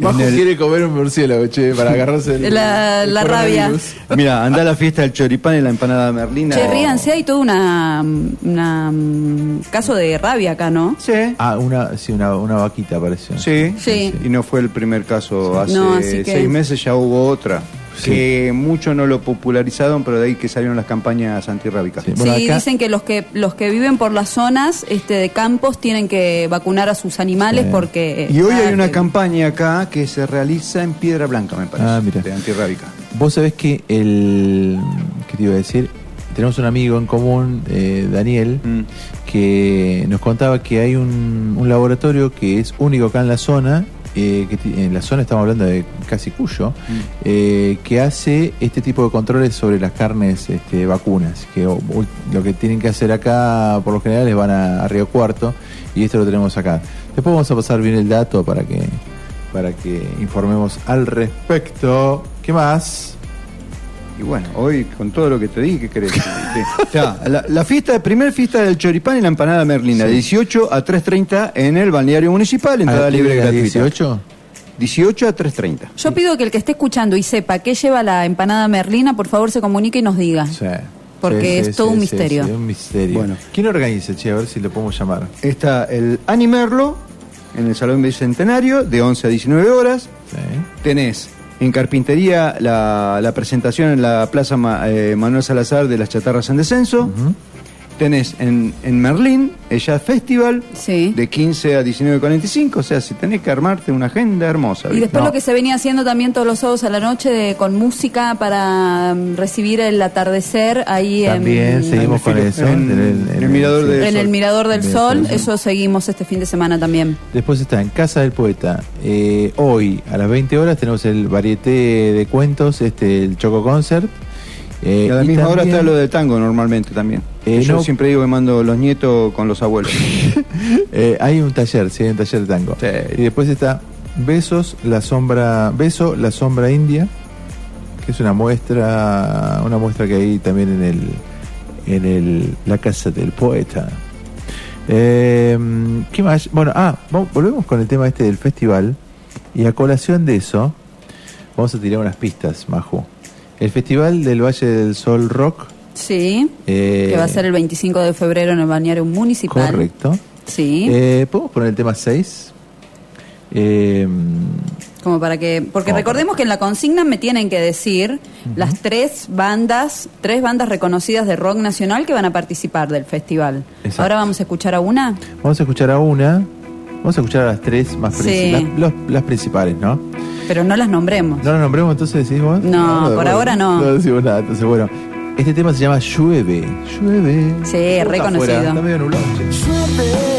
Speaker 2: Majo
Speaker 5: el-
Speaker 2: quiere comer un murciélago, che, para agarrarse el,
Speaker 3: La-
Speaker 2: el
Speaker 3: la rabia.
Speaker 5: Mira, anda a la fiesta del choripán y la empanada merlina.
Speaker 3: Che, ríanse, hay todo una, una mm, caso de rabia acá, ¿no?
Speaker 5: Sí.
Speaker 2: Ah, una, sí, una, una vaquita apareció.
Speaker 5: Sí.
Speaker 3: Sí.
Speaker 5: Y no fue el primer caso. Hace
Speaker 3: No, que-
Speaker 5: seis meses ya hubo otra.
Speaker 2: Sí.
Speaker 5: Que mucho no lo popularizaron, pero de ahí que salieron las campañas antirrábicas.
Speaker 2: Sí. Bueno,
Speaker 3: sí,
Speaker 2: acá-
Speaker 3: dicen que los que los que viven por las zonas este, de campos tienen que vacunar a sus animales
Speaker 2: Sí.
Speaker 3: porque...
Speaker 5: Y hoy hay una
Speaker 3: que-
Speaker 5: campaña acá que se realiza en Piedra Blanca, me parece.
Speaker 2: Ah, mira.
Speaker 5: De antirrábica.
Speaker 2: Vos sabés que el. ¿Qué te iba a decir? Tenemos un amigo en común, eh, Daniel,
Speaker 5: Mm.
Speaker 2: que nos contaba que hay un, un laboratorio que es único acá en la zona. Eh, que en la zona estamos hablando de casi Cuyo, eh, que hace este tipo de controles sobre las carnes este, vacunas. Que o- lo que tienen que hacer acá, por lo general, es van a, a Río Cuarto y esto lo tenemos acá. Después vamos a pasar bien el dato para que para que informemos al respecto. ¿Qué más?
Speaker 5: Y bueno, hoy con todo lo que te dije, ¿qué querés? Sí. O sea, la, la fiesta, primer fiesta del choripán y la empanada merlina,
Speaker 2: Sí.
Speaker 5: 18 a 3.30 en el balneario municipal, entrada
Speaker 2: ¿A
Speaker 5: libre gratuita.
Speaker 2: 18?
Speaker 5: 18 a 3.30.
Speaker 3: Yo pido que el que esté escuchando y sepa qué lleva la empanada merlina, por favor se comunique y nos diga.
Speaker 2: Sí.
Speaker 3: Porque
Speaker 2: Sí,
Speaker 3: es
Speaker 2: sí,
Speaker 3: todo
Speaker 2: sí,
Speaker 3: un
Speaker 2: sí,
Speaker 3: misterio.
Speaker 2: sí, un misterio.
Speaker 5: Bueno.
Speaker 2: ¿Quién organiza, che? A ver si lo podemos llamar.
Speaker 5: Está el Animerlo en el Salón Bicentenario de 11 a 19 horas.
Speaker 2: Sí.
Speaker 5: Tenés en carpintería la, la presentación en la Plaza Ma- eh, Manuel Salazar de las chatarras en descenso. Tenés en, en Merlín el Jazz Festival
Speaker 3: Sí.
Speaker 5: de 15 a 19.45. O sea, si tenés que armarte una agenda hermosa.
Speaker 3: Y después
Speaker 5: No.
Speaker 3: lo que se venía haciendo también todos los sábados a la noche de- con música para mm, recibir el atardecer ahí
Speaker 2: También
Speaker 3: en,
Speaker 2: seguimos con
Speaker 5: en-
Speaker 2: eso.
Speaker 5: en- en el Mirador
Speaker 2: sí.
Speaker 5: del
Speaker 3: en el
Speaker 5: Sol.
Speaker 3: Mirador del Sol.
Speaker 2: Sol.
Speaker 3: Eso seguimos este fin de semana también.
Speaker 2: Después está en Casa del Poeta. Eh, hoy, a las 20 horas, tenemos el varieté de cuentos, este el Choco Concert. Eh,
Speaker 5: Y a la
Speaker 2: y
Speaker 5: misma hora está lo del tango normalmente también.
Speaker 2: Eh,
Speaker 5: Yo
Speaker 2: no.
Speaker 5: siempre digo que mando los nietos con los abuelos.
Speaker 2: Eh, hay un taller, sí, hay un taller de tango. Y después está Besos, la sombra, Beso, la sombra india, que es una muestra, una muestra que hay también en el, en el, la casa del poeta. Eh, ¿Qué más? Bueno, ah, volvemos con el tema este del festival y a colación de eso vamos a tirar unas pistas, Majo. El festival del Valle del Sol Rock.
Speaker 3: Sí,
Speaker 2: eh,
Speaker 3: que va a ser el 25 de febrero en el balneario municipal.
Speaker 2: Correcto.
Speaker 3: Sí,
Speaker 2: Eh, ¿Podemos poner el tema 6? Eh,
Speaker 3: como para que... Porque recordemos que en la consigna me tienen que decir las tres bandas, tres bandas reconocidas de rock nacional que van a participar del festival.
Speaker 2: Exacto.
Speaker 3: Ahora vamos a escuchar a una.
Speaker 2: vamos a escuchar a una. Vamos a escuchar a las tres más
Speaker 3: Sí.
Speaker 2: principales. Las, los- las principales, ¿no?
Speaker 3: Pero no las nombremos.
Speaker 2: ¿No las nombremos entonces decimos?
Speaker 3: No, por
Speaker 2: bueno,
Speaker 3: ahora no.
Speaker 2: No decimos nada. Entonces, bueno. Este tema se llama Llueve. Llueve.
Speaker 3: Sí, reconocido.
Speaker 2: Está medio nublado. che.
Speaker 16: Siento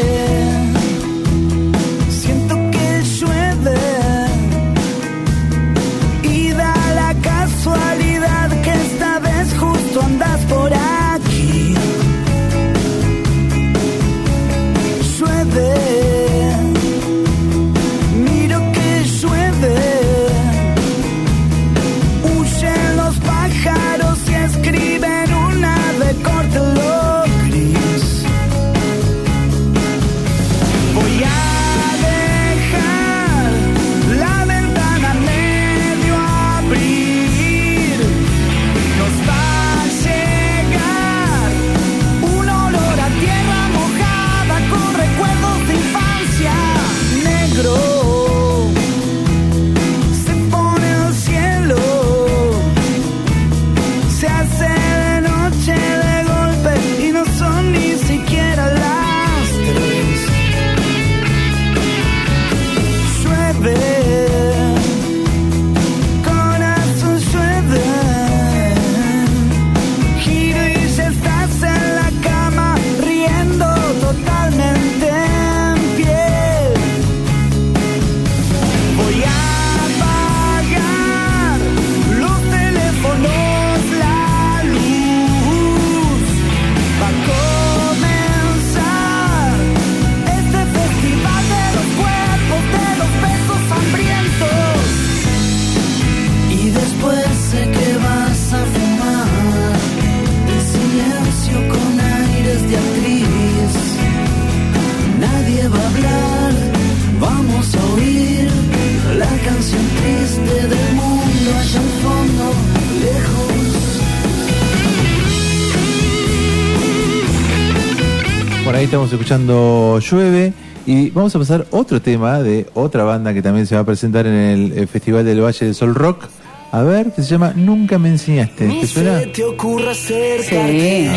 Speaker 2: estamos escuchando Llueve y vamos a pasar otro tema de otra banda que también se va a presentar en el eh, Festival del Valle del Sol Rock. A ver, que se llama Nunca me enseñaste.
Speaker 17: Ni
Speaker 2: ¿Te suena?
Speaker 17: te ocurra acercarte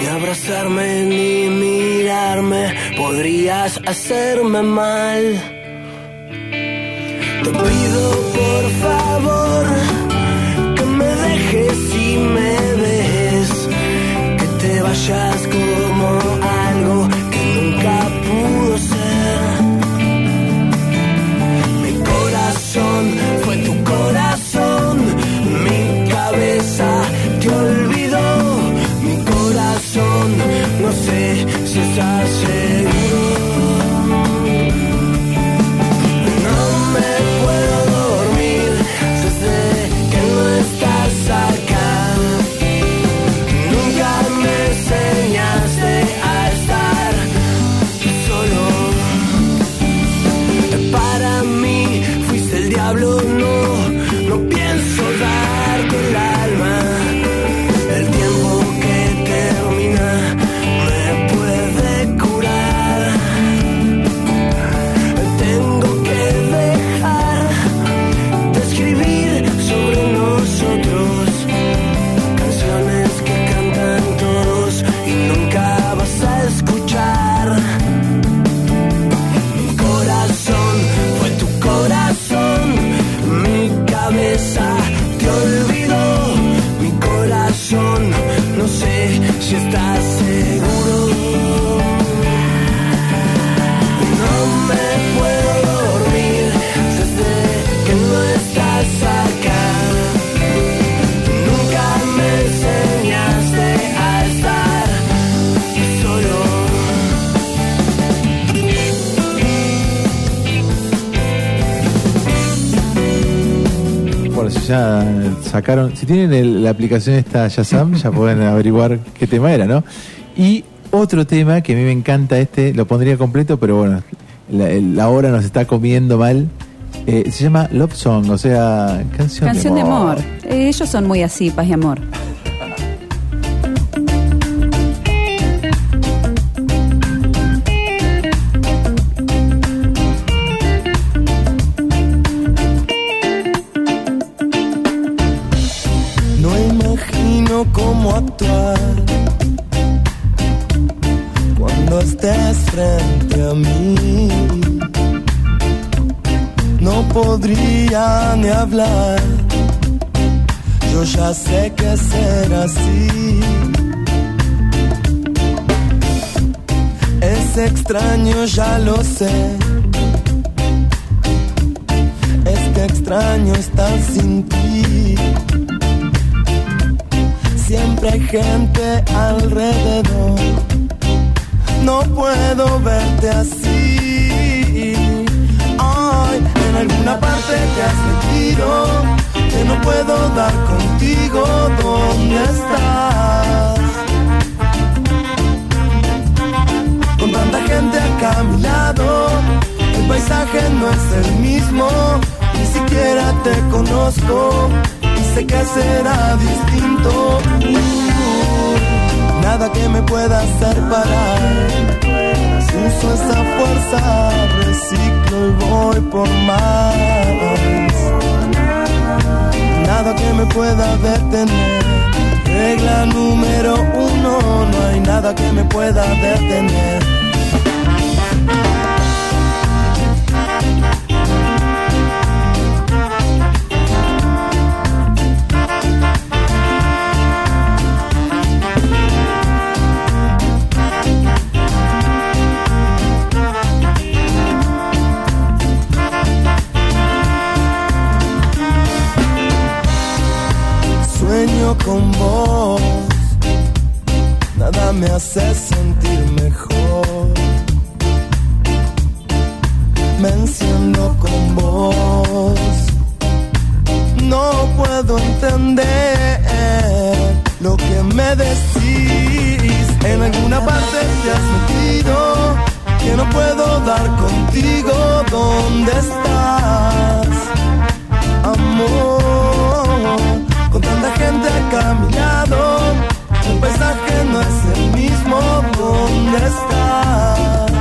Speaker 17: ni abrazarme ni mirarme. Podrías hacerme mal. Te pido por favor que me dejes y me dejes. Que te vayas como que nunca pudo ser. Mi corazón fue tu corazón, mi cabeza te olvidó, mi corazón, no sé si estás
Speaker 2: ya sacaron, si tienen el- la aplicación esta Yazam, ya pueden averiguar qué tema era, ¿no? Y otro tema que a mí me encanta este, lo pondría completo, pero bueno, la, la hora nos está comiendo mal. Eh, se llama Love Song, o sea, canción,
Speaker 3: Canción de amor. Eh, ellos son muy así, paz y amor.
Speaker 17: Lo sé. Es que extraño estar sin ti. Siempre hay gente alrededor. No puedo verte así. Ay, en alguna parte te has metido. Que no puedo dar contigo. ¿Dónde estás? Gente acá a mi lado. El paisaje no es el mismo. Ni siquiera te conozco. Y sé que será distinto. Uh, nada que me pueda hacer parar. Uso esa fuerza, reciclo y voy por más. Nada que me pueda detener. Regla número uno, no hay nada que me pueda detener. Sueño con vos, nada me hace sentir mejor. Me enciendo con vos, no puedo entender lo que me decís. En alguna parte te has metido, que no puedo dar contigo. ¿Dónde estás, amor? Gente a mi lado, el paisaje no es el mismo. ¿Dónde estás?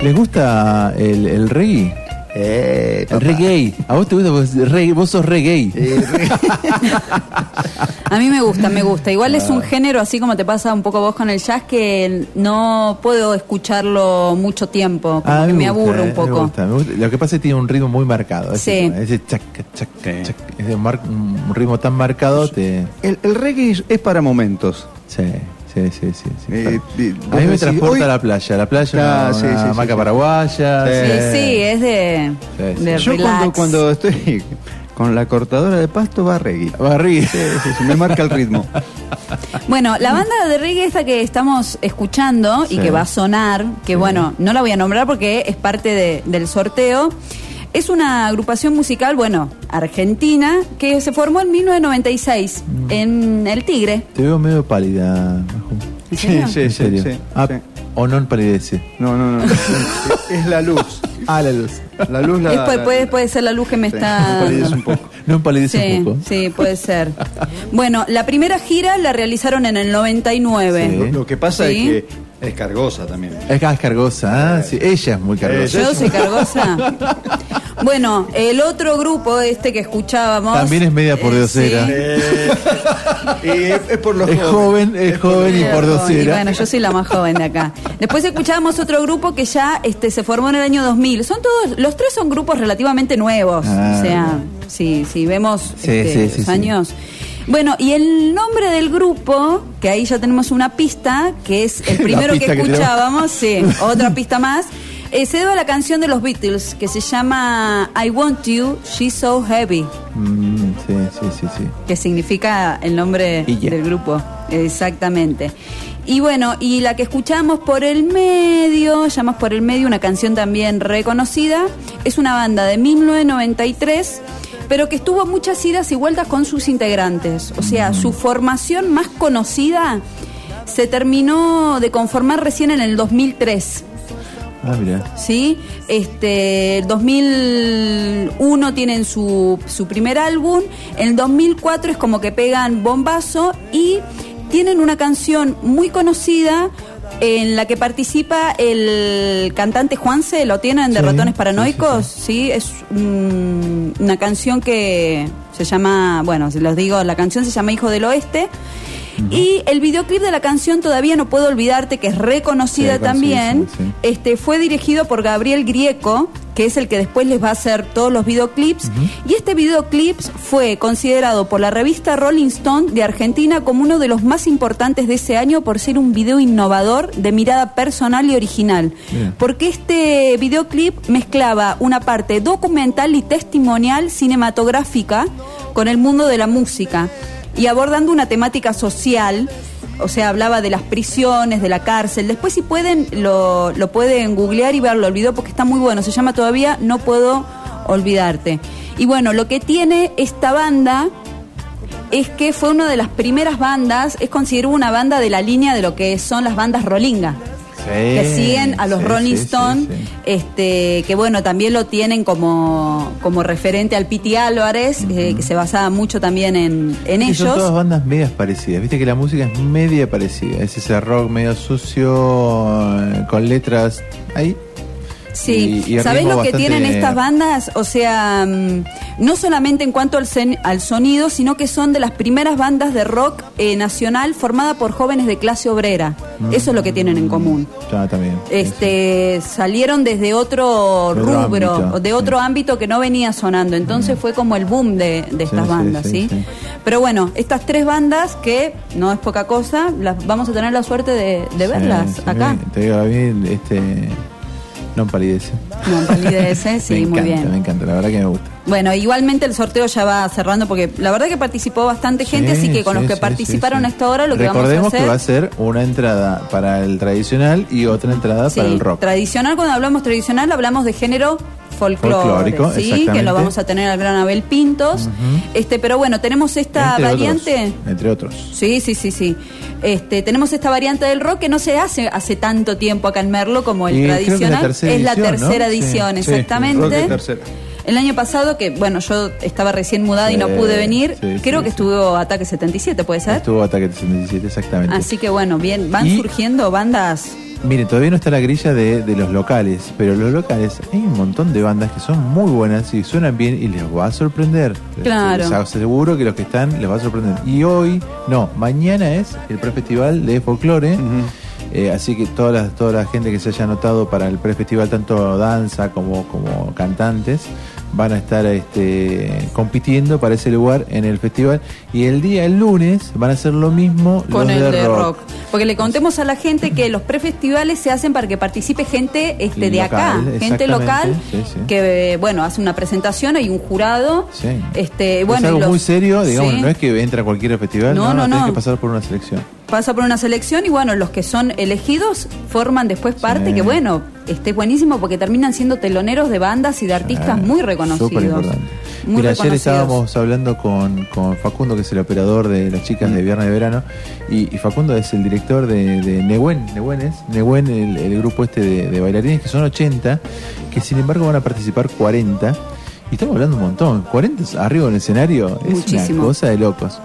Speaker 2: ¿Les gusta el, el reggae?
Speaker 10: Eh,
Speaker 2: reggae. ¿A vos te gusta? Vos, reggae, vos sos reggae.
Speaker 3: A mí me gusta, me gusta. Igual es
Speaker 2: Ah.
Speaker 3: un género, así como te pasa un poco vos con el jazz, que no puedo escucharlo mucho tiempo, como
Speaker 2: Ah, a
Speaker 3: que
Speaker 2: mí
Speaker 3: me,
Speaker 2: gusta,
Speaker 3: aburre
Speaker 2: eh,
Speaker 3: un
Speaker 2: me
Speaker 3: poco.
Speaker 2: gusta, me gusta. Lo que pasa es que tiene un ritmo muy marcado. Ese,
Speaker 3: Sí.
Speaker 2: ese chac, chac, chac. Ese mar- un ritmo tan marcado te...
Speaker 5: El, el reggae es para momentos.
Speaker 2: Sí, sí, sí, sí. sí.
Speaker 5: Eh,
Speaker 2: a mí me
Speaker 5: decís,
Speaker 2: transporta
Speaker 5: hoy-
Speaker 2: a la playa. La playa
Speaker 5: Ah,
Speaker 2: una,
Speaker 5: sí,
Speaker 2: una hamaca
Speaker 5: sí.
Speaker 2: paraguaya.
Speaker 3: Sí,
Speaker 2: sí.
Speaker 3: sí, es de,
Speaker 2: Sí,
Speaker 3: de
Speaker 5: Yo
Speaker 3: relax.
Speaker 5: cuando, cuando estoy con la cortadora de pasto va reggae.
Speaker 2: Va reggae.
Speaker 5: Sí, sí, sí, me marca el ritmo.
Speaker 3: Bueno, la banda de reggae esta que estamos escuchando y
Speaker 2: Sí.
Speaker 3: que va a sonar, que bueno, no la voy a nombrar porque es parte de- del sorteo, es una agrupación musical, bueno, argentina, que se formó en 1996
Speaker 2: Mm.
Speaker 3: en El Tigre.
Speaker 2: Te veo medio pálida. Majo.
Speaker 3: ¿En serio?
Speaker 5: Sí,
Speaker 2: ¿En
Speaker 5: sí,
Speaker 2: serio?
Speaker 5: sí,
Speaker 2: Ah,
Speaker 5: sí.
Speaker 2: ¿O no palidece?
Speaker 5: No, no, no. es la luz.
Speaker 2: Ah, la luz.
Speaker 5: La luz la.
Speaker 3: Es- puede,
Speaker 5: la-
Speaker 3: puede, puede ser la luz que me
Speaker 5: sí,
Speaker 3: está...
Speaker 5: palidece un poco.
Speaker 2: No empalidece
Speaker 3: Sí,
Speaker 2: un poco.
Speaker 3: sí, puede ser. Bueno, la primera gira la realizaron en el 99.
Speaker 5: Lo, lo que pasa
Speaker 3: Sí.
Speaker 5: es que es cargosa también.
Speaker 2: Es es cargosa, ¿ah? Sí, ella es muy cargosa.
Speaker 3: Yo soy cargosa. Bueno, el otro grupo, este que escuchábamos.
Speaker 2: También es media
Speaker 3: eh,
Speaker 2: pordiosera.
Speaker 3: sí.
Speaker 5: Y es, es por los
Speaker 2: Es joven, es joven y
Speaker 3: Y
Speaker 2: pordiosera.
Speaker 3: bueno, yo soy la más joven de acá. Después escuchábamos otro grupo que ya este, se formó en el año 2000. Son todos, los tres son grupos relativamente nuevos.
Speaker 2: Ah.
Speaker 3: o sea, si, si vemos
Speaker 2: Sí,
Speaker 3: este,
Speaker 2: sí, sí,
Speaker 3: los
Speaker 2: sí.
Speaker 3: años. Bueno, y el nombre del grupo, que ahí ya tenemos una pista, que es el primero que escuchábamos, sí, otra pista más. eh, se debe a la canción de los Beatles que se llama I Want You, She's So Heavy
Speaker 2: Mm, sí, sí, sí, sí.
Speaker 3: que significa el nombre del grupo. Exactamente. Y bueno, y la que escuchamos por el medio, llamamos por el medio, una canción también reconocida, es una banda de 1993, pero que estuvo muchas idas y vueltas con sus integrantes. O sea, su formación más conocida se terminó de conformar recién en el 2003.
Speaker 2: Ah, mira.
Speaker 3: ¿sí? Este, el 2001 tienen su, su primer álbum, en el 2004 es como que pegan bombazo y tienen una canción muy conocida en la que participa el cantante Juanse, lo tienen de
Speaker 2: Sí,
Speaker 3: Ratones
Speaker 2: sí,
Speaker 3: Paranoicos, sí, es una canción que se llama, bueno, si los digo, la canción se llama Hijo del Oeste. Y el videoclip de la canción Todavía no puedo olvidarte, que es reconocida
Speaker 2: Sí,
Speaker 3: también,
Speaker 2: sí.
Speaker 3: este, fue dirigido por Gabriel Grieco, que es el que después les va a hacer todos los videoclips. Y este videoclip fue considerado por la revista Rolling Stone de Argentina como uno de los más importantes de ese año por ser un video innovador de mirada personal y original. Porque este videoclip mezclaba una parte documental y testimonial cinematográfica con el mundo de la música y abordando una temática social, o sea, hablaba de las prisiones, de la cárcel. Después si pueden, lo, lo pueden googlear y verlo, el video porque está muy bueno. Se llama todavía No puedo olvidarte. Y bueno, lo que tiene esta banda es que fue una de las primeras bandas, es considerada una banda de la línea de lo que son las bandas Rolinga que siguen a los Rolling Stone, este, que bueno, también lo tienen como, como referente al Piti Álvarez, eh, que se basaba mucho también en, en
Speaker 2: Y Son todas
Speaker 3: ellos.
Speaker 2: bandas medias parecidas. Viste que la música es media parecida. Es ese rock medio sucio, eh, con letras ahí.
Speaker 3: Sí,
Speaker 2: y- y
Speaker 3: ¿sabés lo que tienen estas bandas? O sea, mm, no solamente en cuanto al, sen- al sonido, sino que son de las primeras bandas de rock eh, nacional formada por jóvenes de clase obrera.
Speaker 2: Mm.
Speaker 3: Eso es lo que tienen en común.
Speaker 2: Ya, también.
Speaker 3: Este, salieron desde otro
Speaker 2: De
Speaker 3: rubro,
Speaker 2: ámbito,
Speaker 3: de otro ámbito que no venía sonando. Entonces fue como el boom de, de estas
Speaker 2: sí,
Speaker 3: bandas,
Speaker 2: sí.
Speaker 3: Pero bueno, estas tres bandas que no es poca cosa, las vamos a tener la suerte de, verlas acá.
Speaker 2: Te digo, a mí, este. No empalidece.
Speaker 3: No, palidece, sí,
Speaker 2: me
Speaker 3: muy
Speaker 2: encanta,
Speaker 3: bien.
Speaker 2: me encanta, la verdad que me gusta.
Speaker 3: Bueno, igualmente el sorteo ya va cerrando porque la verdad que participó bastante gente,
Speaker 2: Sí,
Speaker 3: así que con
Speaker 2: sí,
Speaker 3: los que
Speaker 2: sí,
Speaker 3: participaron a esta hora lo que
Speaker 2: Recordemos
Speaker 3: vamos a hacer...
Speaker 2: que va a ser una entrada para el tradicional y otra entrada para el rock.
Speaker 3: tradicional, cuando hablamos tradicional hablamos de género folclore,
Speaker 2: Folclórico,
Speaker 3: ¿sí? que lo vamos a tener al gran Abel Pintos. este Pero bueno, tenemos esta
Speaker 2: Entre
Speaker 3: variante...
Speaker 2: otros, entre otros.
Speaker 3: Sí, sí, sí, sí. Este, tenemos esta variante del rock que no se hace hace tanto tiempo acá en Merlo como el
Speaker 2: Y la
Speaker 3: tradicional.
Speaker 2: tercera
Speaker 3: es la tercera edición,
Speaker 2: sí,
Speaker 3: exactamente.
Speaker 5: Rock de tercera.
Speaker 3: El año pasado, que bueno, yo estaba recién mudada y no pude venir,
Speaker 2: sí,
Speaker 3: creo
Speaker 2: sí,
Speaker 3: que estuvo Ataque 77, ¿puede ser?
Speaker 2: Estuvo Ataque 77, exactamente.
Speaker 3: Así que bueno, bien, van
Speaker 2: Y-
Speaker 3: surgiendo bandas.
Speaker 2: Miren, todavía no está la grilla de, de los locales, pero los locales hay un montón de bandas que son muy buenas y suenan bien y les va a sorprender.
Speaker 3: Claro.
Speaker 2: Les aseguro que los que están les va a sorprender. Y hoy, no, mañana es el prefestival de folclore. eh, así que toda la, toda la gente que se haya anotado para el prefestival, tanto danza como, como cantantes, van a estar este, compitiendo para ese lugar en el festival. Y el día, el lunes, van a hacer lo mismo
Speaker 3: Con
Speaker 2: los
Speaker 3: el
Speaker 2: de,
Speaker 3: de
Speaker 2: rock.
Speaker 3: rock. Porque le contemos a la gente que los prefestivales se hacen para que participe gente este, de acá, gente local,
Speaker 2: sí, sí.
Speaker 3: que bueno, hace una presentación, hay un jurado.
Speaker 2: Sí.
Speaker 3: Este, bueno,
Speaker 2: es algo
Speaker 3: los-
Speaker 2: muy serio, digamos, no es que entra a cualquier festival,
Speaker 3: No,
Speaker 2: no,
Speaker 3: no, no.
Speaker 2: que pasar por una selección.
Speaker 3: Pasa por una selección y bueno, los que son elegidos forman después parte
Speaker 2: Sí.
Speaker 3: que bueno, este es buenísimo porque terminan siendo teloneros de bandas y de artistas muy reconocidos.
Speaker 2: Súper importante.
Speaker 3: Muy
Speaker 2: Mira, ayer estábamos hablando con, con Facundo, que es el operador de las chicas de Viernes de Verano, y, y Facundo es el director de, de Nehuen, Nehuen es, Nehuen, el, el grupo este de, de bailarines, que son 80, que sin embargo van a participar 40, y estamos hablando un montón, 40 arriba en el escenario, es una cosa de locos.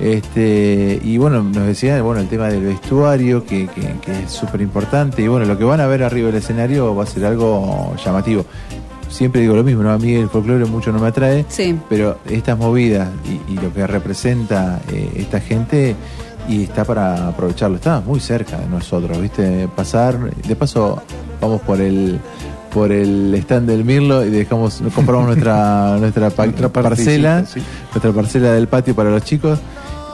Speaker 2: Este, y bueno, nos decía bueno, el tema del vestuario, que, que- que es súper importante. Y bueno, lo que van a ver arriba del escenario va a ser algo llamativo. Siempre digo lo mismo, ¿no? A mí el folclore mucho no me atrae,
Speaker 3: Sí.
Speaker 2: pero estas movidas y, y lo que representa eh, esta gente y está para aprovecharlo. Está muy cerca de nosotros, ¿viste? Pasar, de paso vamos por el por el stand del Mirlo y dejamos compramos nuestra nuestra, pa- parcela,
Speaker 5: sí.
Speaker 2: nuestra parcela del patio para los chicos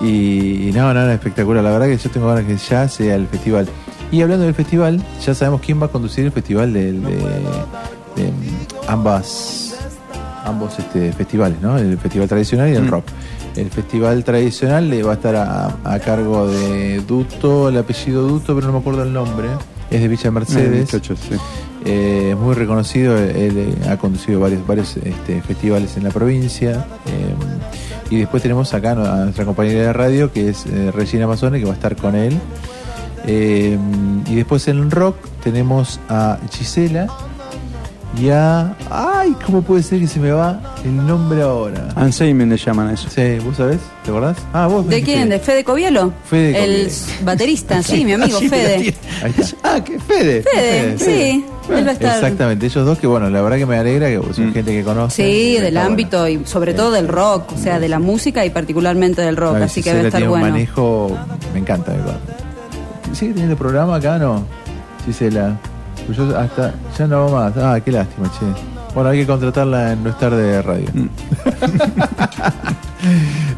Speaker 2: y, y no, no, no, espectacular. La verdad que yo tengo ganas que ya sea el festival. Y hablando del festival, ya sabemos quién va a conducir el festival de, de ambas ambos este, festivales, ¿no? El festival tradicional y el
Speaker 5: Mm.
Speaker 2: rock. El festival tradicional le va a estar a, a cargo de Duto, el apellido Duto, pero no me acuerdo el nombre. Es de Villa Mercedes.
Speaker 5: sí.
Speaker 2: Eh, es muy reconocido, él, eh, ha conducido varios, varios este, festivales en la provincia. eh, y después tenemos acá a nuestra compañera de radio, que es eh, Regina Amazone, que va a estar con él. Eh, y después en rock tenemos a Gisela y a... ¡Ay! ¿Cómo puede ser que se me va el nombre ahora?
Speaker 5: Anseimen le llaman a eso.
Speaker 2: Sí, ¿vos sabés? ¿Te acordás? Ah, vos.
Speaker 3: ¿De quién? ¿De Fede Covielo?
Speaker 2: Fede
Speaker 3: El
Speaker 2: Covielo.
Speaker 3: baterista, sí, mi amigo
Speaker 2: Así
Speaker 3: Fede.
Speaker 2: tiene. Ahí está. Ah, que Fede.
Speaker 3: Fede, sí, él va a estar.
Speaker 2: Exactamente, ellos dos que bueno, la verdad que me alegra que son gente que conoce.
Speaker 3: Sí, del
Speaker 2: bueno.
Speaker 3: ámbito y sobre todo del rock, o sea, de la música y particularmente del rock, así que
Speaker 2: Gisela
Speaker 3: debe estar
Speaker 2: tiene
Speaker 3: bueno.
Speaker 2: un manejo, me encanta. me. ¿Sigue teniendo programa acá no? Gisela. Pues yo hasta, ya no hago más. Ah, qué lástima, che. Bueno, hay que contratarla en No es tarde de radio.
Speaker 5: Mm.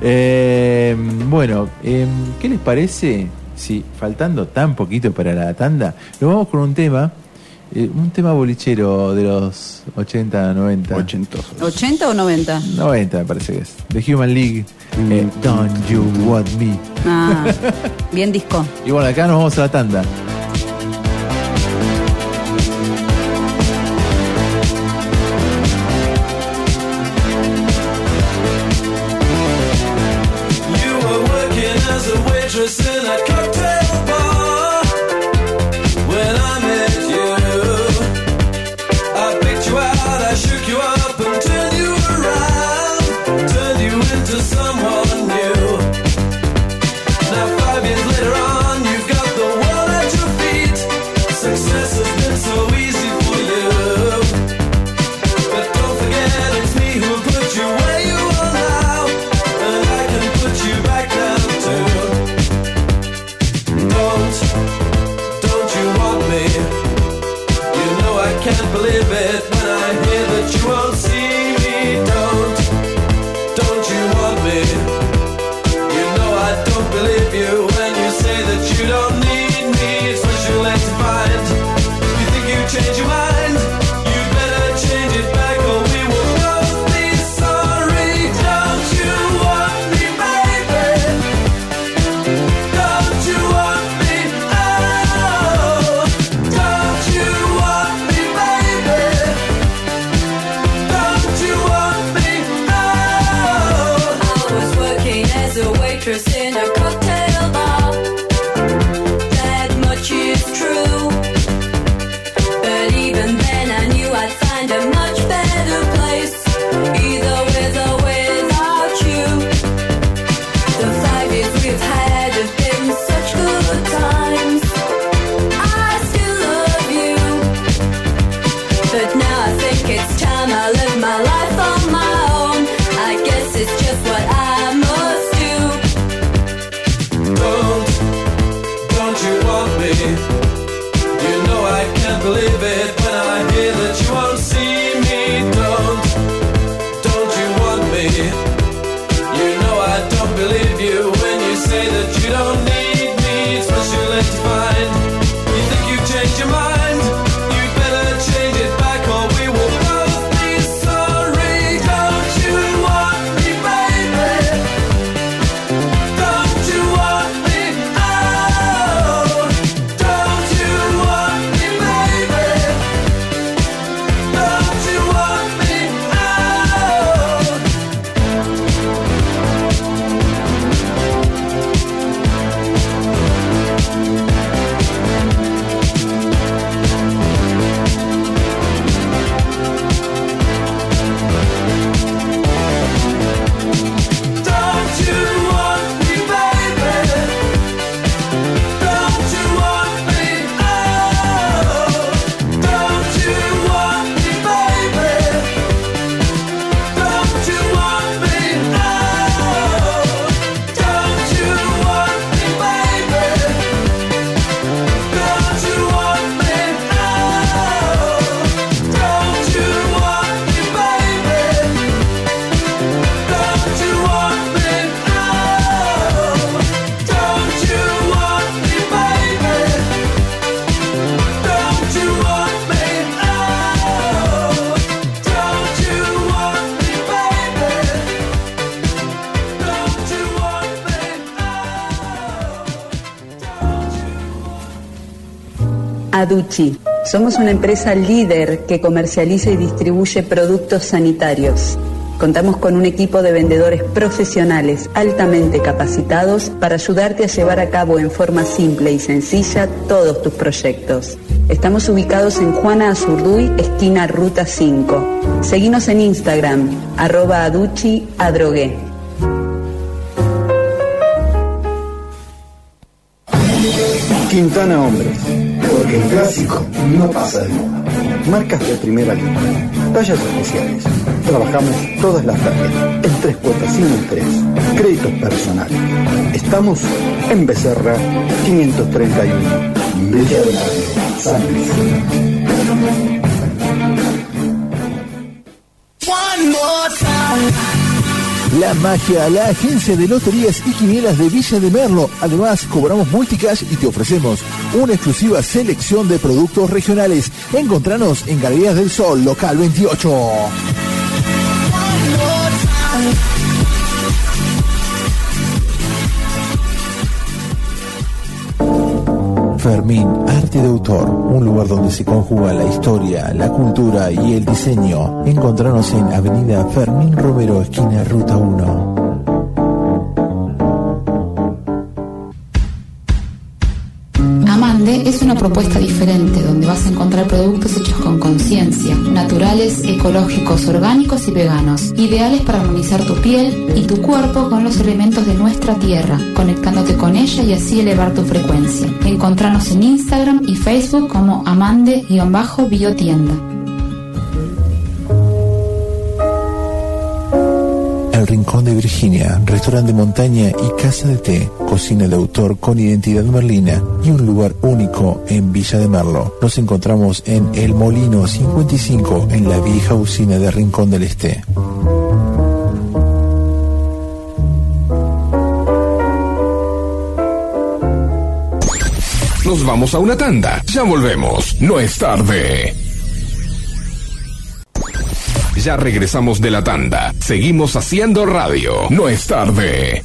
Speaker 2: Eh, bueno, em, ¿qué les parece si faltando tan poquito para la tanda, nos vamos con un tema, eh, un tema bolichero de los 80, 90.
Speaker 5: 80.
Speaker 3: ¿80 o 90?
Speaker 2: 90 me parece que es. The Human League. eh, Don't You Want Me.
Speaker 3: Ah, bien disco.
Speaker 2: Y bueno, acá nos vamos a la tanda.
Speaker 3: Somos una empresa líder que comercializa y distribuye productos sanitarios. Contamos con un equipo de vendedores profesionales altamente capacitados para ayudarte a llevar a cabo en forma simple y sencilla todos tus proyectos. Estamos ubicados en Juana Azurduy, esquina Ruta 5. Seguimos en Instagram, arroba aduchi adrogué.
Speaker 5: Quintana Hombres, el clásico no pasa de moda. Marcas de primera línea, tallas especiales. Trabajamos todas las tallas, en tres cuotas sin interés, créditos personales. Estamos en Becerra 531, Villa del Mar, San Luis.
Speaker 18: One more time.
Speaker 2: La Magia, la agencia de loterías y quinielas de Villa de Merlo. Además, cobramos multicash y te ofrecemos una exclusiva selección de productos regionales. Encontranos en Galerías del Sol, local 28. Fermín, arte de autor, un lugar donde se conjuga la historia, la cultura y el diseño. Encontranos en Avenida Fermín Romero, esquina Ruta 1.
Speaker 12: Orgánicos y veganos, ideales para armonizar tu piel y tu cuerpo con los elementos de nuestra tierra, conectándote con ella y así elevar tu frecuencia. Encontranos en Instagram y Facebook como amande-biotienda.
Speaker 2: Rincón de Virginia, restaurante de montaña y casa de té, cocina de autor con identidad merlina y un lugar único en Villa de Merlo. Nos encontramos en El Molino 55 en la vieja usina de Rincón del Este.
Speaker 19: Nos vamos a una tanda. Ya volvemos. No es tarde. Ya regresamos de la tanda. Seguimos haciendo radio. No es tarde.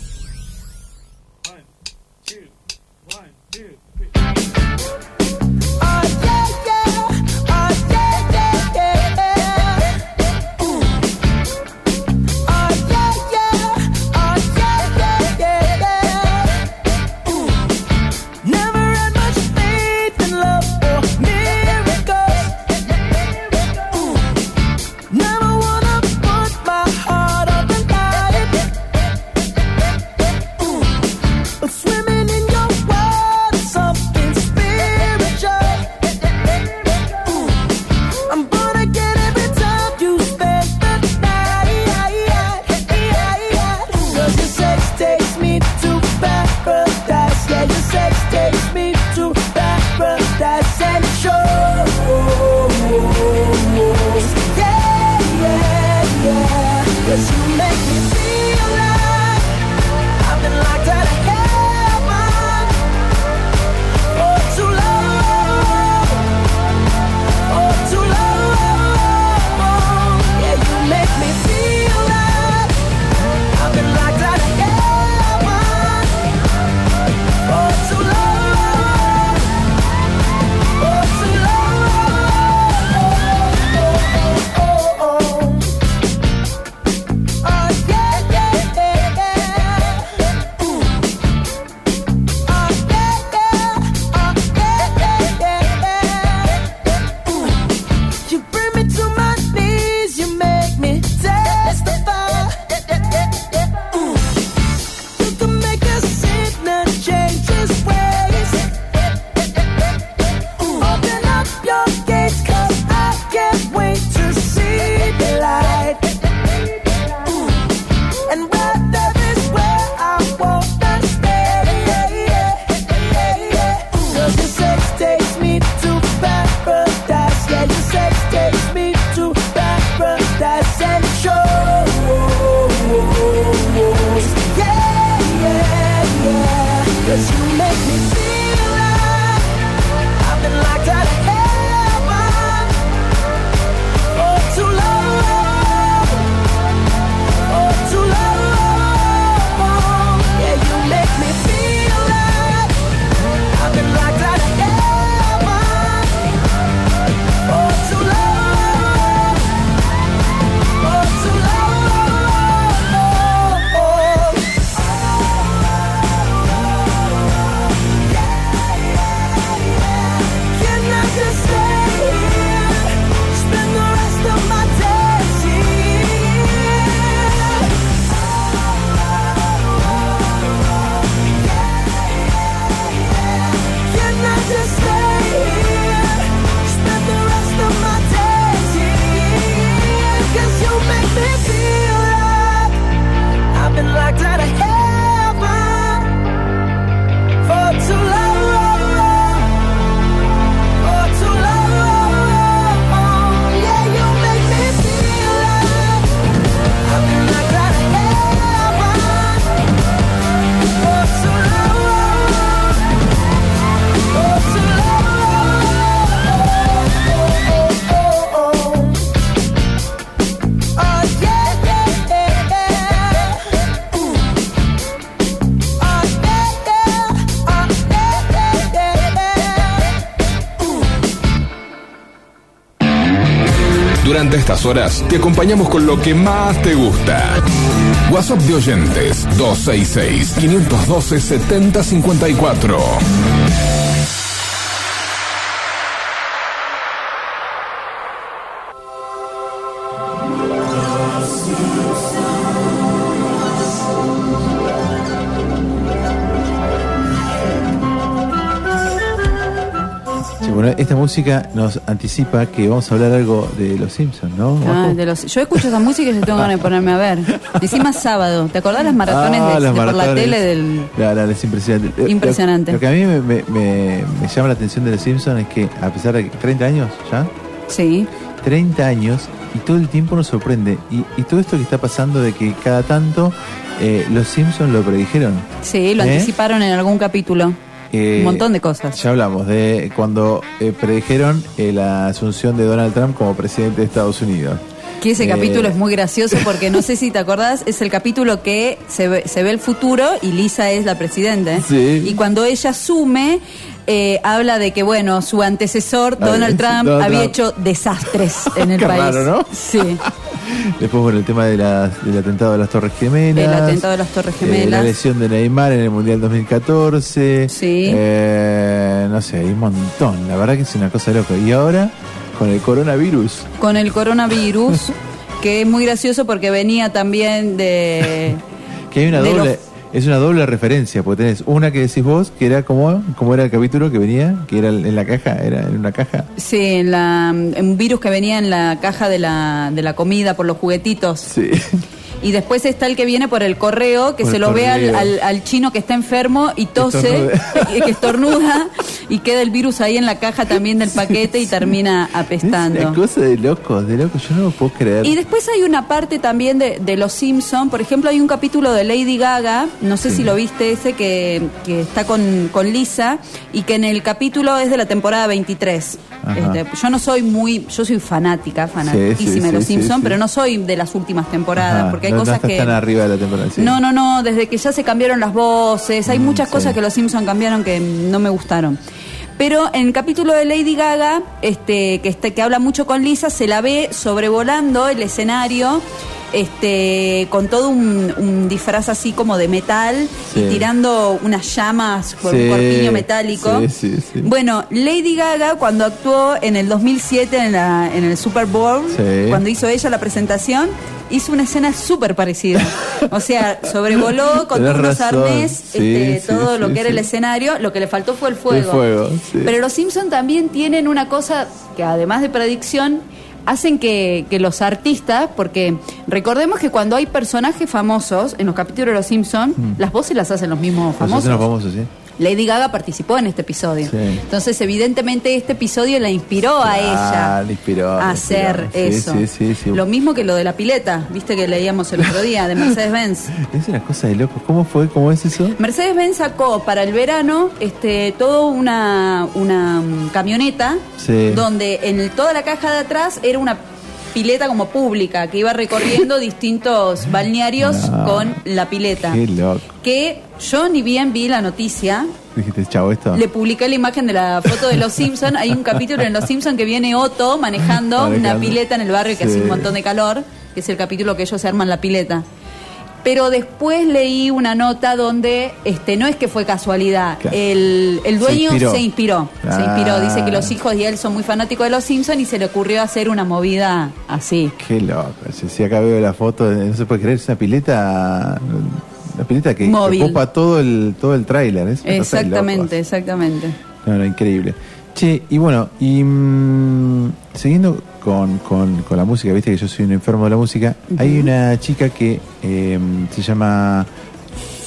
Speaker 7: Te acompañamos con lo que más te gusta. WhatsApp de oyentes 266-512-7054.
Speaker 2: Sí, bueno, esta música nos anticipa que vamos a hablar algo de los Simpsons, ¿no?
Speaker 3: Ah, de los, yo escucho esa música y yo tengo ganas de ponerme a ver. Encima sábado. ¿Te acordás las maratones
Speaker 2: Ah,
Speaker 3: de,
Speaker 2: las
Speaker 3: de por la
Speaker 2: maratones.
Speaker 3: tele del.
Speaker 2: Claro, es impresionante. Lo-
Speaker 3: Impresionante.
Speaker 2: Lo, que a mí me, me- me- me llama la atención de los Simpsons es que, a pesar de que 30 años ya,
Speaker 3: Sí.
Speaker 2: 30 años y todo el tiempo nos sorprende. Y, y todo esto que está pasando de que cada tanto eh, los Simpsons lo predijeron.
Speaker 3: Sí, lo
Speaker 2: ¿Eh?
Speaker 3: anticiparon en algún capítulo.
Speaker 2: Eh,
Speaker 3: Un montón de cosas.
Speaker 2: Ya hablamos de cuando eh, predijeron eh, la asunción de Donald Trump como presidente de Estados Unidos.
Speaker 3: Que ese
Speaker 2: Eh,
Speaker 3: capítulo es muy gracioso porque no sé si te acordás, es el capítulo que se ve, se ve el futuro y Lisa es la presidente.
Speaker 2: Sí.
Speaker 3: Y cuando ella asume, eh, habla de que, bueno, su antecesor, Donald Trump,
Speaker 2: Donald
Speaker 3: había
Speaker 2: Trump.
Speaker 3: hecho desastres en el
Speaker 2: Qué
Speaker 3: país.
Speaker 2: raro, ¿no?
Speaker 3: Sí.
Speaker 2: Después, bueno, el tema de del atentado de las Torres Gemelas.
Speaker 3: El atentado de las Torres
Speaker 2: eh, la
Speaker 3: Gemelas.
Speaker 2: lesión de Neymar en el Mundial 2014.
Speaker 3: Sí.
Speaker 2: Eh, no sé, hay un montón. La verdad que es una cosa loca. Y ahora, con el coronavirus.
Speaker 3: Con el coronavirus, que es muy gracioso porque venía también de...
Speaker 2: Que hay una doble. Es una doble referencia, porque tenés una que decís vos, que era como, como era el capítulo que venía, que era en la caja, era en una caja.
Speaker 3: Sí, en la, en un virus que venía en la caja de la, de la comida por los juguetitos.
Speaker 2: Sí.
Speaker 3: Y después está el que viene por el correo, que
Speaker 2: Por
Speaker 3: se lo ve al, al- al chino que está enfermo y tose, que estornuda, y queda el virus ahí en la caja también del paquete y termina
Speaker 2: Es una
Speaker 3: apestando.
Speaker 2: cosa de locos, de locos, yo no lo puedo creer.
Speaker 3: Y después hay una parte también de, de Los Simpson, por ejemplo, hay un capítulo de Lady Gaga, no sé
Speaker 2: Sí.
Speaker 3: si lo viste ese, que, que está con, con Lisa, y que en el capítulo es de la temporada 23.
Speaker 2: Ajá.
Speaker 3: Este, yo no soy muy, yo soy fanática, fanatísima de
Speaker 2: sí,
Speaker 3: Los Simpson, pero no soy de las últimas temporadas,
Speaker 2: Ajá,
Speaker 3: porque hay
Speaker 2: no, no
Speaker 3: cosas
Speaker 2: estás
Speaker 3: que...
Speaker 2: tan arriba de la temporada. sí.
Speaker 3: No, no, no, desde que ya se cambiaron las voces, hay muchas
Speaker 2: sí.
Speaker 3: cosas que los Simpson cambiaron que no me gustaron. Pero en el capítulo de Lady Gaga, este, que, este, que habla mucho con Lisa, se la ve sobrevolando el escenario, este, con todo un, un disfraz así como de metal
Speaker 2: Sí.
Speaker 3: y tirando unas llamas
Speaker 2: Sí,
Speaker 3: un corpiño metálico.
Speaker 2: sí.
Speaker 3: Bueno, Lady Gaga cuando actuó en el 2007 en, la- en el Super Bowl, cuando hizo ella la presentación, hizo una escena súper parecida. O sea, sobrevoló con
Speaker 2: Tenés
Speaker 3: unos
Speaker 2: razón.
Speaker 3: arnés este, todo lo que era el escenario, lo que le faltó fue el fuego.
Speaker 2: El fuego.
Speaker 3: Pero los Simpson también tienen una cosa que además de predicción hacen que, que los artistas, porque recordemos que cuando hay personajes famosos en los capítulos de los Simpson, las voces las hacen los mismos famosos.
Speaker 2: nos vamos así.
Speaker 3: Lady Gaga participó en este episodio.
Speaker 2: Sí.
Speaker 3: Entonces, evidentemente, este episodio la inspiró a ella
Speaker 2: Ah, le inspiró.
Speaker 3: a hacer
Speaker 2: inspiró.
Speaker 3: Eso.
Speaker 2: Sí, sí, sí.
Speaker 3: Lo mismo que lo de la pileta, viste que leíamos el otro día, de Mercedes-Benz.
Speaker 2: Es una cosa de locos. ¿Cómo fue? ¿Cómo es eso?
Speaker 3: Mercedes-Benz sacó para el verano este, toda una, una mm, camioneta donde en el- toda la caja de atrás era una pileta como pública que iba recorriendo distintos balnearios
Speaker 2: No.
Speaker 3: con la pileta.
Speaker 2: Qué loco.
Speaker 3: Que yo ni bien vi la noticia,
Speaker 2: Dijiste, chavo, esto.
Speaker 3: le publiqué la imagen de la foto de Los Simpson. Hay un capítulo en Los Simpson que viene Otto manejando, una
Speaker 2: Manejando.
Speaker 3: pileta en el barrio que
Speaker 2: Sí.
Speaker 3: hace un montón de calor, que es el capítulo que ellos se arman la pileta. Pero después leí una nota donde este no es que fue casualidad.
Speaker 2: Claro.
Speaker 3: El, el
Speaker 2: Se
Speaker 3: dueño
Speaker 2: inspiró.
Speaker 3: se inspiró. Se
Speaker 2: Ah.
Speaker 3: inspiró. Dice que los hijos de él son muy fanáticos de los Simpson y se le ocurrió hacer una movida así.
Speaker 2: Qué loco. Si, acá veo la foto, no se puede creer, es una pileta. Una pileta que, ocupa todo el, todo el tráiler. locos.
Speaker 3: Exactamente, exactamente.
Speaker 2: No, no, increíble. Che, y bueno, y mm, siguiendo con, con- con la música, viste que yo soy un enfermo de la música, hay una chica que eh, se llama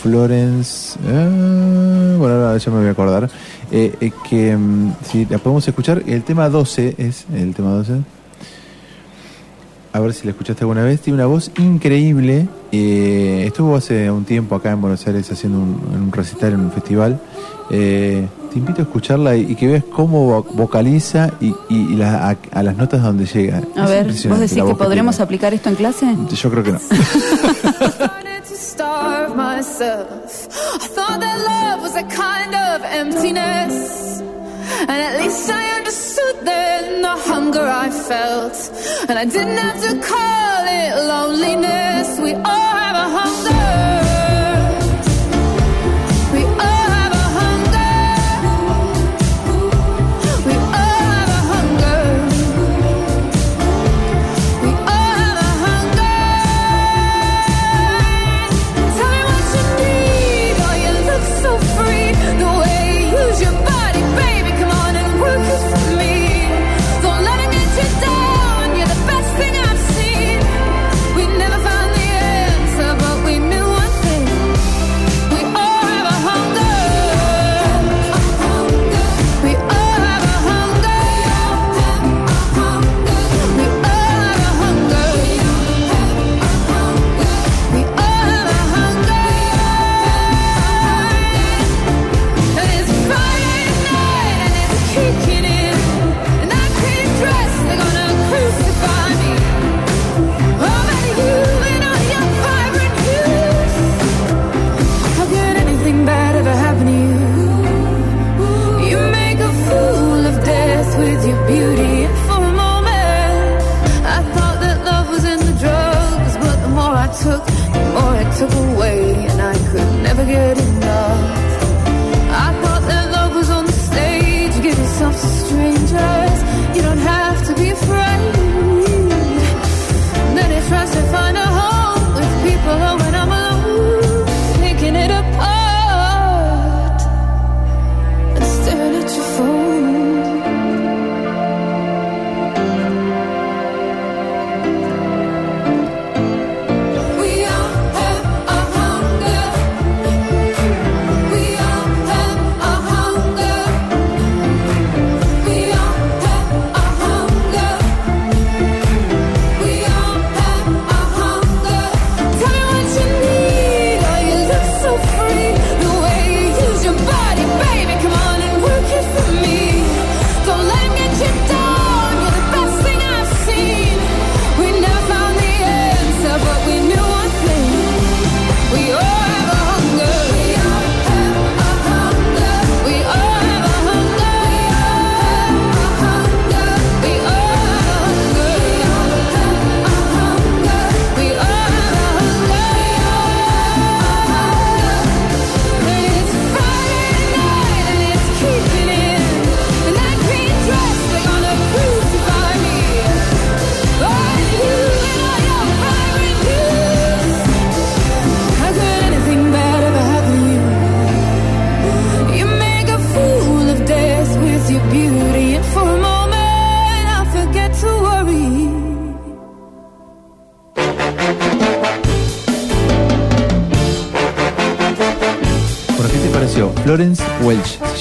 Speaker 2: Florence, ah, bueno, ahora ya me voy a acordar, eh, eh, que mm, si la podemos escuchar, el tema 12 es el tema 12. A ver si la escuchaste alguna vez. Tiene una voz increíble. eh, estuvo hace un tiempo acá en Buenos Aires haciendo un, un recital en un festival. Eh, te invito a escucharla y, y que veas cómo vo- vocaliza y, y- y la- a, a las notas donde llega.
Speaker 3: A
Speaker 2: Es
Speaker 3: ver, ¿vos decís que podremos aplicar esto en clase?
Speaker 2: Yo creo que no.
Speaker 19: And at least I understood then the hunger I felt. And I didn't have to call it loneliness. We all have a hunger.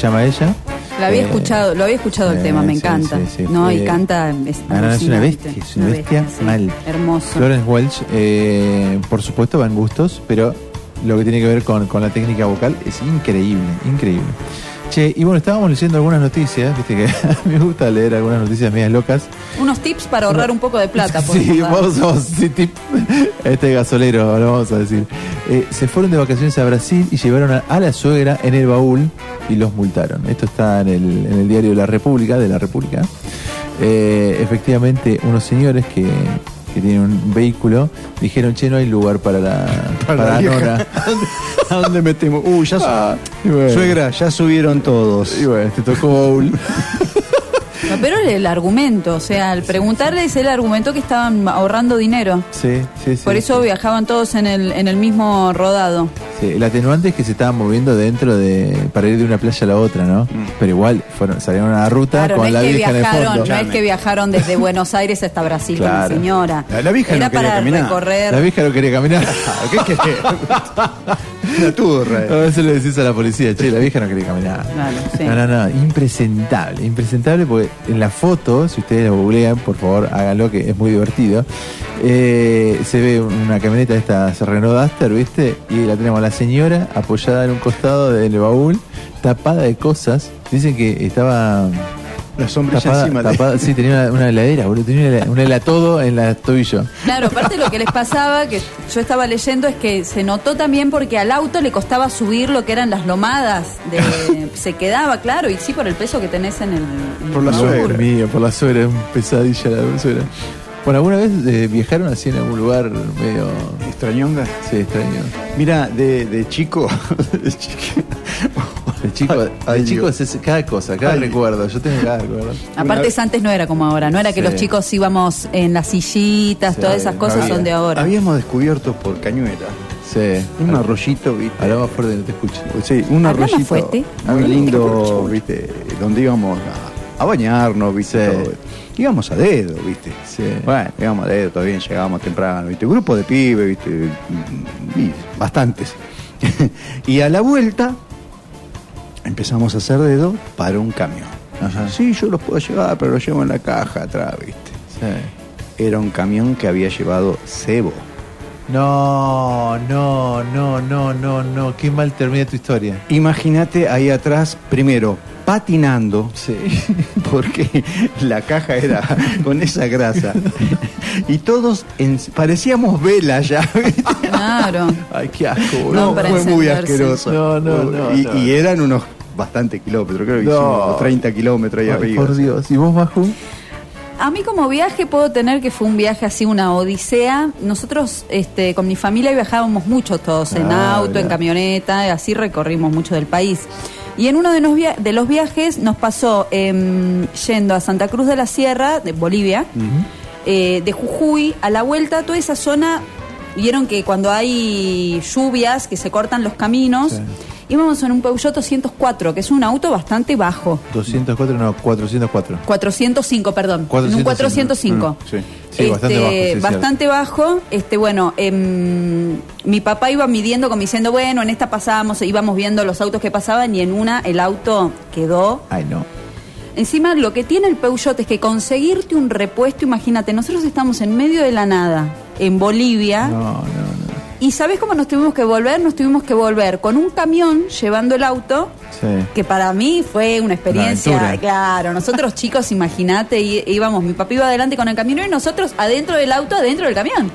Speaker 2: Llama ella.
Speaker 3: Lo había
Speaker 2: Eh,
Speaker 3: escuchado, lo había escuchado el
Speaker 2: eh,
Speaker 3: tema, me
Speaker 2: sí,
Speaker 3: encanta.
Speaker 2: sí, sí,
Speaker 3: no, y
Speaker 2: fue-
Speaker 3: canta es,
Speaker 2: no, es una bestia, es una bestia,
Speaker 3: sí.
Speaker 2: mal.
Speaker 3: Hermoso.
Speaker 2: Florence Welch, eh, por supuesto, va en gustos, pero lo que tiene que ver con, con la técnica vocal es increíble, increíble. Che, y bueno, estábamos leyendo algunas noticias, viste que me gusta leer algunas noticias medias locas.
Speaker 3: Unos tips para ahorrar un poco de plata.
Speaker 2: Sí,
Speaker 3: podemos dar.
Speaker 2: vamos, vamos, sí, tip. Este gasolero, lo vamos a decir. Se fueron de vacaciones a Brasil y llevaron a, a la suegra en el baúl y los multaron. Esto está en el, en el diario La República, de La República. Eh, efectivamente, unos señores que, que tienen un vehículo dijeron, che, no hay lugar para la, para
Speaker 5: la
Speaker 2: nona.
Speaker 5: ¿A dónde metemos? Uh, ya
Speaker 2: Ah, bueno.
Speaker 5: Suegra, ya subieron todos.
Speaker 2: Y bueno, te tocó baúl.
Speaker 3: No, pero el argumento, o sea, al preguntarles el argumento que estaban ahorrando dinero.
Speaker 2: Sí, sí, sí.
Speaker 3: Por eso viajaban todos en el, en el mismo rodado.
Speaker 2: Sí, el atenuante es que se estaban moviendo dentro de. para ir de una playa a la otra, ¿no? Pero igual, fueron, salieron a la ruta
Speaker 3: Claro, no
Speaker 2: con
Speaker 3: es,
Speaker 2: la
Speaker 3: que
Speaker 2: vieja en el
Speaker 3: viajaron,
Speaker 2: fondo.
Speaker 3: no es que viajaron desde Buenos Aires hasta Brasil con la señora.
Speaker 5: La- la vieja
Speaker 3: Era
Speaker 5: no quería
Speaker 3: para
Speaker 5: caminar.
Speaker 3: recorrer.
Speaker 2: La vieja no quería caminar.
Speaker 5: ¿Qué? Una turra.
Speaker 2: A veces le decís a la policía, che, la vieja no quería caminar.
Speaker 3: Claro, sí.
Speaker 2: No, no, no, impresentable, impresentable porque en la foto, si ustedes lo googlean, por favor háganlo que es muy divertido, eh, se ve una camioneta de esta Renault Duster, ¿viste? Y la tenemos a la señora apoyada en un costado del baúl, tapada de cosas. Dicen que estaba...
Speaker 5: La sombrilla
Speaker 2: Tapada-
Speaker 5: encima de-
Speaker 2: tapada- Sí, tenía una, una heladera, boludo. Tenía una, hela- un helatodo en la tobillo.
Speaker 3: Claro, aparte lo que les pasaba, que yo estaba leyendo, es que se notó también porque al auto le costaba subir lo que eran las lomadas. De, se quedaba, claro, y sí por el peso que tenés en el... en
Speaker 5: Por la suegra.
Speaker 2: mío, por la suegra, es un pesadilla la suegra. Bueno, ¿alguna vez eh, viajaron así en algún lugar medio...
Speaker 5: ¿Extrañonga?
Speaker 2: Sí, extraño.
Speaker 5: Mira, de, de chico. de chico.
Speaker 2: De chico,
Speaker 5: Ay,
Speaker 2: de
Speaker 5: Dios.
Speaker 2: es cada cosa, cada
Speaker 5: Ay.
Speaker 2: recuerdo. Yo tengo cada recuerdo.
Speaker 3: Aparte eso antes no era como ahora, no era que
Speaker 2: Sí.
Speaker 3: los chicos íbamos en las sillitas,
Speaker 2: Sí,
Speaker 3: todas esas cosas
Speaker 5: Había-
Speaker 3: son de ahora.
Speaker 5: Habíamos descubierto por cañuela
Speaker 2: Sí.
Speaker 5: un arroyito, ¿viste?
Speaker 2: Hablaba fuerte, no te escucho.
Speaker 5: Sí, un
Speaker 3: más
Speaker 5: arroyito
Speaker 3: fuerte.
Speaker 5: muy lindo, ¿viste? Donde íbamos a, a bañarnos, ¿viste?
Speaker 2: Sí.
Speaker 5: Todo. Íbamos a dedo, ¿viste?
Speaker 2: Sí.
Speaker 5: Bueno, íbamos a dedo, todavía llegábamos temprano, ¿viste? Grupo de pibes, ¿viste? Y bastantes. y a la vuelta empezamos a hacer dedo para un camión.
Speaker 2: Ajá.
Speaker 5: Sí, yo los puedo llevar, pero los llevo en la caja atrás, ¿viste?
Speaker 2: Sí.
Speaker 5: Era un camión que había llevado cebo.
Speaker 2: No, no, no, no, no, no. Qué mal termina tu historia.
Speaker 5: Imagínate ahí atrás, primero, patinando,
Speaker 2: Sí.
Speaker 5: porque la caja era con esa grasa. Y todos en- parecíamos velas ya. ¿viste?
Speaker 3: Claro.
Speaker 2: Ay, qué asco,
Speaker 3: No,
Speaker 2: boludo.
Speaker 3: para
Speaker 5: fue muy asqueroso.
Speaker 2: No, no, no,
Speaker 5: y,
Speaker 2: no.
Speaker 5: y eran unos bastante kilómetros, creo que
Speaker 2: No.
Speaker 5: hicimos 30 kilómetros ahí
Speaker 2: Ay,
Speaker 5: arriba.
Speaker 2: por Dios. ¿Y vos, Maju?
Speaker 3: A mí como viaje puedo tener que fue un viaje así, una odisea. Nosotros este, con mi familia viajábamos mucho todos, en
Speaker 2: Ah,
Speaker 3: auto, en camioneta, y así recorrimos mucho del país. Y en uno de los, via- de los viajes nos pasó em, yendo a Santa Cruz de la Sierra, de Bolivia, eh, de Jujuy, a la vuelta, toda esa zona, vieron que cuando hay lluvias, que se cortan los caminos,
Speaker 2: Sí.
Speaker 3: Íbamos en un Peugeot 204, que es un auto bastante bajo.
Speaker 2: 204, no, 404.
Speaker 3: 405, perdón. En un
Speaker 2: 405.
Speaker 3: 405.
Speaker 2: Mm, sí. Sí, bastante bajo, sí, es
Speaker 3: bastante bajo. Este, bueno, em, mi papá iba midiendo, como diciendo, bueno, en esta pasábamos, íbamos viendo los autos que pasaban y en una el auto quedó.
Speaker 2: Ay, no.
Speaker 3: Encima, lo que tiene el Peugeot es que conseguirte un repuesto, imagínate, nosotros estamos en medio de la nada, en Bolivia.
Speaker 2: No, no, no.
Speaker 3: ¿Y sabes cómo nos tuvimos que volver? Nos tuvimos que volver con un camión llevando el auto
Speaker 2: Sí.
Speaker 3: que para mí fue una experiencia,
Speaker 2: Una
Speaker 3: claro, nosotros chicos, imagínate, íbamos, mi papá iba adelante con el camionero y nosotros adentro del auto, adentro del camión.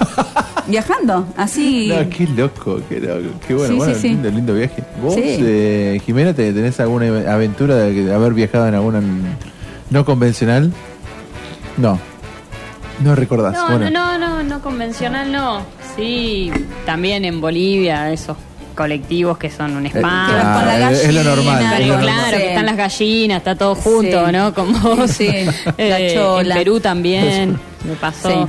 Speaker 3: Viajando, así.
Speaker 2: No, qué loco, qué loco. Qué bueno,
Speaker 3: Sí,
Speaker 2: bueno,
Speaker 3: sí, sí.
Speaker 2: lindo, lindo viaje. ¿Vos,
Speaker 3: Sí.
Speaker 2: eh, Jimena, te- tenés alguna aventura de, haber viajado en alguna no convencional? No. No recordás.
Speaker 4: No,
Speaker 2: bueno.
Speaker 4: no, no, no, no convencional no. Sí, también en Bolivia, esos colectivos que son un
Speaker 3: Que vas
Speaker 4: spam.
Speaker 3: con la
Speaker 2: Ah, es- es lo normal,
Speaker 4: Claro,
Speaker 2: es lo
Speaker 4: claro,
Speaker 3: normal.
Speaker 4: que están las gallinas, está todo junto,
Speaker 3: Sí.
Speaker 4: ¿no? Como
Speaker 3: Sí,
Speaker 4: eh, en. Perú también me pasó.
Speaker 3: Sí.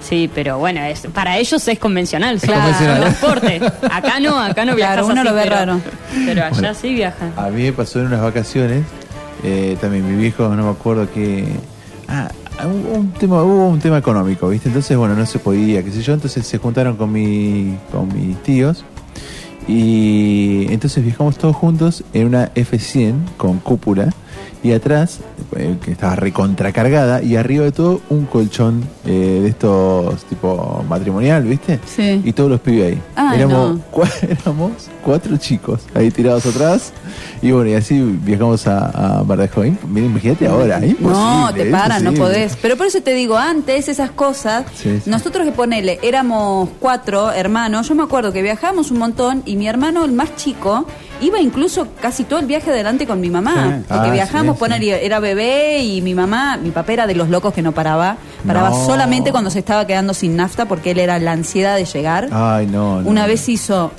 Speaker 4: Sí. pero bueno, es, para ellos es convencional,
Speaker 3: Claro.
Speaker 2: convencional.
Speaker 4: transporte. Acá no, acá no viajas
Speaker 3: Claro, uno
Speaker 4: así,
Speaker 3: lo ve
Speaker 4: pero,
Speaker 3: raro.
Speaker 4: Pero allá
Speaker 2: Bueno.
Speaker 4: sí viajan.
Speaker 2: A mí me pasó en unas vacaciones, eh, también mi viejo, no me acuerdo que... Ah, hubo un tema, hubo un tema económico, ¿viste? Entonces, bueno, no se podía, qué sé yo, entonces se juntaron con, mi, con mis tíos y entonces viajamos todos juntos en una F100 con cúpula y atrás, eh, que estaba recontracargada, y arriba de todo un colchón eh, de estos tipo matrimonial, ¿viste?
Speaker 3: Sí.
Speaker 2: Y todos los pibes ahí.
Speaker 3: Ay,
Speaker 2: éramos,
Speaker 3: no.
Speaker 2: cua- éramos cuatro chicos ahí tirados atrás. Y bueno, y así viajamos a, a. Mira, imagínate ahora, imposible.
Speaker 3: No, te paran, no podés. Pero por eso te digo, antes esas cosas,
Speaker 2: Sí, sí.
Speaker 3: nosotros que ponele, éramos cuatro hermanos, yo me acuerdo que viajábamos un montón y mi hermano, el más chico, iba incluso casi todo el viaje adelante con mi mamá.
Speaker 2: Sí.
Speaker 3: Porque
Speaker 2: Ah,
Speaker 3: viajamos,
Speaker 2: sí,
Speaker 3: ponele, era bebé y mi mamá, mi papá era de los locos que no paraba. Paraba
Speaker 2: No.
Speaker 3: solamente cuando se estaba quedando sin nafta porque él era la ansiedad de llegar.
Speaker 2: Ay, no. no.
Speaker 3: Una vez hizo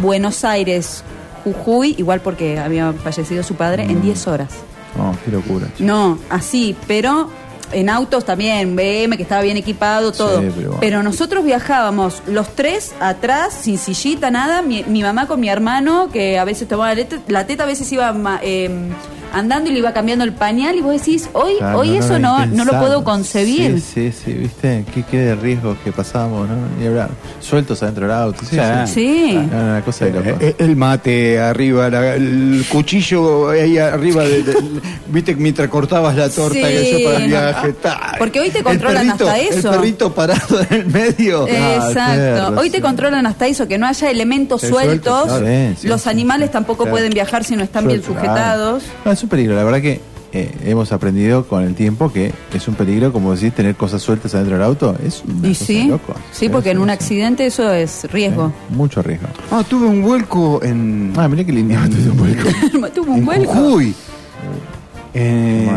Speaker 3: Buenos Aires, Jujuy, igual porque había fallecido su padre,
Speaker 2: Mm.
Speaker 3: en 10 horas.
Speaker 2: No, qué locura.
Speaker 3: No, así, pero en autos también, BM, que estaba bien equipado, todo.
Speaker 2: Sí, pero
Speaker 3: nosotros viajábamos los tres atrás, sin sillita, nada. Mi, mi mamá con mi hermano, que a veces tomaba la teta, la teta a veces iba eh, andando y le iba cambiando el pañal. Y vos decís, hoy,
Speaker 2: Claro,
Speaker 3: hoy eso no, no lo puedo concebir.
Speaker 2: Sí, sí, sí, viste. Qué, qué de riesgos que pasábamos, ¿no? Y hablar, sueltos adentro del auto. Sí, sí.
Speaker 3: Sí.
Speaker 2: Una cosa de loco.
Speaker 5: Eh, El mate arriba, la- el cuchillo ahí arriba, de, de- viste que mientras cortabas la torta
Speaker 3: Sí.
Speaker 5: que eso para el viaje. ta.
Speaker 3: Porque hoy te controlan
Speaker 5: perrito-
Speaker 3: hasta eso.
Speaker 5: El perrito parado en el medio.
Speaker 3: Exacto. Hoy te controlan hasta eso, que no haya elementos sueltos.
Speaker 2: claro.
Speaker 3: Los
Speaker 2: sí,
Speaker 3: animales
Speaker 2: sí.
Speaker 3: tampoco
Speaker 2: Claro.
Speaker 3: pueden viajar si no están bien sujetados.
Speaker 2: claro. Es un peligro, la verdad que eh, hemos aprendido con el tiempo que es un peligro, como decís, tener cosas sueltas adentro del auto. Es
Speaker 3: Y
Speaker 2: cosa
Speaker 3: sí,
Speaker 2: loco.
Speaker 3: sí, porque en un accidente eso es riesgo.
Speaker 2: Mucho riesgo.
Speaker 5: Ah, tuve un vuelco en.
Speaker 2: Ah, mirá qué lindo tuve un vuelco.
Speaker 3: Tuvo un vuelco.
Speaker 5: Jujuy. Eh,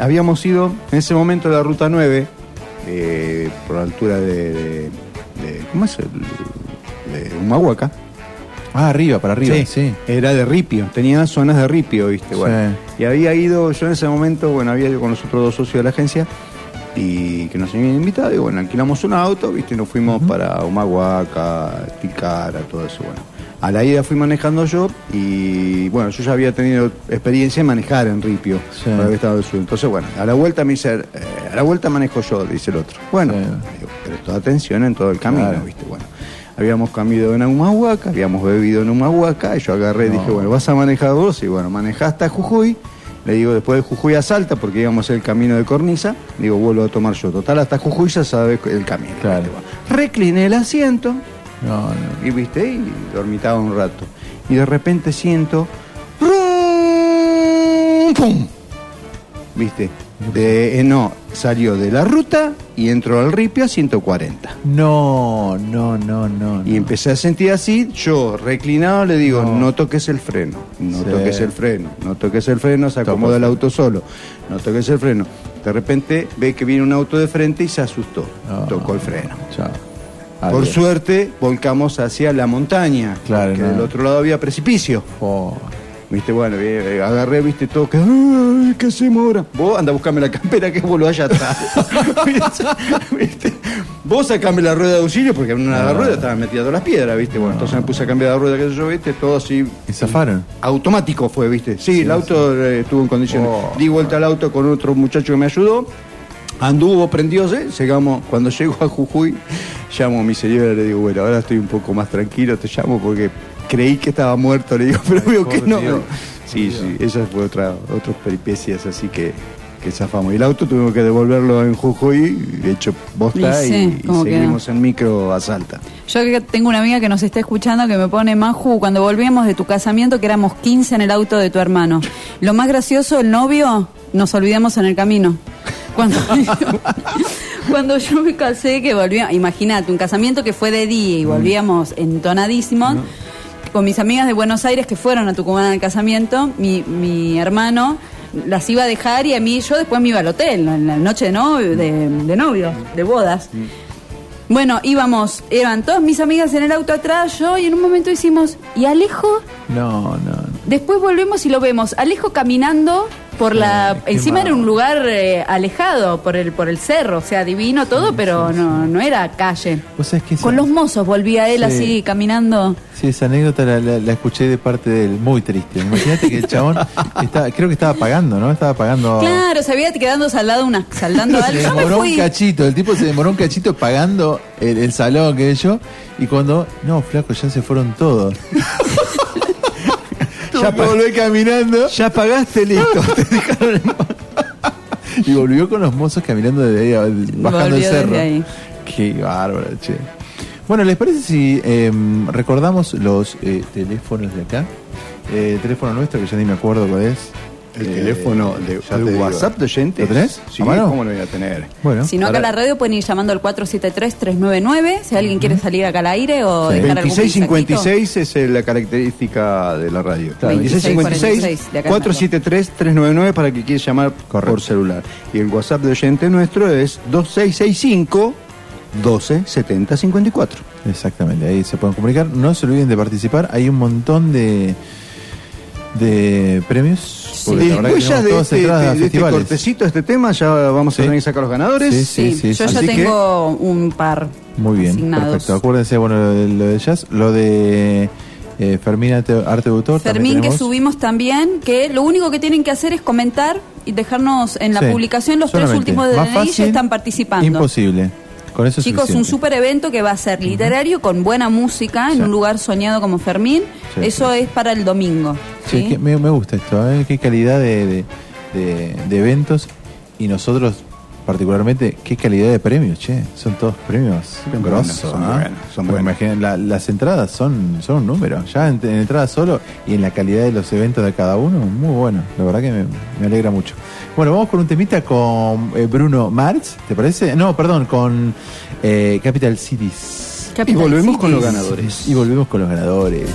Speaker 5: habíamos ido en ese momento de la ruta 9, eh, por la altura de, de- de- ¿Cómo es? El, de Humahuaca.
Speaker 2: Ah, arriba, para arriba, sí.
Speaker 5: Era de ripio, tenía zonas de ripio, ¿viste? Bueno, Y había ido, yo en ese momento, bueno, había ido con los otros dos socios de la agencia y que nos habían invitado y bueno, alquilamos un auto, ¿viste? Y nos fuimos para Humahuaca, Ticara, todo eso, bueno. A la ida fui manejando yo y bueno, yo ya había tenido experiencia en manejar en Ripio, por haber estado del sur. Entonces, bueno, a la vuelta me dice, eh, a la vuelta manejo yo, dice el otro. Bueno, digo, prestó atención en todo el camino,
Speaker 2: Claro.
Speaker 5: ¿viste? Bueno, habíamos comido en Humahuaca, habíamos bebido en Humahuaca, y yo agarré y dije, bueno, vas a manejar vos, y bueno, manejá hasta Jujuy. Le digo, después de Jujuy a Salta, porque íbamos a hacer el camino de Cornisa, digo, vuelvo a tomar yo. Total, hasta Jujuy ya sabes el camino. Bueno, Recliné el asiento,
Speaker 2: No, no.
Speaker 5: y viste, y dormitaba un rato. Y de repente siento. ¡Pum! ¿Viste? De, eh, no, salió de la ruta y entró al ripio a 140.
Speaker 2: No, no, no, no.
Speaker 5: Y empecé a sentir así, yo reclinado le digo, no, toques el freno, no
Speaker 2: Sí.
Speaker 5: toques el freno, no toques el freno, se acomoda el auto solo, no toques el freno. De repente ve que viene un auto de frente y se asustó, tocó el freno.
Speaker 2: Chao.
Speaker 5: Por suerte, volcamos hacia la montaña,
Speaker 2: Claro,
Speaker 5: porque
Speaker 2: no.
Speaker 5: del otro lado había precipicio.
Speaker 2: Oh.
Speaker 5: Viste, bueno, eh, agarré, viste, todo que. ¡Ay, qué se mora! Vos anda a buscarme la campera que vos lo allá atrás. ¿Viste? Vos sacame la rueda de auxilio, porque en una de las ruedas estaban metidas todas las piedras, ¿viste? Bueno, entonces me puse a cambiar la rueda, que yo, ¿viste? Todo así.
Speaker 2: ¿Y zafaron?
Speaker 5: Automático fue, ¿viste? Sí, el auto eh, estuvo en condiciones.
Speaker 2: Oh.
Speaker 5: Di vuelta al auto con otro muchacho que me ayudó. Anduvo, prendióse, llegamos, cuando llego a Jujuy, llamo a mi señora y le digo, bueno, ahora estoy un poco más tranquilo, te llamo porque creí que estaba muerto, le digo, pero veo que no.
Speaker 2: Dios.
Speaker 5: Sí, sí, esa fue otra, otras peripecias así que, que zafamos. Y el auto tuvimos que devolverlo en Jujuy, hecho bosta,
Speaker 3: Y
Speaker 5: y,
Speaker 3: sí,
Speaker 5: y
Speaker 3: ¿cómo
Speaker 5: seguimos en micro a Salta.
Speaker 3: Yo que tengo una amiga que nos está escuchando que me pone, Maju, cuando volvíamos de tu casamiento, que éramos 15 en el auto de tu hermano. Lo más gracioso, el novio, nos olvidamos en el camino. Cuando, cuando yo me casé, que volvía, imagínate, un casamiento que fue de día y volvíamos entonadísimos. Con mis amigas de Buenos Aires que fueron a Tucumán al casamiento, mi, mi hermano las iba a dejar y a mí yo después me iba al hotel, en la noche de novio, de, de de bodas. Bueno, íbamos, eran todas mis amigas en el auto atrás, yo, y en un momento hicimos, ¿y Alejo?
Speaker 2: No, no.
Speaker 3: Después volvemos y lo vemos, Alejo caminando por la... Encima era un lugar eh, alejado por el, por el cerro, o sea, divino todo, pero no, no era calle.
Speaker 2: ¿Vos sabés que
Speaker 3: Con los mozos volvía él
Speaker 2: Sí.
Speaker 3: así caminando.
Speaker 2: Sí, esa anécdota la, la- la escuché de parte de él, muy triste. Imagínate que el chabón, estaba- creo que estaba pagando, ¿no? Estaba pagando...
Speaker 3: Claro, se había quedado saldado una, saldando
Speaker 2: Se
Speaker 3: algo. Me
Speaker 2: demoró un cachito, el tipo se demoró un cachito pagando el, el salón que yo y cuando, no, flaco, ya se fueron todos. ya volví caminando.
Speaker 5: Ya pagaste, listo.
Speaker 2: y volvió con los mozos caminando desde ahí, bajando
Speaker 3: Volvió
Speaker 2: el cerro.
Speaker 3: desde ahí.
Speaker 2: Qué bárbaro, che. Bueno, ¿les parece si em, recordamos los eh, teléfonos de acá? Eh, el teléfono nuestro, que ya ni me acuerdo cuál es.
Speaker 5: El
Speaker 2: Eh,
Speaker 5: teléfono de
Speaker 2: te
Speaker 5: el
Speaker 2: digo.
Speaker 5: WhatsApp de oyentes.
Speaker 2: ¿Lo tenés?
Speaker 5: Sí. ¿cómo lo voy a tener?
Speaker 2: Bueno.
Speaker 3: Si no, acá a la radio pueden ir llamando al 473-399, si alguien quiere salir acá al aire o dejar algún mensajito.
Speaker 5: 2656 es eh, la característica de la radio.
Speaker 3: Claro,
Speaker 5: 2656
Speaker 3: de acá
Speaker 5: 473-399 para que quiera llamar por celular. Y el WhatsApp de oyente nuestro es 2665 127054.
Speaker 2: Exactamente, ahí se pueden comunicar. No se olviden de participar. Hay un montón de, de premios. Porque
Speaker 5: Y
Speaker 2: la verdad que
Speaker 5: después ya
Speaker 2: tenemos
Speaker 5: de
Speaker 2: todas
Speaker 5: este,
Speaker 2: entradas a
Speaker 5: de este
Speaker 2: festivales.
Speaker 5: cortecito, este tema, ya vamos a tener que sacar los ganadores.
Speaker 2: Sí, sí, sí,
Speaker 3: Yo
Speaker 2: sí.
Speaker 3: ya
Speaker 2: Así que-
Speaker 3: tengo un par.
Speaker 2: Muy bien,
Speaker 3: asignados.
Speaker 2: perfecto. Acuérdense, bueno, lo de, lo de jazz, lo de eh, Fermín Arte, Arte Autor.
Speaker 3: Fermín,
Speaker 2: también
Speaker 3: que
Speaker 2: tenemos.
Speaker 3: subimos también, que lo único que tienen que hacer es comentar y dejarnos en la
Speaker 2: Sí,
Speaker 3: publicación los tres
Speaker 2: solamente.
Speaker 3: últimos de
Speaker 2: Más
Speaker 3: DNI ya
Speaker 2: fácil,
Speaker 3: están participando.
Speaker 2: Imposible. Con eso es
Speaker 3: Chicos, un super evento que va a ser literario con buena música en un lugar soñado como Fermín.
Speaker 2: Sí,
Speaker 3: Eso es para el domingo.
Speaker 2: Sí,
Speaker 3: ¿sí?
Speaker 2: que me, me gusta esto, ¿eh? qué calidad de, de- de- de eventos y nosotros
Speaker 6: particularmente, qué calidad de premios, che. Son todos premios
Speaker 5: Son
Speaker 6: grosos.
Speaker 5: buenos, son
Speaker 6: ¿ah?
Speaker 5: buenos, son
Speaker 6: Porque
Speaker 5: buenos.
Speaker 6: imaginen, la- las entradas son, son un número. Ya en, en entrada solo y en la calidad de los eventos de cada uno, muy bueno. La verdad que me, me alegra mucho. Bueno, vamos con un temita con eh, Bruno Mars, ¿te parece? No, perdón, con eh, Capital Cities.
Speaker 5: Y volvemos con los ganadores.
Speaker 6: Y volvemos con los ganadores.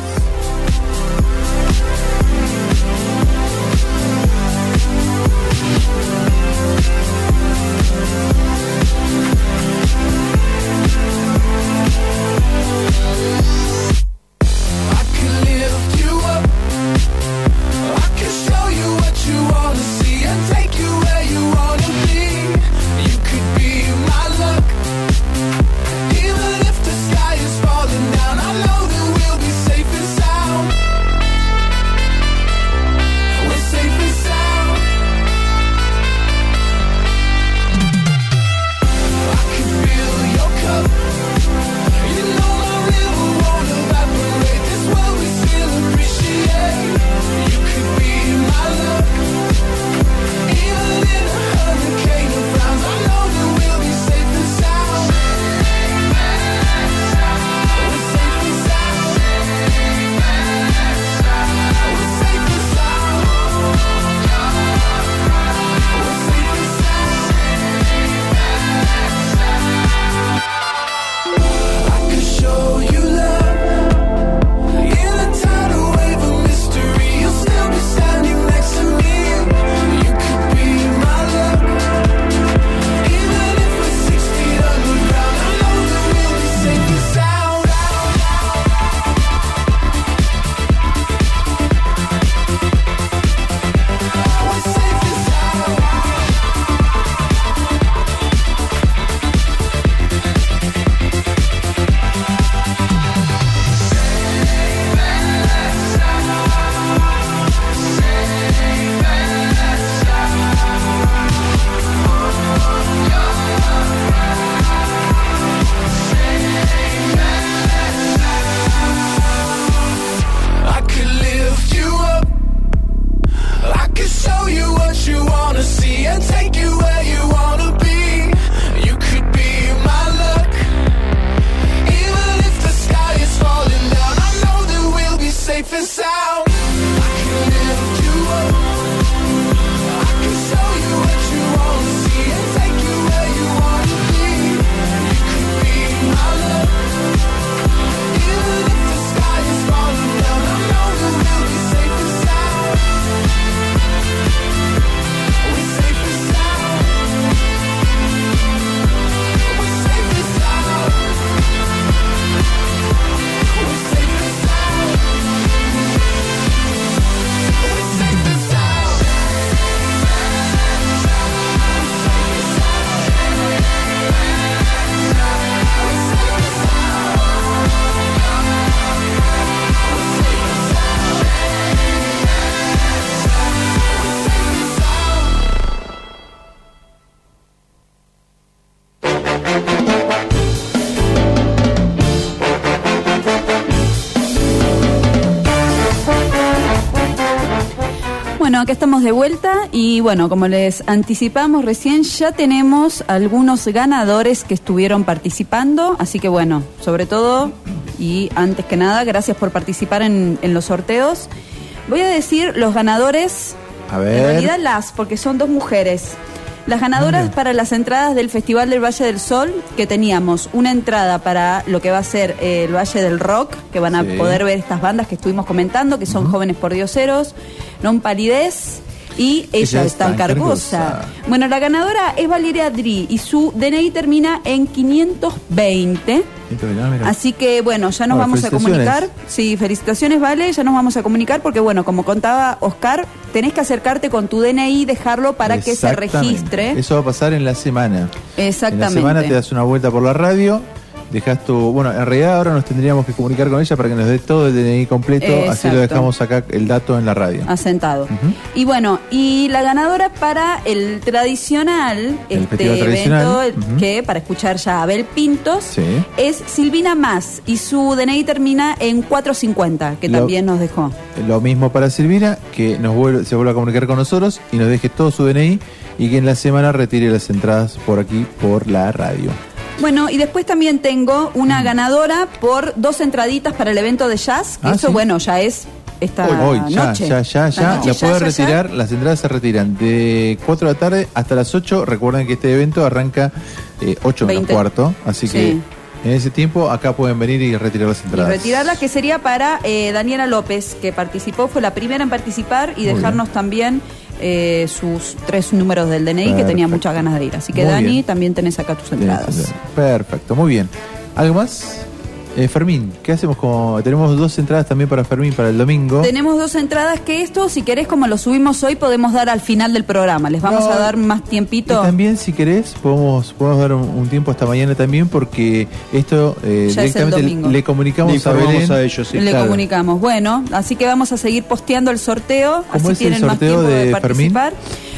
Speaker 3: De vuelta y bueno, como les anticipamos recién, ya tenemos algunos ganadores que estuvieron participando, así que bueno, sobre todo y antes que nada, gracias por participar en, en los sorteos. Voy a decir los ganadores,
Speaker 6: A
Speaker 3: en
Speaker 6: ver.
Speaker 3: realidad las, porque son dos mujeres. Las ganadoras para las entradas del Festival del Valle del Sol, que teníamos una entrada para lo que va a ser eh, el Valle del Rock, que van a
Speaker 6: Sí.
Speaker 3: poder ver estas bandas que estuvimos comentando, que son jóvenes por dioseros, Non Palidez y ella, es tan cargosa.
Speaker 6: cargosa.
Speaker 3: Bueno, la ganadora es Valeria Dri y su DNI termina en 520. Así que bueno, ya nos
Speaker 6: Bueno,
Speaker 3: vamos a comunicar. Sí, felicitaciones, Vale, ya nos vamos a comunicar porque bueno, como contaba Oscar, tenés que acercarte con tu DNI y dejarlo para que se registre.
Speaker 6: Eso va a pasar en la semana.
Speaker 3: Exactamente.
Speaker 6: En la semana te das una vuelta por la radio, dejas tu. Bueno, en realidad ahora nos tendríamos que comunicar con ella para que nos dé todo el DNI completo, así lo dejamos acá el dato en la radio.
Speaker 3: Asentado. Y bueno, y la ganadora para el tradicional
Speaker 6: El
Speaker 3: este
Speaker 6: tradicional,
Speaker 3: evento que para escuchar ya a Abel Pintos
Speaker 6: Sí.
Speaker 3: es Silvina Más y su DNI termina en 450, que
Speaker 6: Lo-
Speaker 3: también nos dejó.
Speaker 6: Lo mismo para Silvina, que nos vuelve, se vuelve a comunicar con nosotros y nos deje todo su DNI
Speaker 2: y que en la semana retire las entradas por aquí, por la radio.
Speaker 3: Bueno, y después también tengo una ganadora por dos entraditas para el evento de jazz, que
Speaker 2: Ah,
Speaker 3: eso,
Speaker 2: ¿sí?
Speaker 3: bueno, ya es esta
Speaker 2: Hoy, ya,
Speaker 3: noche.
Speaker 2: ya, ya, ya,
Speaker 3: noche,
Speaker 2: la
Speaker 3: ya,
Speaker 2: retirar, las entradas se retiran de 4 de la tarde hasta las 8. Recuerden que este evento arranca eh, 8 menos
Speaker 3: 20.
Speaker 2: cuarto, así
Speaker 3: Sí.
Speaker 2: que en ese tiempo acá pueden venir y retirar las
Speaker 3: Y
Speaker 2: entradas.
Speaker 3: retirarla, que sería para eh, Daniela López, que participó, fue la primera en participar y
Speaker 2: Muy
Speaker 3: dejarnos también eh, sus tres números del DNI, que tenía muchas ganas de ir. Así que
Speaker 2: Muy
Speaker 3: Dani,
Speaker 2: bien.
Speaker 3: también tenés acá tus entradas.
Speaker 2: Perfecto, muy bien. ¿Algo más? Eh, Fermín, ¿qué hacemos con.? Tenemos dos entradas también para Fermín para el domingo.
Speaker 3: Tenemos dos entradas que esto, si querés, como lo subimos hoy, podemos dar al final del programa. Les vamos
Speaker 2: No,
Speaker 3: a dar más
Speaker 2: Y
Speaker 3: tiempito.
Speaker 2: también, si querés, podemos, podemos dar un, un tiempo hasta mañana también, porque esto eh,
Speaker 3: Ya es el
Speaker 2: directamente
Speaker 3: domingo.
Speaker 2: le comunicamos
Speaker 5: Le
Speaker 2: a Belén.
Speaker 5: a ellos, sí.
Speaker 3: Le
Speaker 2: Claro.
Speaker 3: comunicamos. Bueno, así que vamos a seguir posteando el sorteo.
Speaker 2: ¿Cómo
Speaker 3: así
Speaker 2: es el
Speaker 3: tienen más
Speaker 2: sorteo
Speaker 3: tiempo de,
Speaker 2: de
Speaker 3: participar.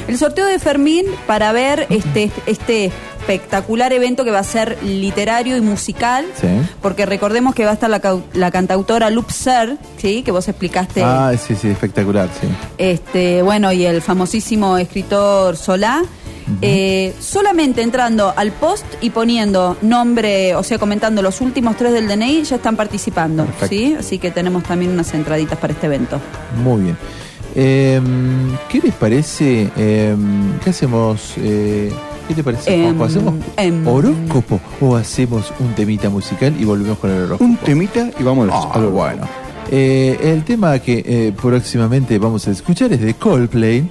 Speaker 3: El sorteo de Fermín para ver este, este espectacular evento que va a ser literario y musical.
Speaker 2: Sí.
Speaker 3: Porque recordemos que va a estar la, la cantautora Lupser, ¿sí? que vos explicaste.
Speaker 2: Ah, sí, sí, espectacular, sí.
Speaker 3: Este, bueno, y el famosísimo escritor Solá. Eh, solamente entrando al post y poniendo nombre, o sea, comentando los últimos tres del DNI, ya están participando. ¿sí? Así que tenemos también unas entraditas para este evento.
Speaker 2: Muy bien. Eh, ¿Qué les parece? eh, ¿Qué hacemos? eh, ¿Qué te parece,
Speaker 3: Em,
Speaker 2: Juanjo? ¿Hacemos
Speaker 3: em.
Speaker 2: horóscopo o hacemos un temita musical y volvemos con el horóscopo?
Speaker 5: Un temita y vamos
Speaker 2: Ah, bueno. Eh, el tema que eh, próximamente vamos a escuchar es de Coldplay.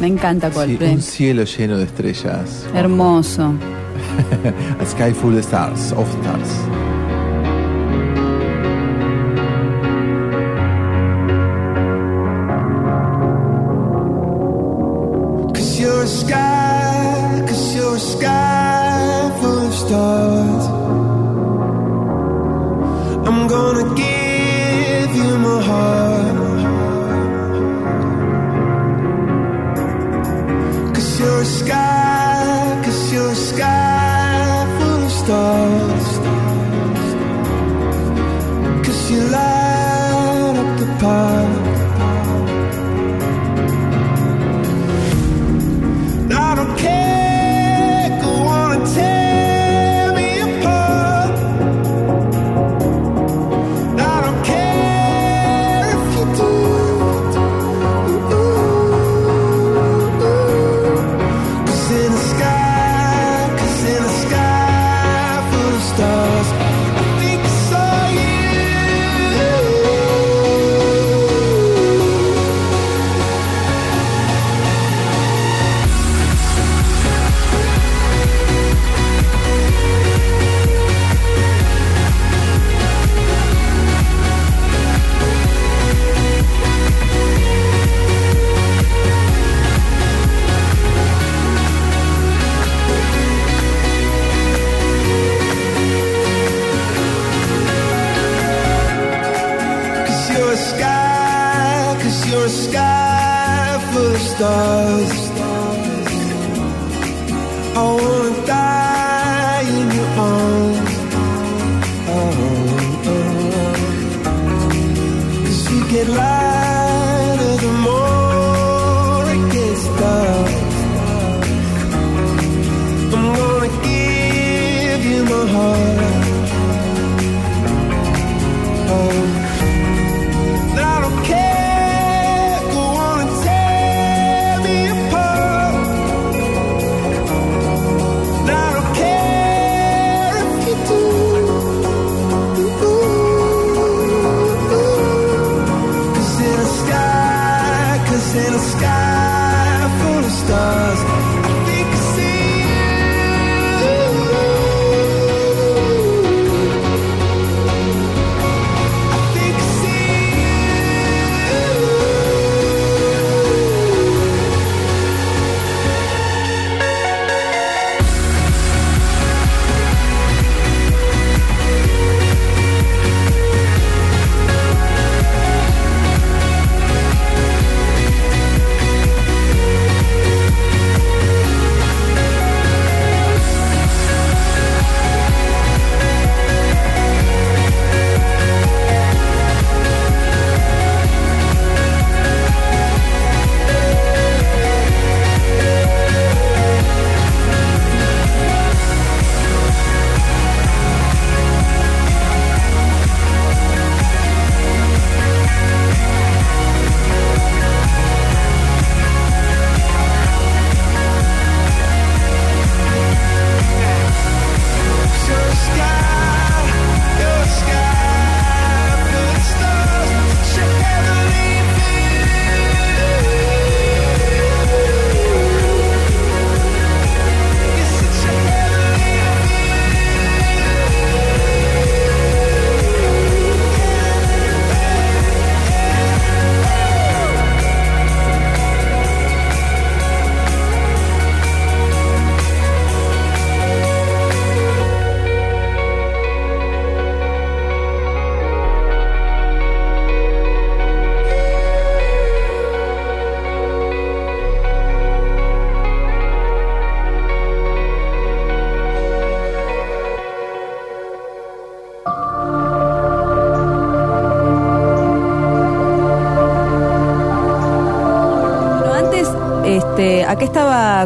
Speaker 3: Me encanta
Speaker 2: Sí,
Speaker 3: Coldplay.
Speaker 2: un cielo lleno de estrellas.
Speaker 3: Hermoso.
Speaker 2: A sky full of stars, of stars.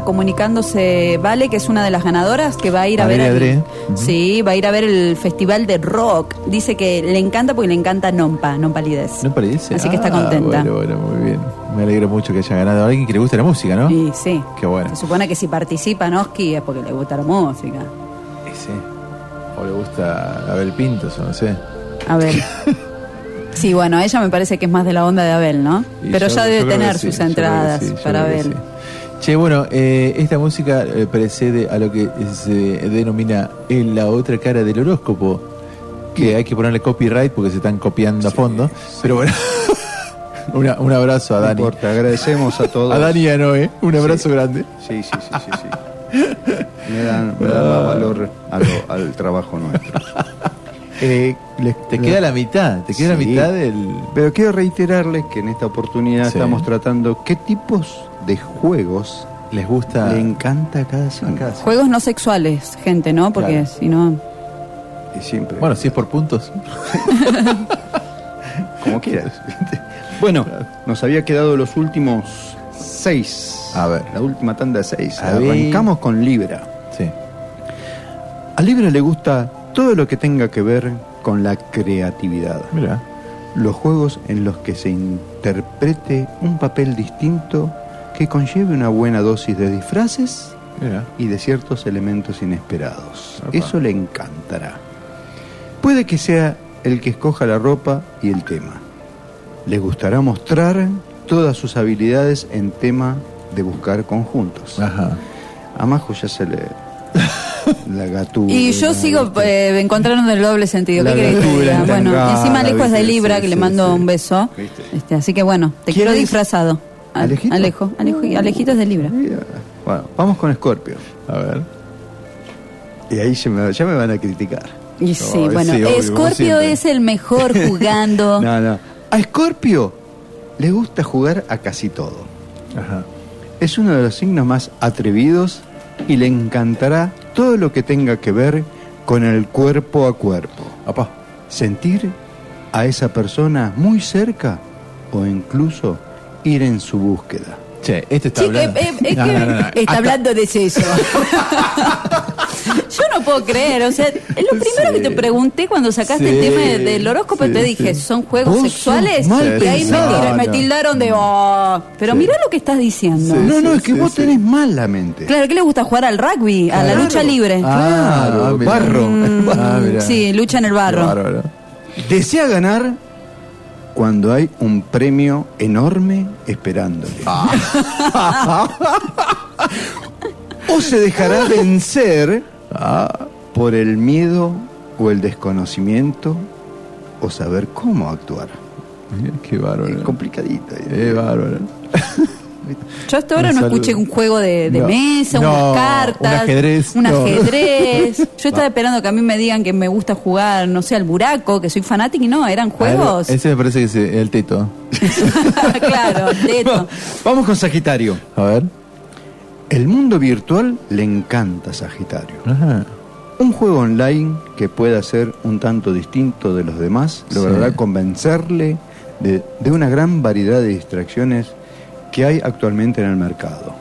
Speaker 3: Comunicándose Vale, que es una de las ganadoras, que va a ir a ver. El-. Sí, va a ir a ver el festival de rock. Dice que le encanta porque le encanta Nompa, no palidez.
Speaker 2: ¿No parece?
Speaker 3: Así que está
Speaker 2: Ah,
Speaker 3: contenta.
Speaker 2: Bueno, bueno, muy bien. Me alegra mucho que haya ganado alguien que le guste la música, ¿no?
Speaker 3: Y sí.
Speaker 2: Qué bueno.
Speaker 3: Se supone que si participa Noski es porque le gusta la música.
Speaker 2: Sí. O le gusta Abel Pintos, o no sé.
Speaker 3: A ver. Sí, bueno, a ella me parece que es más de la onda de Abel, ¿no?
Speaker 2: Y
Speaker 3: Pero
Speaker 2: yo-
Speaker 3: ya debe tener
Speaker 2: sí,
Speaker 3: sus entradas
Speaker 2: sí,
Speaker 3: para Abel.
Speaker 2: Che, bueno, eh, esta música eh, precede a lo que se denomina en la otra cara del horóscopo, que hay que ponerle copyright porque se están copiando a fondo. Pero bueno, Una- un abrazo a
Speaker 5: No
Speaker 2: Dani.
Speaker 5: importa, agradecemos a todos.
Speaker 2: A Dani y a Noé, un abrazo grande.
Speaker 5: Sí, sí, sí, sí, sí. Me dan, me dan más valor a lo- al trabajo nuestro. Eh, les-
Speaker 2: Te queda la mitad, te queda la mitad del...
Speaker 5: Pero quiero reiterarles que en esta oportunidad
Speaker 2: Sí.
Speaker 5: estamos tratando qué tipos de juegos
Speaker 2: les gusta.
Speaker 5: Le encanta a cada cinco.
Speaker 3: Juegos no sexuales, gente, ¿no? Porque
Speaker 2: Claro.
Speaker 3: si no.
Speaker 5: Y siempre.
Speaker 2: Bueno, si es por puntos.
Speaker 5: como quieras. bueno, nos había quedado los últimos seis.
Speaker 2: A ver.
Speaker 5: La última tanda de seis.
Speaker 2: A ver.
Speaker 5: Arrancamos con Libra.
Speaker 2: Sí.
Speaker 5: A Libra le gusta todo lo que tenga que ver con la creatividad.
Speaker 2: Mira.
Speaker 5: Los juegos en los que se interprete un papel distinto que conlleve una buena dosis de disfraces
Speaker 2: Mira.
Speaker 5: y de ciertos elementos inesperados.
Speaker 2: Opa.
Speaker 5: Eso le encantará. Puede que sea el que escoja la ropa y el tema. Le gustará mostrar todas sus habilidades en tema de buscar conjuntos.
Speaker 2: Ajá.
Speaker 5: A Majo ya se le... la gatura.
Speaker 3: Y yo sigo eh, encontrando el doble sentido.
Speaker 5: La
Speaker 3: ¿Qué querés que diga? Bueno, encima Alejo es de. Libra,
Speaker 5: Sí,
Speaker 3: que le mando
Speaker 5: sí.
Speaker 3: un beso. Este, así que bueno, te
Speaker 5: ¿Quién
Speaker 3: quiero
Speaker 5: es?
Speaker 3: disfrazado. Alejo, Alejo, Alejito es de Libra.
Speaker 5: Bueno, vamos con Scorpio.
Speaker 2: A ver.
Speaker 5: Y ahí me- ya me van a criticar.
Speaker 3: Y sí,
Speaker 5: No,
Speaker 3: bueno,
Speaker 5: sí, obvio, como
Speaker 3: Scorpio
Speaker 5: siempre.
Speaker 3: es el mejor jugando.
Speaker 5: No, no. A Scorpio le gusta jugar a casi todo.
Speaker 2: Ajá.
Speaker 5: Es uno de los signos más atrevidos y le encantará todo lo que tenga que ver con el cuerpo a cuerpo.
Speaker 2: Apá.
Speaker 5: Sentir a esa persona muy cerca o incluso ir en su búsqueda.
Speaker 2: Che, este está
Speaker 3: Sí,
Speaker 2: hablando.
Speaker 3: eh, es
Speaker 2: No,
Speaker 3: que
Speaker 2: no, no, no.
Speaker 3: está
Speaker 2: Hasta-
Speaker 3: hablando de eso. Yo no puedo creer, o sea, es lo primero que te pregunté cuando sacaste el tema de- del horóscopo,
Speaker 2: sí,
Speaker 3: te dije,
Speaker 2: sí.
Speaker 3: ¿son juegos sexuales?
Speaker 5: mal
Speaker 3: Y ahí me, me
Speaker 2: No,
Speaker 3: tildaron de, oh, pero
Speaker 5: Sí.
Speaker 3: mirá lo que estás diciendo.
Speaker 2: Sí.
Speaker 5: No, no, es que vos tenés mal la mente.
Speaker 3: Claro, ¿qué le gusta jugar al rugby? A la lucha libre.
Speaker 2: Ah,
Speaker 5: Claro, barro.
Speaker 2: Ah, mira.
Speaker 3: Sí, lucha en el barro.
Speaker 5: Desea ganar cuando hay un premio enorme esperándole. o se dejará vencer
Speaker 2: Ah,
Speaker 5: por el miedo o el desconocimiento o saber cómo actuar.
Speaker 2: mira, qué
Speaker 5: Es
Speaker 2: bárbaro.
Speaker 5: complicadito.
Speaker 2: Qué bárbaro.
Speaker 3: Yo hasta ahora
Speaker 2: Un
Speaker 3: no
Speaker 2: saludo.
Speaker 3: escuché un juego de, de
Speaker 2: No,
Speaker 3: mesa,
Speaker 2: no,
Speaker 3: unas cartas,
Speaker 2: un ajedrez,
Speaker 3: un
Speaker 2: no.
Speaker 3: ajedrez. Yo estaba esperando que a mí me digan que me gusta jugar, no sé, al buraco, que soy fanática y no, eran juegos.
Speaker 2: Ver, ese me parece que es el teto.
Speaker 3: claro, teto.
Speaker 5: Vamos con Sagitario.
Speaker 2: A ver.
Speaker 5: El mundo virtual le encanta a Sagitario.
Speaker 2: Ajá.
Speaker 5: Un juego online que pueda ser un tanto distinto de los demás logrará
Speaker 2: Sí.
Speaker 5: convencerle de, de una gran variedad de distracciones que hay actualmente en el mercado.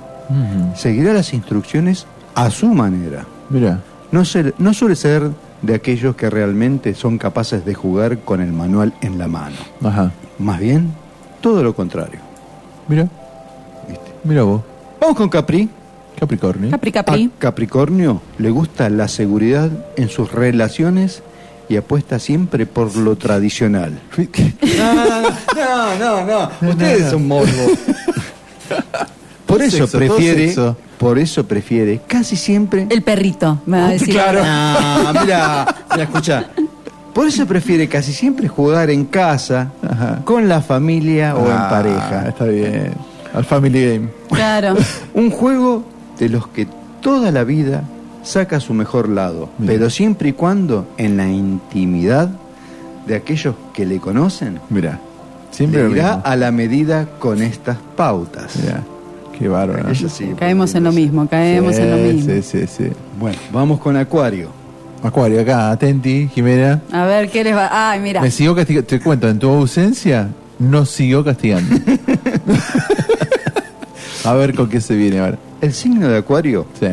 Speaker 5: Seguirá las instrucciones a su manera.
Speaker 2: Mira.
Speaker 5: No, se- no suele ser de aquellos que realmente son capaces de jugar con el manual en la mano.
Speaker 2: Ajá.
Speaker 5: Más bien, todo lo contrario.
Speaker 2: Mira.
Speaker 5: ¿Viste?
Speaker 2: Mira vos.
Speaker 5: Vamos con Capri.
Speaker 2: Capricornio.
Speaker 3: Capri Capri.
Speaker 5: A Capricornio le gusta la seguridad en sus relaciones y apuesta siempre por lo tradicional. No, no, no, no. Ustedes son morbo. Por eso
Speaker 2: sexo,
Speaker 5: prefiere, por eso prefiere casi siempre.
Speaker 3: El perrito, me va a decir.
Speaker 5: Claro. Ah, mira, mira, escucha. Por eso prefiere casi siempre jugar en casa,
Speaker 2: Ajá.
Speaker 5: con la familia o
Speaker 2: Ah,
Speaker 5: en pareja.
Speaker 2: Está bien. Al Family Game.
Speaker 3: Claro.
Speaker 5: Un juego de los que toda la vida saca su mejor lado,
Speaker 2: Mira.
Speaker 5: pero siempre y cuando en la intimidad de aquellos que le conocen,
Speaker 2: Mira. Siempre lo mismo.
Speaker 5: a la medida con estas pautas.
Speaker 2: Mira. Qué bárbaro.
Speaker 5: Sí,
Speaker 3: Caemos en lo mismo, caemos
Speaker 2: sí,
Speaker 3: en lo mismo.
Speaker 2: Sí, sí, sí.
Speaker 5: Bueno, vamos con Acuario.
Speaker 2: Acuario, acá, atenti, Jimena.
Speaker 3: A ver, ¿qué les va? Ay, mira.
Speaker 2: Me siguió castigando. Te cuento, en tu ausencia, nos siguió castigando. A ver con qué se viene ahora.
Speaker 5: El signo de Acuario
Speaker 2: Sí.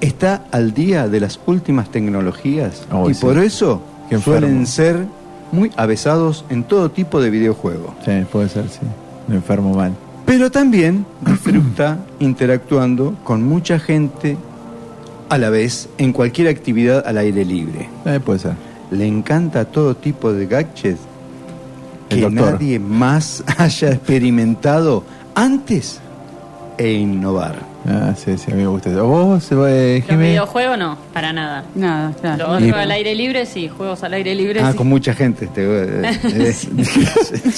Speaker 5: está al día de las últimas tecnologías
Speaker 2: Oh,
Speaker 5: y
Speaker 2: sí.
Speaker 5: por eso
Speaker 2: Qué enfermo.
Speaker 5: suelen ser muy avesados en todo tipo de videojuegos.
Speaker 2: Sí, puede ser, sí. Me enfermo mal.
Speaker 5: Pero también disfruta interactuando con mucha gente a la vez en cualquier actividad al aire libre.
Speaker 2: Eh, puede ser.
Speaker 5: Le encanta todo tipo de gadgets que nadie más haya experimentado antes e innovar.
Speaker 2: Ah, sí, sí, a mí me gusta eso. ¿Vos, eh,
Speaker 4: Los videojuegos no, para nada.
Speaker 3: Nada, claro.
Speaker 4: Lo otro
Speaker 2: Y-
Speaker 4: al aire libre, sí, juegos al aire libre,
Speaker 5: Ah,
Speaker 4: sí.
Speaker 5: con mucha gente. Este, eh, eh,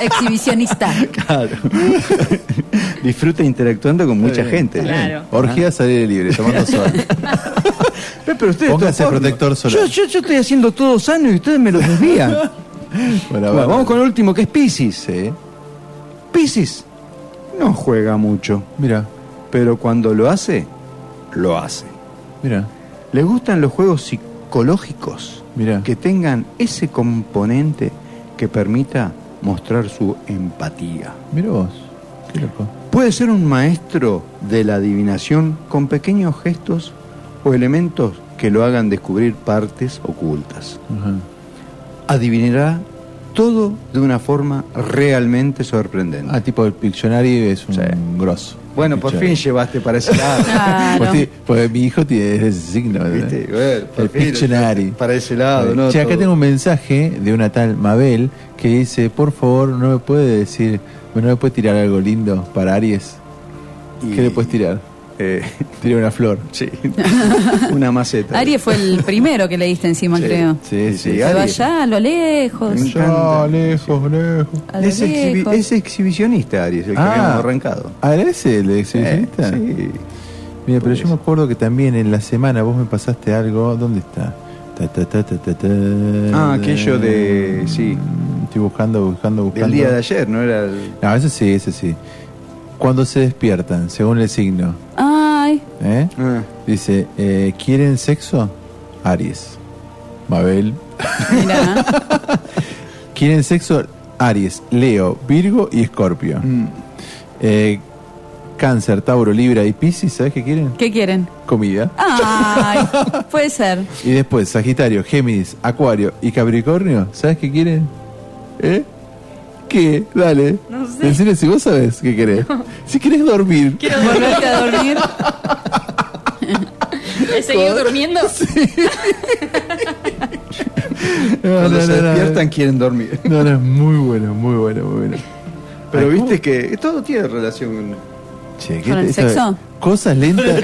Speaker 3: Exhibicionista.
Speaker 5: claro. Disfruta interactuando con mucha gente.
Speaker 4: Claro.
Speaker 2: Orgías al aire libre, tomando sol.
Speaker 5: Pero, ustedes
Speaker 2: Póngase
Speaker 5: todos-
Speaker 2: protector solar.
Speaker 5: Yo, yo, yo estoy haciendo todo sano y ustedes me lo desvían.
Speaker 2: Bueno,
Speaker 5: Bueno, vamos con el último que es Pisces.
Speaker 2: Sí.
Speaker 5: Pisces no juega mucho,
Speaker 2: Mira,
Speaker 5: pero cuando lo hace, lo hace.
Speaker 2: mira,
Speaker 5: Le gustan los juegos psicológicos
Speaker 2: mira.
Speaker 5: que tengan ese componente que permita mostrar su empatía.
Speaker 2: Mira vos. Qué loco.
Speaker 5: Puede ser un maestro de la adivinación con pequeños gestos o elementos que lo hagan descubrir partes ocultas.
Speaker 2: Ajá.
Speaker 5: Adivinará todo de una forma realmente sorprendente.
Speaker 2: Ah, tipo el Pictionary es un grosso.
Speaker 5: Bueno, por fin llevaste para ese lado.
Speaker 3: Claro.
Speaker 2: Pues, pues mi hijo tiene ese signo. ¿verdad?
Speaker 5: ¿Viste? Bueno, por
Speaker 2: El Pictionary.
Speaker 5: Para ese lado, ¿no?
Speaker 2: Che, acá
Speaker 5: Todo.
Speaker 2: tengo un mensaje de una tal Mabel que dice, por favor, no me puede decir, no me puede tirar algo lindo para Aries.
Speaker 5: Y-
Speaker 2: ¿Qué le puedes tirar?
Speaker 5: Eh,
Speaker 2: Tira una flor.
Speaker 5: sí, una maceta.
Speaker 3: Aries fue el primero que leíste encima,
Speaker 5: Sí.
Speaker 3: creo.
Speaker 2: Sí, sí.
Speaker 5: Sí,
Speaker 3: Se va allá, a lo lejos.
Speaker 5: Encanta.
Speaker 2: lejos, lejos.
Speaker 3: A lo
Speaker 5: Es, exhibi-
Speaker 3: lejos.
Speaker 5: es exhibicionista, Aries, el que
Speaker 2: Ah.
Speaker 5: habíamos arrancado.
Speaker 2: Ah, ¿era ese el exhibicionista?
Speaker 5: Eh, sí.
Speaker 2: Mira, pero yo me acuerdo que también en la semana vos me pasaste algo. ¿Dónde está? Ta, ta, ta, ta, ta, ta.
Speaker 5: Ah, aquello de- sí.
Speaker 2: Estoy buscando, buscando, buscando.
Speaker 5: Del día de ayer, ¿no era el...
Speaker 2: No, ese sí, ese sí. Cuando se despiertan, según el signo,
Speaker 3: Ay,
Speaker 2: ¿eh?
Speaker 5: Ah,
Speaker 2: Dice, eh, ¿quieren sexo? Aries. Mabel.
Speaker 3: mira.
Speaker 2: ¿Quieren sexo? Aries, Leo, Virgo y Escorpio.
Speaker 5: mm.
Speaker 2: Eh, cáncer, Tauro, Libra y Piscis, ¿sabes qué quieren?
Speaker 3: ¿Qué quieren?
Speaker 2: Comida.
Speaker 3: Ay, puede ser.
Speaker 2: Y después, Sagitario, Géminis, Acuario y Capricornio, ¿sabes qué quieren? ¿Eh? ¿Qué? Dale.
Speaker 4: No sé.
Speaker 2: Si vos sabes qué querés. Si querés dormir.
Speaker 4: Quiero
Speaker 3: Volverte a dormir.
Speaker 4: ¿He seguido durmiendo?
Speaker 2: No,
Speaker 5: Cuando
Speaker 2: no,
Speaker 5: se
Speaker 2: no, no.
Speaker 5: despiertan quieren dormir.
Speaker 2: No, no, es muy bueno, muy bueno, muy bueno.
Speaker 5: Pero
Speaker 2: Ay,
Speaker 5: viste que todo tiene relación con...
Speaker 2: Che,
Speaker 3: ¿Con el sexo?
Speaker 2: Cosas lentas.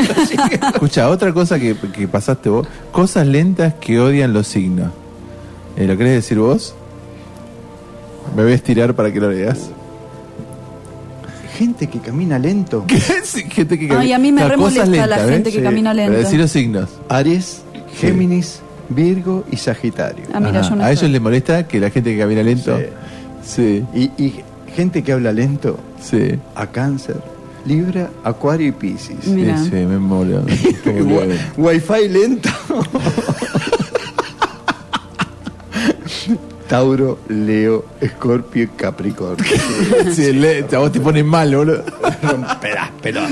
Speaker 2: Escucha, otra cosa que, que pasaste vos. Cosas lentas que odian los signos. Eh, ¿Lo querés decir vos? Me voy a estirar para que lo leas.
Speaker 5: Gente que camina lento.
Speaker 2: Sí, gente que
Speaker 3: Ay, a mí me
Speaker 2: No,
Speaker 3: re la gente
Speaker 2: ¿eh?
Speaker 3: que
Speaker 5: Sí,
Speaker 3: camina lento.
Speaker 2: decir los signos.
Speaker 5: Aries, Géminis, Virgo y Sagitario.
Speaker 3: Ah, mira,
Speaker 2: Ajá.
Speaker 3: yo no
Speaker 2: a ellos les molesta que la gente que camina lento. Sí,
Speaker 5: Y, y gente que habla lento
Speaker 2: sí.
Speaker 5: a Cáncer, Libra, Acuario y Piscis.
Speaker 2: Sí, sí, me mola. Me mola.
Speaker 5: Wi-Fi lento. Tauro, Leo, Escorpio y Capricornio.
Speaker 2: Sí, le- a vos te pones mal, boludo.
Speaker 5: Romperás pelota.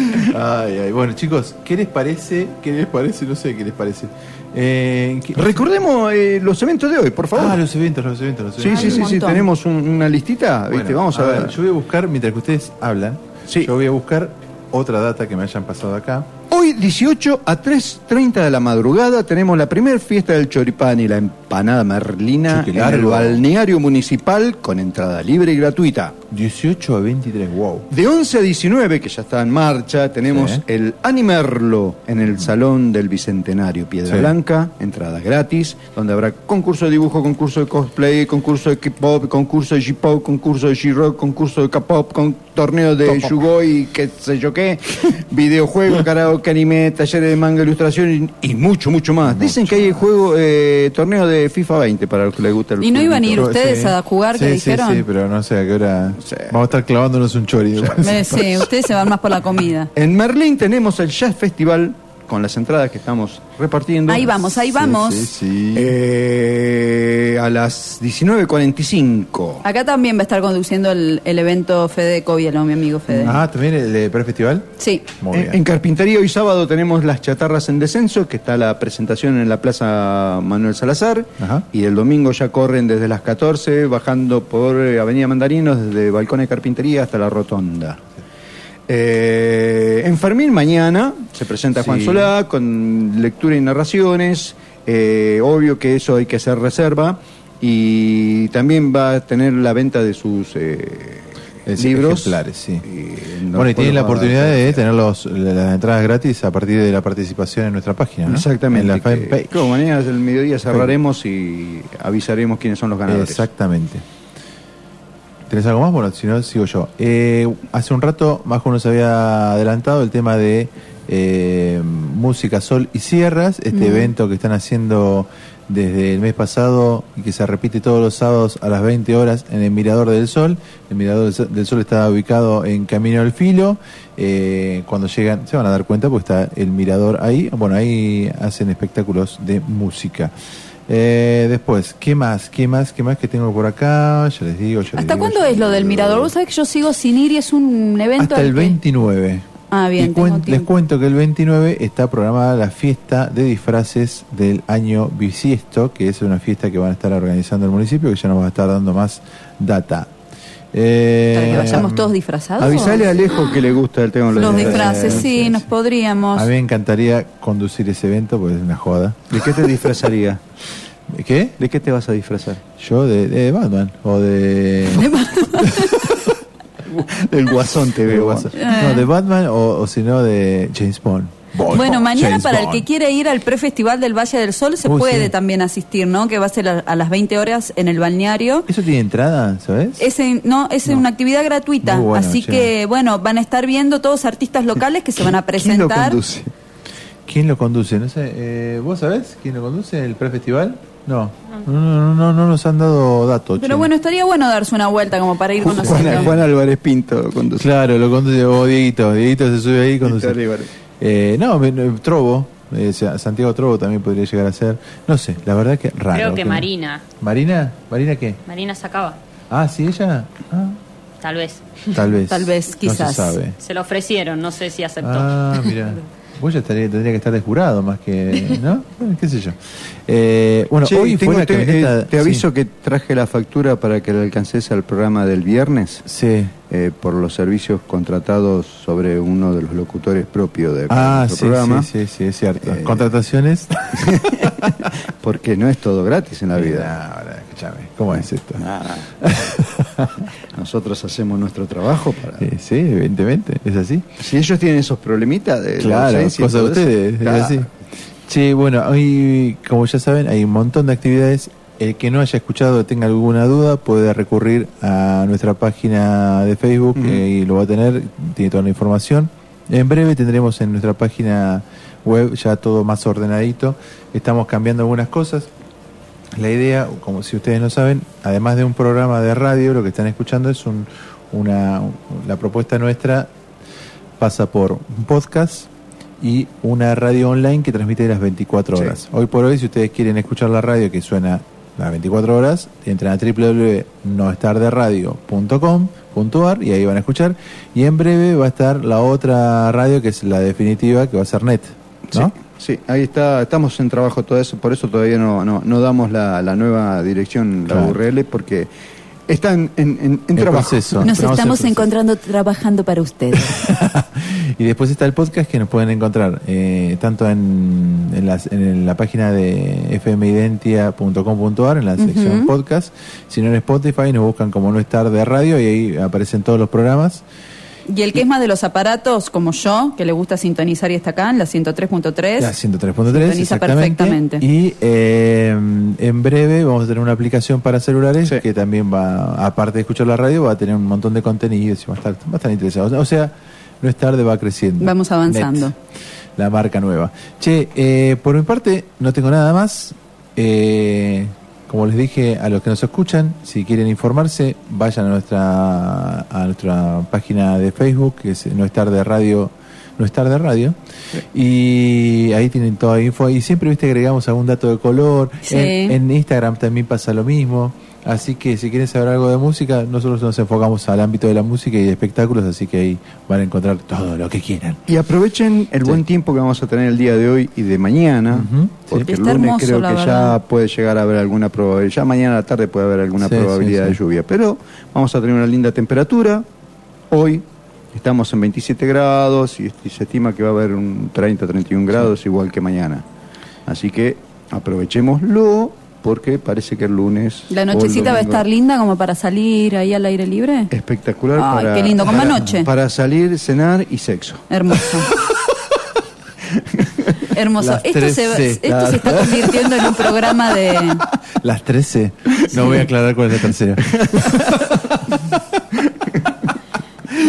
Speaker 2: Ay, ay. Bueno, chicos, ¿qué les parece? ¿Qué les parece? No sé qué les parece. Eh, ¿qué-
Speaker 5: Recordemos eh, los eventos de hoy, por favor.
Speaker 2: Ah, los eventos, los eventos, los
Speaker 5: sí,
Speaker 2: eventos.
Speaker 5: sí, sí, sí,
Speaker 3: montón.
Speaker 5: tenemos un- una listita, ¿viste?
Speaker 2: Bueno,
Speaker 5: Vamos a, ver.
Speaker 2: Yo voy a buscar, mientras que ustedes hablan,
Speaker 5: Sí.
Speaker 2: yo voy a buscar otra data que me hayan pasado acá.
Speaker 5: Hoy, 18 a 3.30 de la madrugada, tenemos la primera fiesta del choripán y la empanada merlina en el balneario municipal con entrada libre y gratuita.
Speaker 2: 18 a 23, wow.
Speaker 5: De 11 a 19, que ya está en marcha, tenemos
Speaker 2: Sí.
Speaker 5: el Animerlo en el Salón del Bicentenario Piedra
Speaker 2: Sí.
Speaker 5: Blanca, entrada gratis, donde habrá concurso de dibujo, concurso de cosplay, concurso de K-pop, concurso de J-pop, concurso de J-rock, concurso de K-pop, con torneo de. Yugoi, qué sé yo qué, videojuego, karaoke, anime, talleres de manga, ilustración y, y mucho, mucho más. Dicen que hay juego, eh, torneo de FIFA 20 para los que les gusta el
Speaker 3: ¿Y no iban a ir ustedes a jugar, que
Speaker 2: sí,
Speaker 3: dijeron?
Speaker 2: Sí, sí, pero no sé a qué hora.
Speaker 5: Sí.
Speaker 2: Vamos a estar clavándonos un chori. después.
Speaker 3: Eh, Sí, ustedes se van más por la comida.
Speaker 5: En Merlín tenemos el Jazz Festival con las entradas que estamos repartiendo.
Speaker 3: Ahí vamos, ahí vamos.
Speaker 2: Sí, sí, sí.
Speaker 5: Eh, a las 19.45.
Speaker 3: Acá también va a estar conduciendo el, el evento Fede Covielo, mi amigo Fede.
Speaker 2: Ah, ¿también el de prefestival?
Speaker 3: Sí.
Speaker 2: Muy
Speaker 5: En,
Speaker 2: bien.
Speaker 5: en Carpintería hoy sábado tenemos las chatarras en descenso, que está la presentación en la Plaza Manuel Salazar. Y el domingo ya corren desde las 14, bajando por eh, Avenida Mandarinos, desde Balcón de Carpintería hasta la Rotonda. Eh, en Fermín mañana se presenta Juan
Speaker 2: Sí.
Speaker 5: Solá con lectura y narraciones. Eh, obvio que eso hay que hacer reserva. Y también va a tener la venta de sus eh, libros.
Speaker 2: ejemplares, sí.
Speaker 5: no
Speaker 2: bueno, y tienen la oportunidad de tener los, las entradas gratis a partir de la participación en nuestra página, ¿no?
Speaker 5: Exactamente.
Speaker 2: En la
Speaker 5: que mañana del mediodía cerraremos y avisaremos quiénes son los ganadores.
Speaker 2: Exactamente. ¿Tenés algo más? Bueno, si no, sigo yo. Eh, hace un rato, Majo nos había adelantado el tema de eh, Música, Sol y Sierras, este
Speaker 3: Mm.
Speaker 2: evento que están haciendo desde el mes pasado y que se repite todos los sábados a las 20 horas en el Mirador del Sol. El Mirador del Sol- del Sol está ubicado en Camino al Filo. Eh, cuando llegan, se van a dar cuenta porque está el mirador ahí. Bueno, ahí hacen espectáculos de música. Eh, después, ¿qué más? ¿Qué más? ¿Qué más que tengo por acá? Ya les digo. ya les
Speaker 3: ¿Hasta
Speaker 2: digo,
Speaker 3: cuándo
Speaker 2: ya
Speaker 3: es
Speaker 2: les
Speaker 3: lo del mirador? Vos sabés que yo sigo sin ir y es un evento.
Speaker 2: Hasta el
Speaker 3: al que-
Speaker 2: 29.
Speaker 3: Ah, bien,
Speaker 2: cuen- les cuento que el 29 está programada la fiesta de disfraces del año bisiesto, que es una fiesta que van a estar organizando el municipio, que ya nos va a estar dando más data. Eh,
Speaker 3: Para que vayamos todos disfrazados.
Speaker 5: Avisale a Alejo que le gusta el tema de
Speaker 3: Los disfraces, sí, nos podríamos.
Speaker 2: A mí me encantaría conducir ese evento porque es una joda.
Speaker 5: ¿De qué te disfrazaría?
Speaker 2: ¿De qué?
Speaker 5: ¿De qué te vas a disfrazar?
Speaker 2: Yo de, de Batman o de...
Speaker 5: Del Guasón te
Speaker 2: de
Speaker 5: veo.
Speaker 2: Guasón. No, de Batman o, o si no de James Bond.
Speaker 3: Bueno, mañana
Speaker 2: James
Speaker 3: para el que quiere ir al prefestival del Valle del Sol se puede
Speaker 2: sí.
Speaker 3: también asistir, ¿no? Que va a ser a, a las 20 horas en el balneario.
Speaker 2: ¿Eso tiene entrada, sabes?
Speaker 3: Es en- no, es una actividad gratuita,
Speaker 2: bueno,
Speaker 3: así
Speaker 2: che.
Speaker 3: que bueno, van a estar viendo todos artistas locales que se van a
Speaker 2: ¿Quién lo
Speaker 3: presentar.
Speaker 2: conduce? ¿Quién lo conduce? No sé, eh, ¿vos sabés quién lo conduce el prefestival? No. No, no, no, no nos han dado datos.
Speaker 3: Pero
Speaker 2: che.
Speaker 3: bueno, estaría bueno darse una vuelta como para ir conociendo.
Speaker 5: Juan, Juan Álvarez Pinto conduce.
Speaker 2: Claro, lo conduce oh, Dieguito. Dieguito se sube ahí y conduce. Eh, no, me- no, Trobo. eh, Sa- Santiago Trobo también podría llegar a ser. No sé, la verdad que raro.
Speaker 4: Creo que Marina.
Speaker 2: ¿Marina? ¿Marina qué?
Speaker 4: Marina sacaba.
Speaker 2: Ah, sí, ella. Ah,
Speaker 4: Tal vez.
Speaker 2: tal vez.
Speaker 3: Tal vez,
Speaker 2: No
Speaker 3: quizás.
Speaker 2: se sabe.
Speaker 4: Se lo ofrecieron, no sé si aceptó.
Speaker 2: Ah, mira. Vos ya estaría- tendría que estar de jurado más que. ¿No? Qué sé yo. Eh, bueno,
Speaker 5: Che,
Speaker 2: hoy
Speaker 5: tengo-
Speaker 2: fue la
Speaker 5: te,
Speaker 2: camioneta.
Speaker 5: eh, te aviso que traje la factura para que le alcances al programa del viernes.
Speaker 2: Sí.
Speaker 5: eh, por los servicios contratados sobre uno de los locutores propios de
Speaker 2: Ah,
Speaker 5: nuestro
Speaker 2: sí,
Speaker 5: programa.
Speaker 2: sí, sí, sí, es cierto.
Speaker 5: Eh,
Speaker 2: Contrataciones.
Speaker 5: Porque no es todo gratis en la vida.
Speaker 2: No, escúchame, ¿cómo es esto?
Speaker 5: Nosotros hacemos nuestro trabajo para.
Speaker 2: Eh, sí, evidentemente, es así.
Speaker 5: Si ellos tienen esos problemitas de la
Speaker 2: Claro,
Speaker 5: y
Speaker 2: cosa de ustedes, es
Speaker 5: claro.
Speaker 2: así. Sí, bueno, hoy, como ya saben, hay un montón de actividades. El que no haya escuchado o tenga alguna duda puede recurrir a nuestra página de Facebook eh, y lo va a tener, tiene toda la información. En breve tendremos en nuestra página web ya todo más ordenadito. Estamos cambiando algunas cosas. La idea, como si ustedes no saben, además de un programa de radio, lo que están escuchando es un, una, la propuesta nuestra pasa por un podcast y una radio online que transmite las 24
Speaker 5: Sí.
Speaker 2: horas. Hoy por hoy, si ustedes quieren escuchar la radio que suena las 24 horas, entran a www.noestarderadio.com.ar y ahí van a escuchar. Y en breve va a estar la otra radio que es la definitiva, que va a ser net. ¿no?
Speaker 5: Sí, sí, ahí está, estamos en trabajo todo eso, por eso todavía no, no, no damos la, la nueva dirección, la
Speaker 2: Claro.
Speaker 5: URL, porque están en, en, en
Speaker 2: En
Speaker 5: trabajo.
Speaker 2: proceso.
Speaker 3: Nos
Speaker 2: Estamos proceso.
Speaker 3: encontrando trabajando para ustedes.
Speaker 2: Y después está el podcast que nos pueden encontrar eh, tanto en, en, las- en la página de fmidentia.com.ar, en la sección podcast, sino en Spotify nos buscan como no estar de radio y ahí aparecen todos los programas.
Speaker 3: Y el que es más de los aparatos, como yo, que le gusta sintonizar y está acá en la 103.3.
Speaker 2: La 103.3,
Speaker 3: Sintoniza perfectamente.
Speaker 2: Y eh, en breve vamos a tener una aplicación para celulares que también va, aparte de escuchar la radio, va a tener un montón de contenidos y va a estar, va a estar interesado. O sea, no es tarde, va creciendo.
Speaker 3: Vamos avanzando.
Speaker 2: Net, la marca nueva. Che, eh, por mi parte, no tengo nada más. Eh, como les dije a los que nos escuchan, si quieren informarse, vayan a nuestra a nuestra página de Facebook, que es No es tarde radio No es tarde radio. Y ahí tienen toda info. Y siempre, viste, agregamos algún dato de color.
Speaker 3: Sí.
Speaker 2: En, en Instagram también pasa lo mismo. Así que si quieren saber algo de música, nosotros nos enfocamos al ámbito de la música y de espectáculos, así que ahí van a encontrar todo lo que quieran.
Speaker 5: Y aprovechen el buen tiempo que vamos a tener el día de hoy y de mañana, porque el lunes
Speaker 3: hermoso,
Speaker 5: creo que
Speaker 3: verdad.
Speaker 5: ya puede llegar a haber alguna probabilidad, ya mañana a la tarde puede haber alguna
Speaker 2: Sí,
Speaker 5: probabilidad
Speaker 2: sí,
Speaker 5: de lluvia, pero vamos a tener una linda temperatura. Hoy estamos en 27 grados y, y se estima que va a haber un 30-31 grados igual que mañana. Así que aprovechémoslo porque parece que el lunes...
Speaker 3: La nochecita va a estar linda como para salir ahí al aire libre.
Speaker 5: Espectacular
Speaker 3: Ay,
Speaker 5: para,
Speaker 3: qué lindo, como
Speaker 5: para-
Speaker 3: anoche.
Speaker 5: para salir, cenar y sexo.
Speaker 3: Hermoso. Hermoso.
Speaker 2: Las
Speaker 3: Esto, se, va-
Speaker 2: 13,
Speaker 3: esto
Speaker 2: claro.
Speaker 3: se está convirtiendo en un programa de...
Speaker 2: Las 13. No voy a aclarar cuál es la tercera.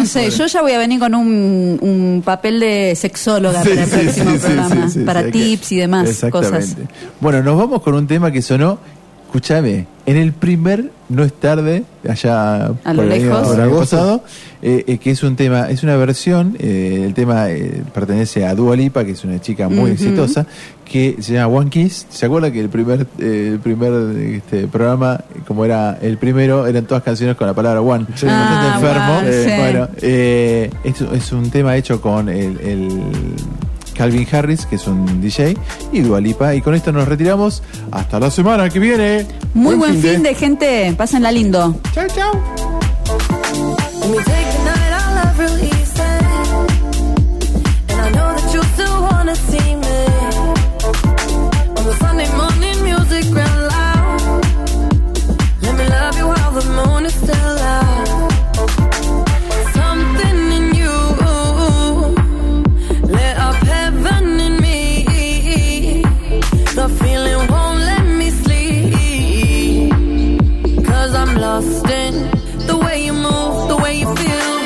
Speaker 3: Sé, yo ya voy a venir con un, un papel de sexóloga
Speaker 2: Sí,
Speaker 3: para el
Speaker 2: sí,
Speaker 3: próximo
Speaker 2: sí,
Speaker 3: programa, para tips y demás
Speaker 2: Exactamente.
Speaker 3: cosas.
Speaker 2: Bueno, nos vamos con un tema que sonó, escúchame, en el primer No es tarde, allá
Speaker 3: A lo
Speaker 2: por
Speaker 3: lejos.
Speaker 2: el año pasado, eh, eh, que es un tema, es una versión, eh, el tema eh, pertenece a Dua Lipa, que es una chica muy exitosa, que se llama One Kiss. ¿Se acuerda que el primer, eh, el primer este, programa, como era el primero, eran todas canciones con la palabra One?
Speaker 5: Sí.
Speaker 2: Bastante
Speaker 3: Ah,
Speaker 2: enfermo.
Speaker 3: Sí.
Speaker 2: Bueno, eh, es, es un tema hecho con el, el Calvin Harris, que es un DJ, y Dua Lipa. Y con esto nos retiramos. Hasta la semana que viene.
Speaker 3: Muy buen fin de gente, pásenla lindo.
Speaker 2: Chao, chao.
Speaker 19: The way you move, the way you feel.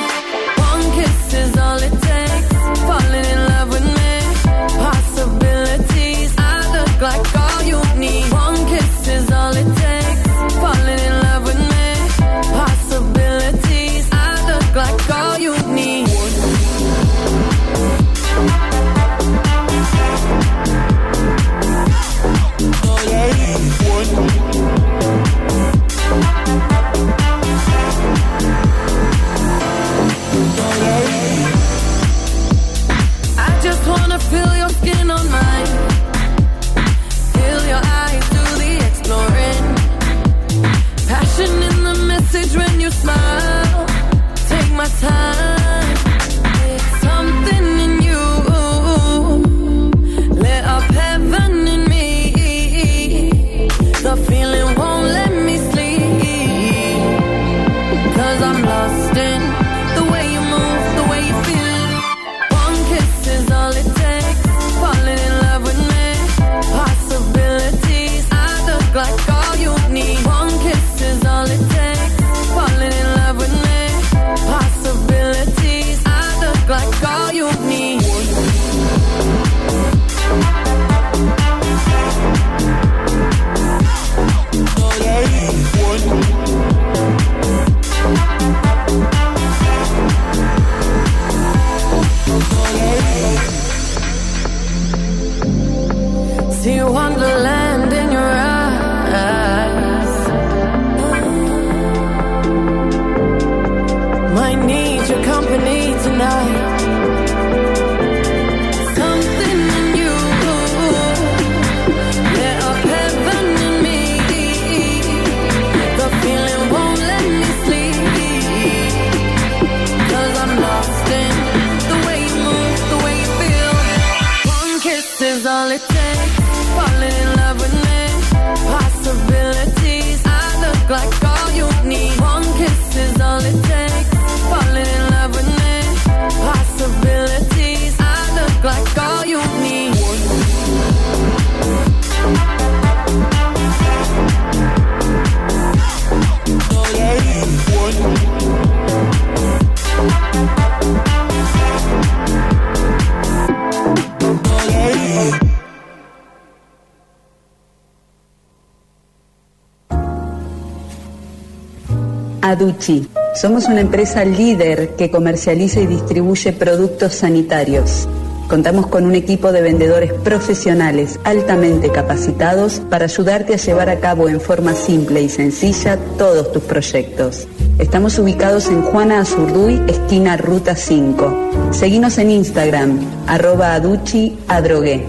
Speaker 3: Somos una empresa líder que comercializa y distribuye productos sanitarios. Contamos con un equipo de vendedores profesionales altamente capacitados para ayudarte a llevar a cabo en forma simple y sencilla todos tus proyectos. Estamos ubicados en Juana Azurduy, esquina Ruta 5. Seguinos en Instagram, arroba aduchi adrogué.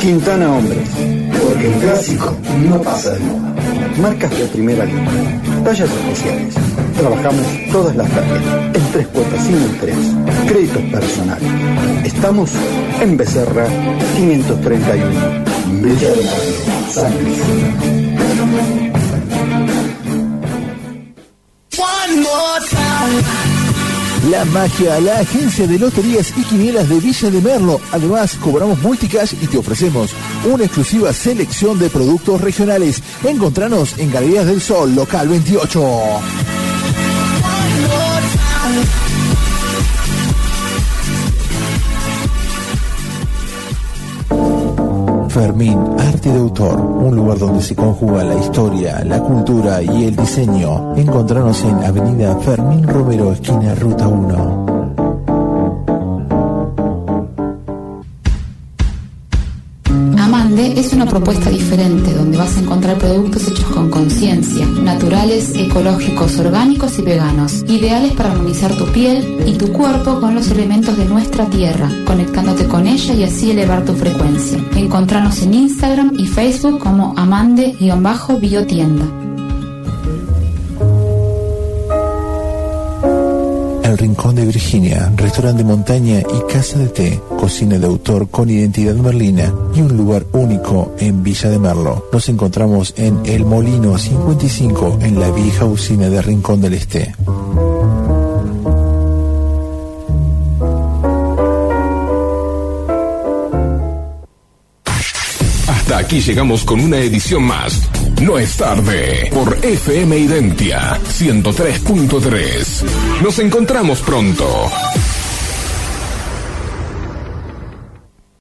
Speaker 5: Quintana porque el clásico no pasa de moda. Marcas de primera línea, tallas especiales. Trabajamos todas las tallas, en tres cuotas sin interés, créditos personales. Estamos en Becerra 531, Villa San Luis.
Speaker 20: One more time.
Speaker 2: La Magia, la agencia de loterías y quinielas de Villa de Merlo. Además, cobramos multicash y te ofrecemos una exclusiva selección de productos regionales. Encontranos en Galerías del Sol, local 28. Fermín, arte de autor, un lugar donde se conjuga la historia, la cultura y el diseño. Encontranos en Avenida Fermín Romero, esquina Ruta 1.
Speaker 12: Propuesta diferente donde vas a encontrar productos hechos con conciencia, naturales, ecológicos, orgánicos y veganos, ideales para armonizar tu piel y tu cuerpo con los elementos de nuestra tierra, conectándote con ella y así elevar tu frecuencia. Encontranos en Instagram y Facebook como amande-biotienda.
Speaker 2: Rincón de Virginia, restaurante de montaña y casa de té, cocina de autor con identidad merlina y un lugar único en Villa de Merlo. Nos encontramos en El Molino 55 en la vieja usina de Rincón del Este.
Speaker 7: Hasta aquí llegamos con una edición más. No es tarde por FM Identia 103.3. Nos encontramos pronto.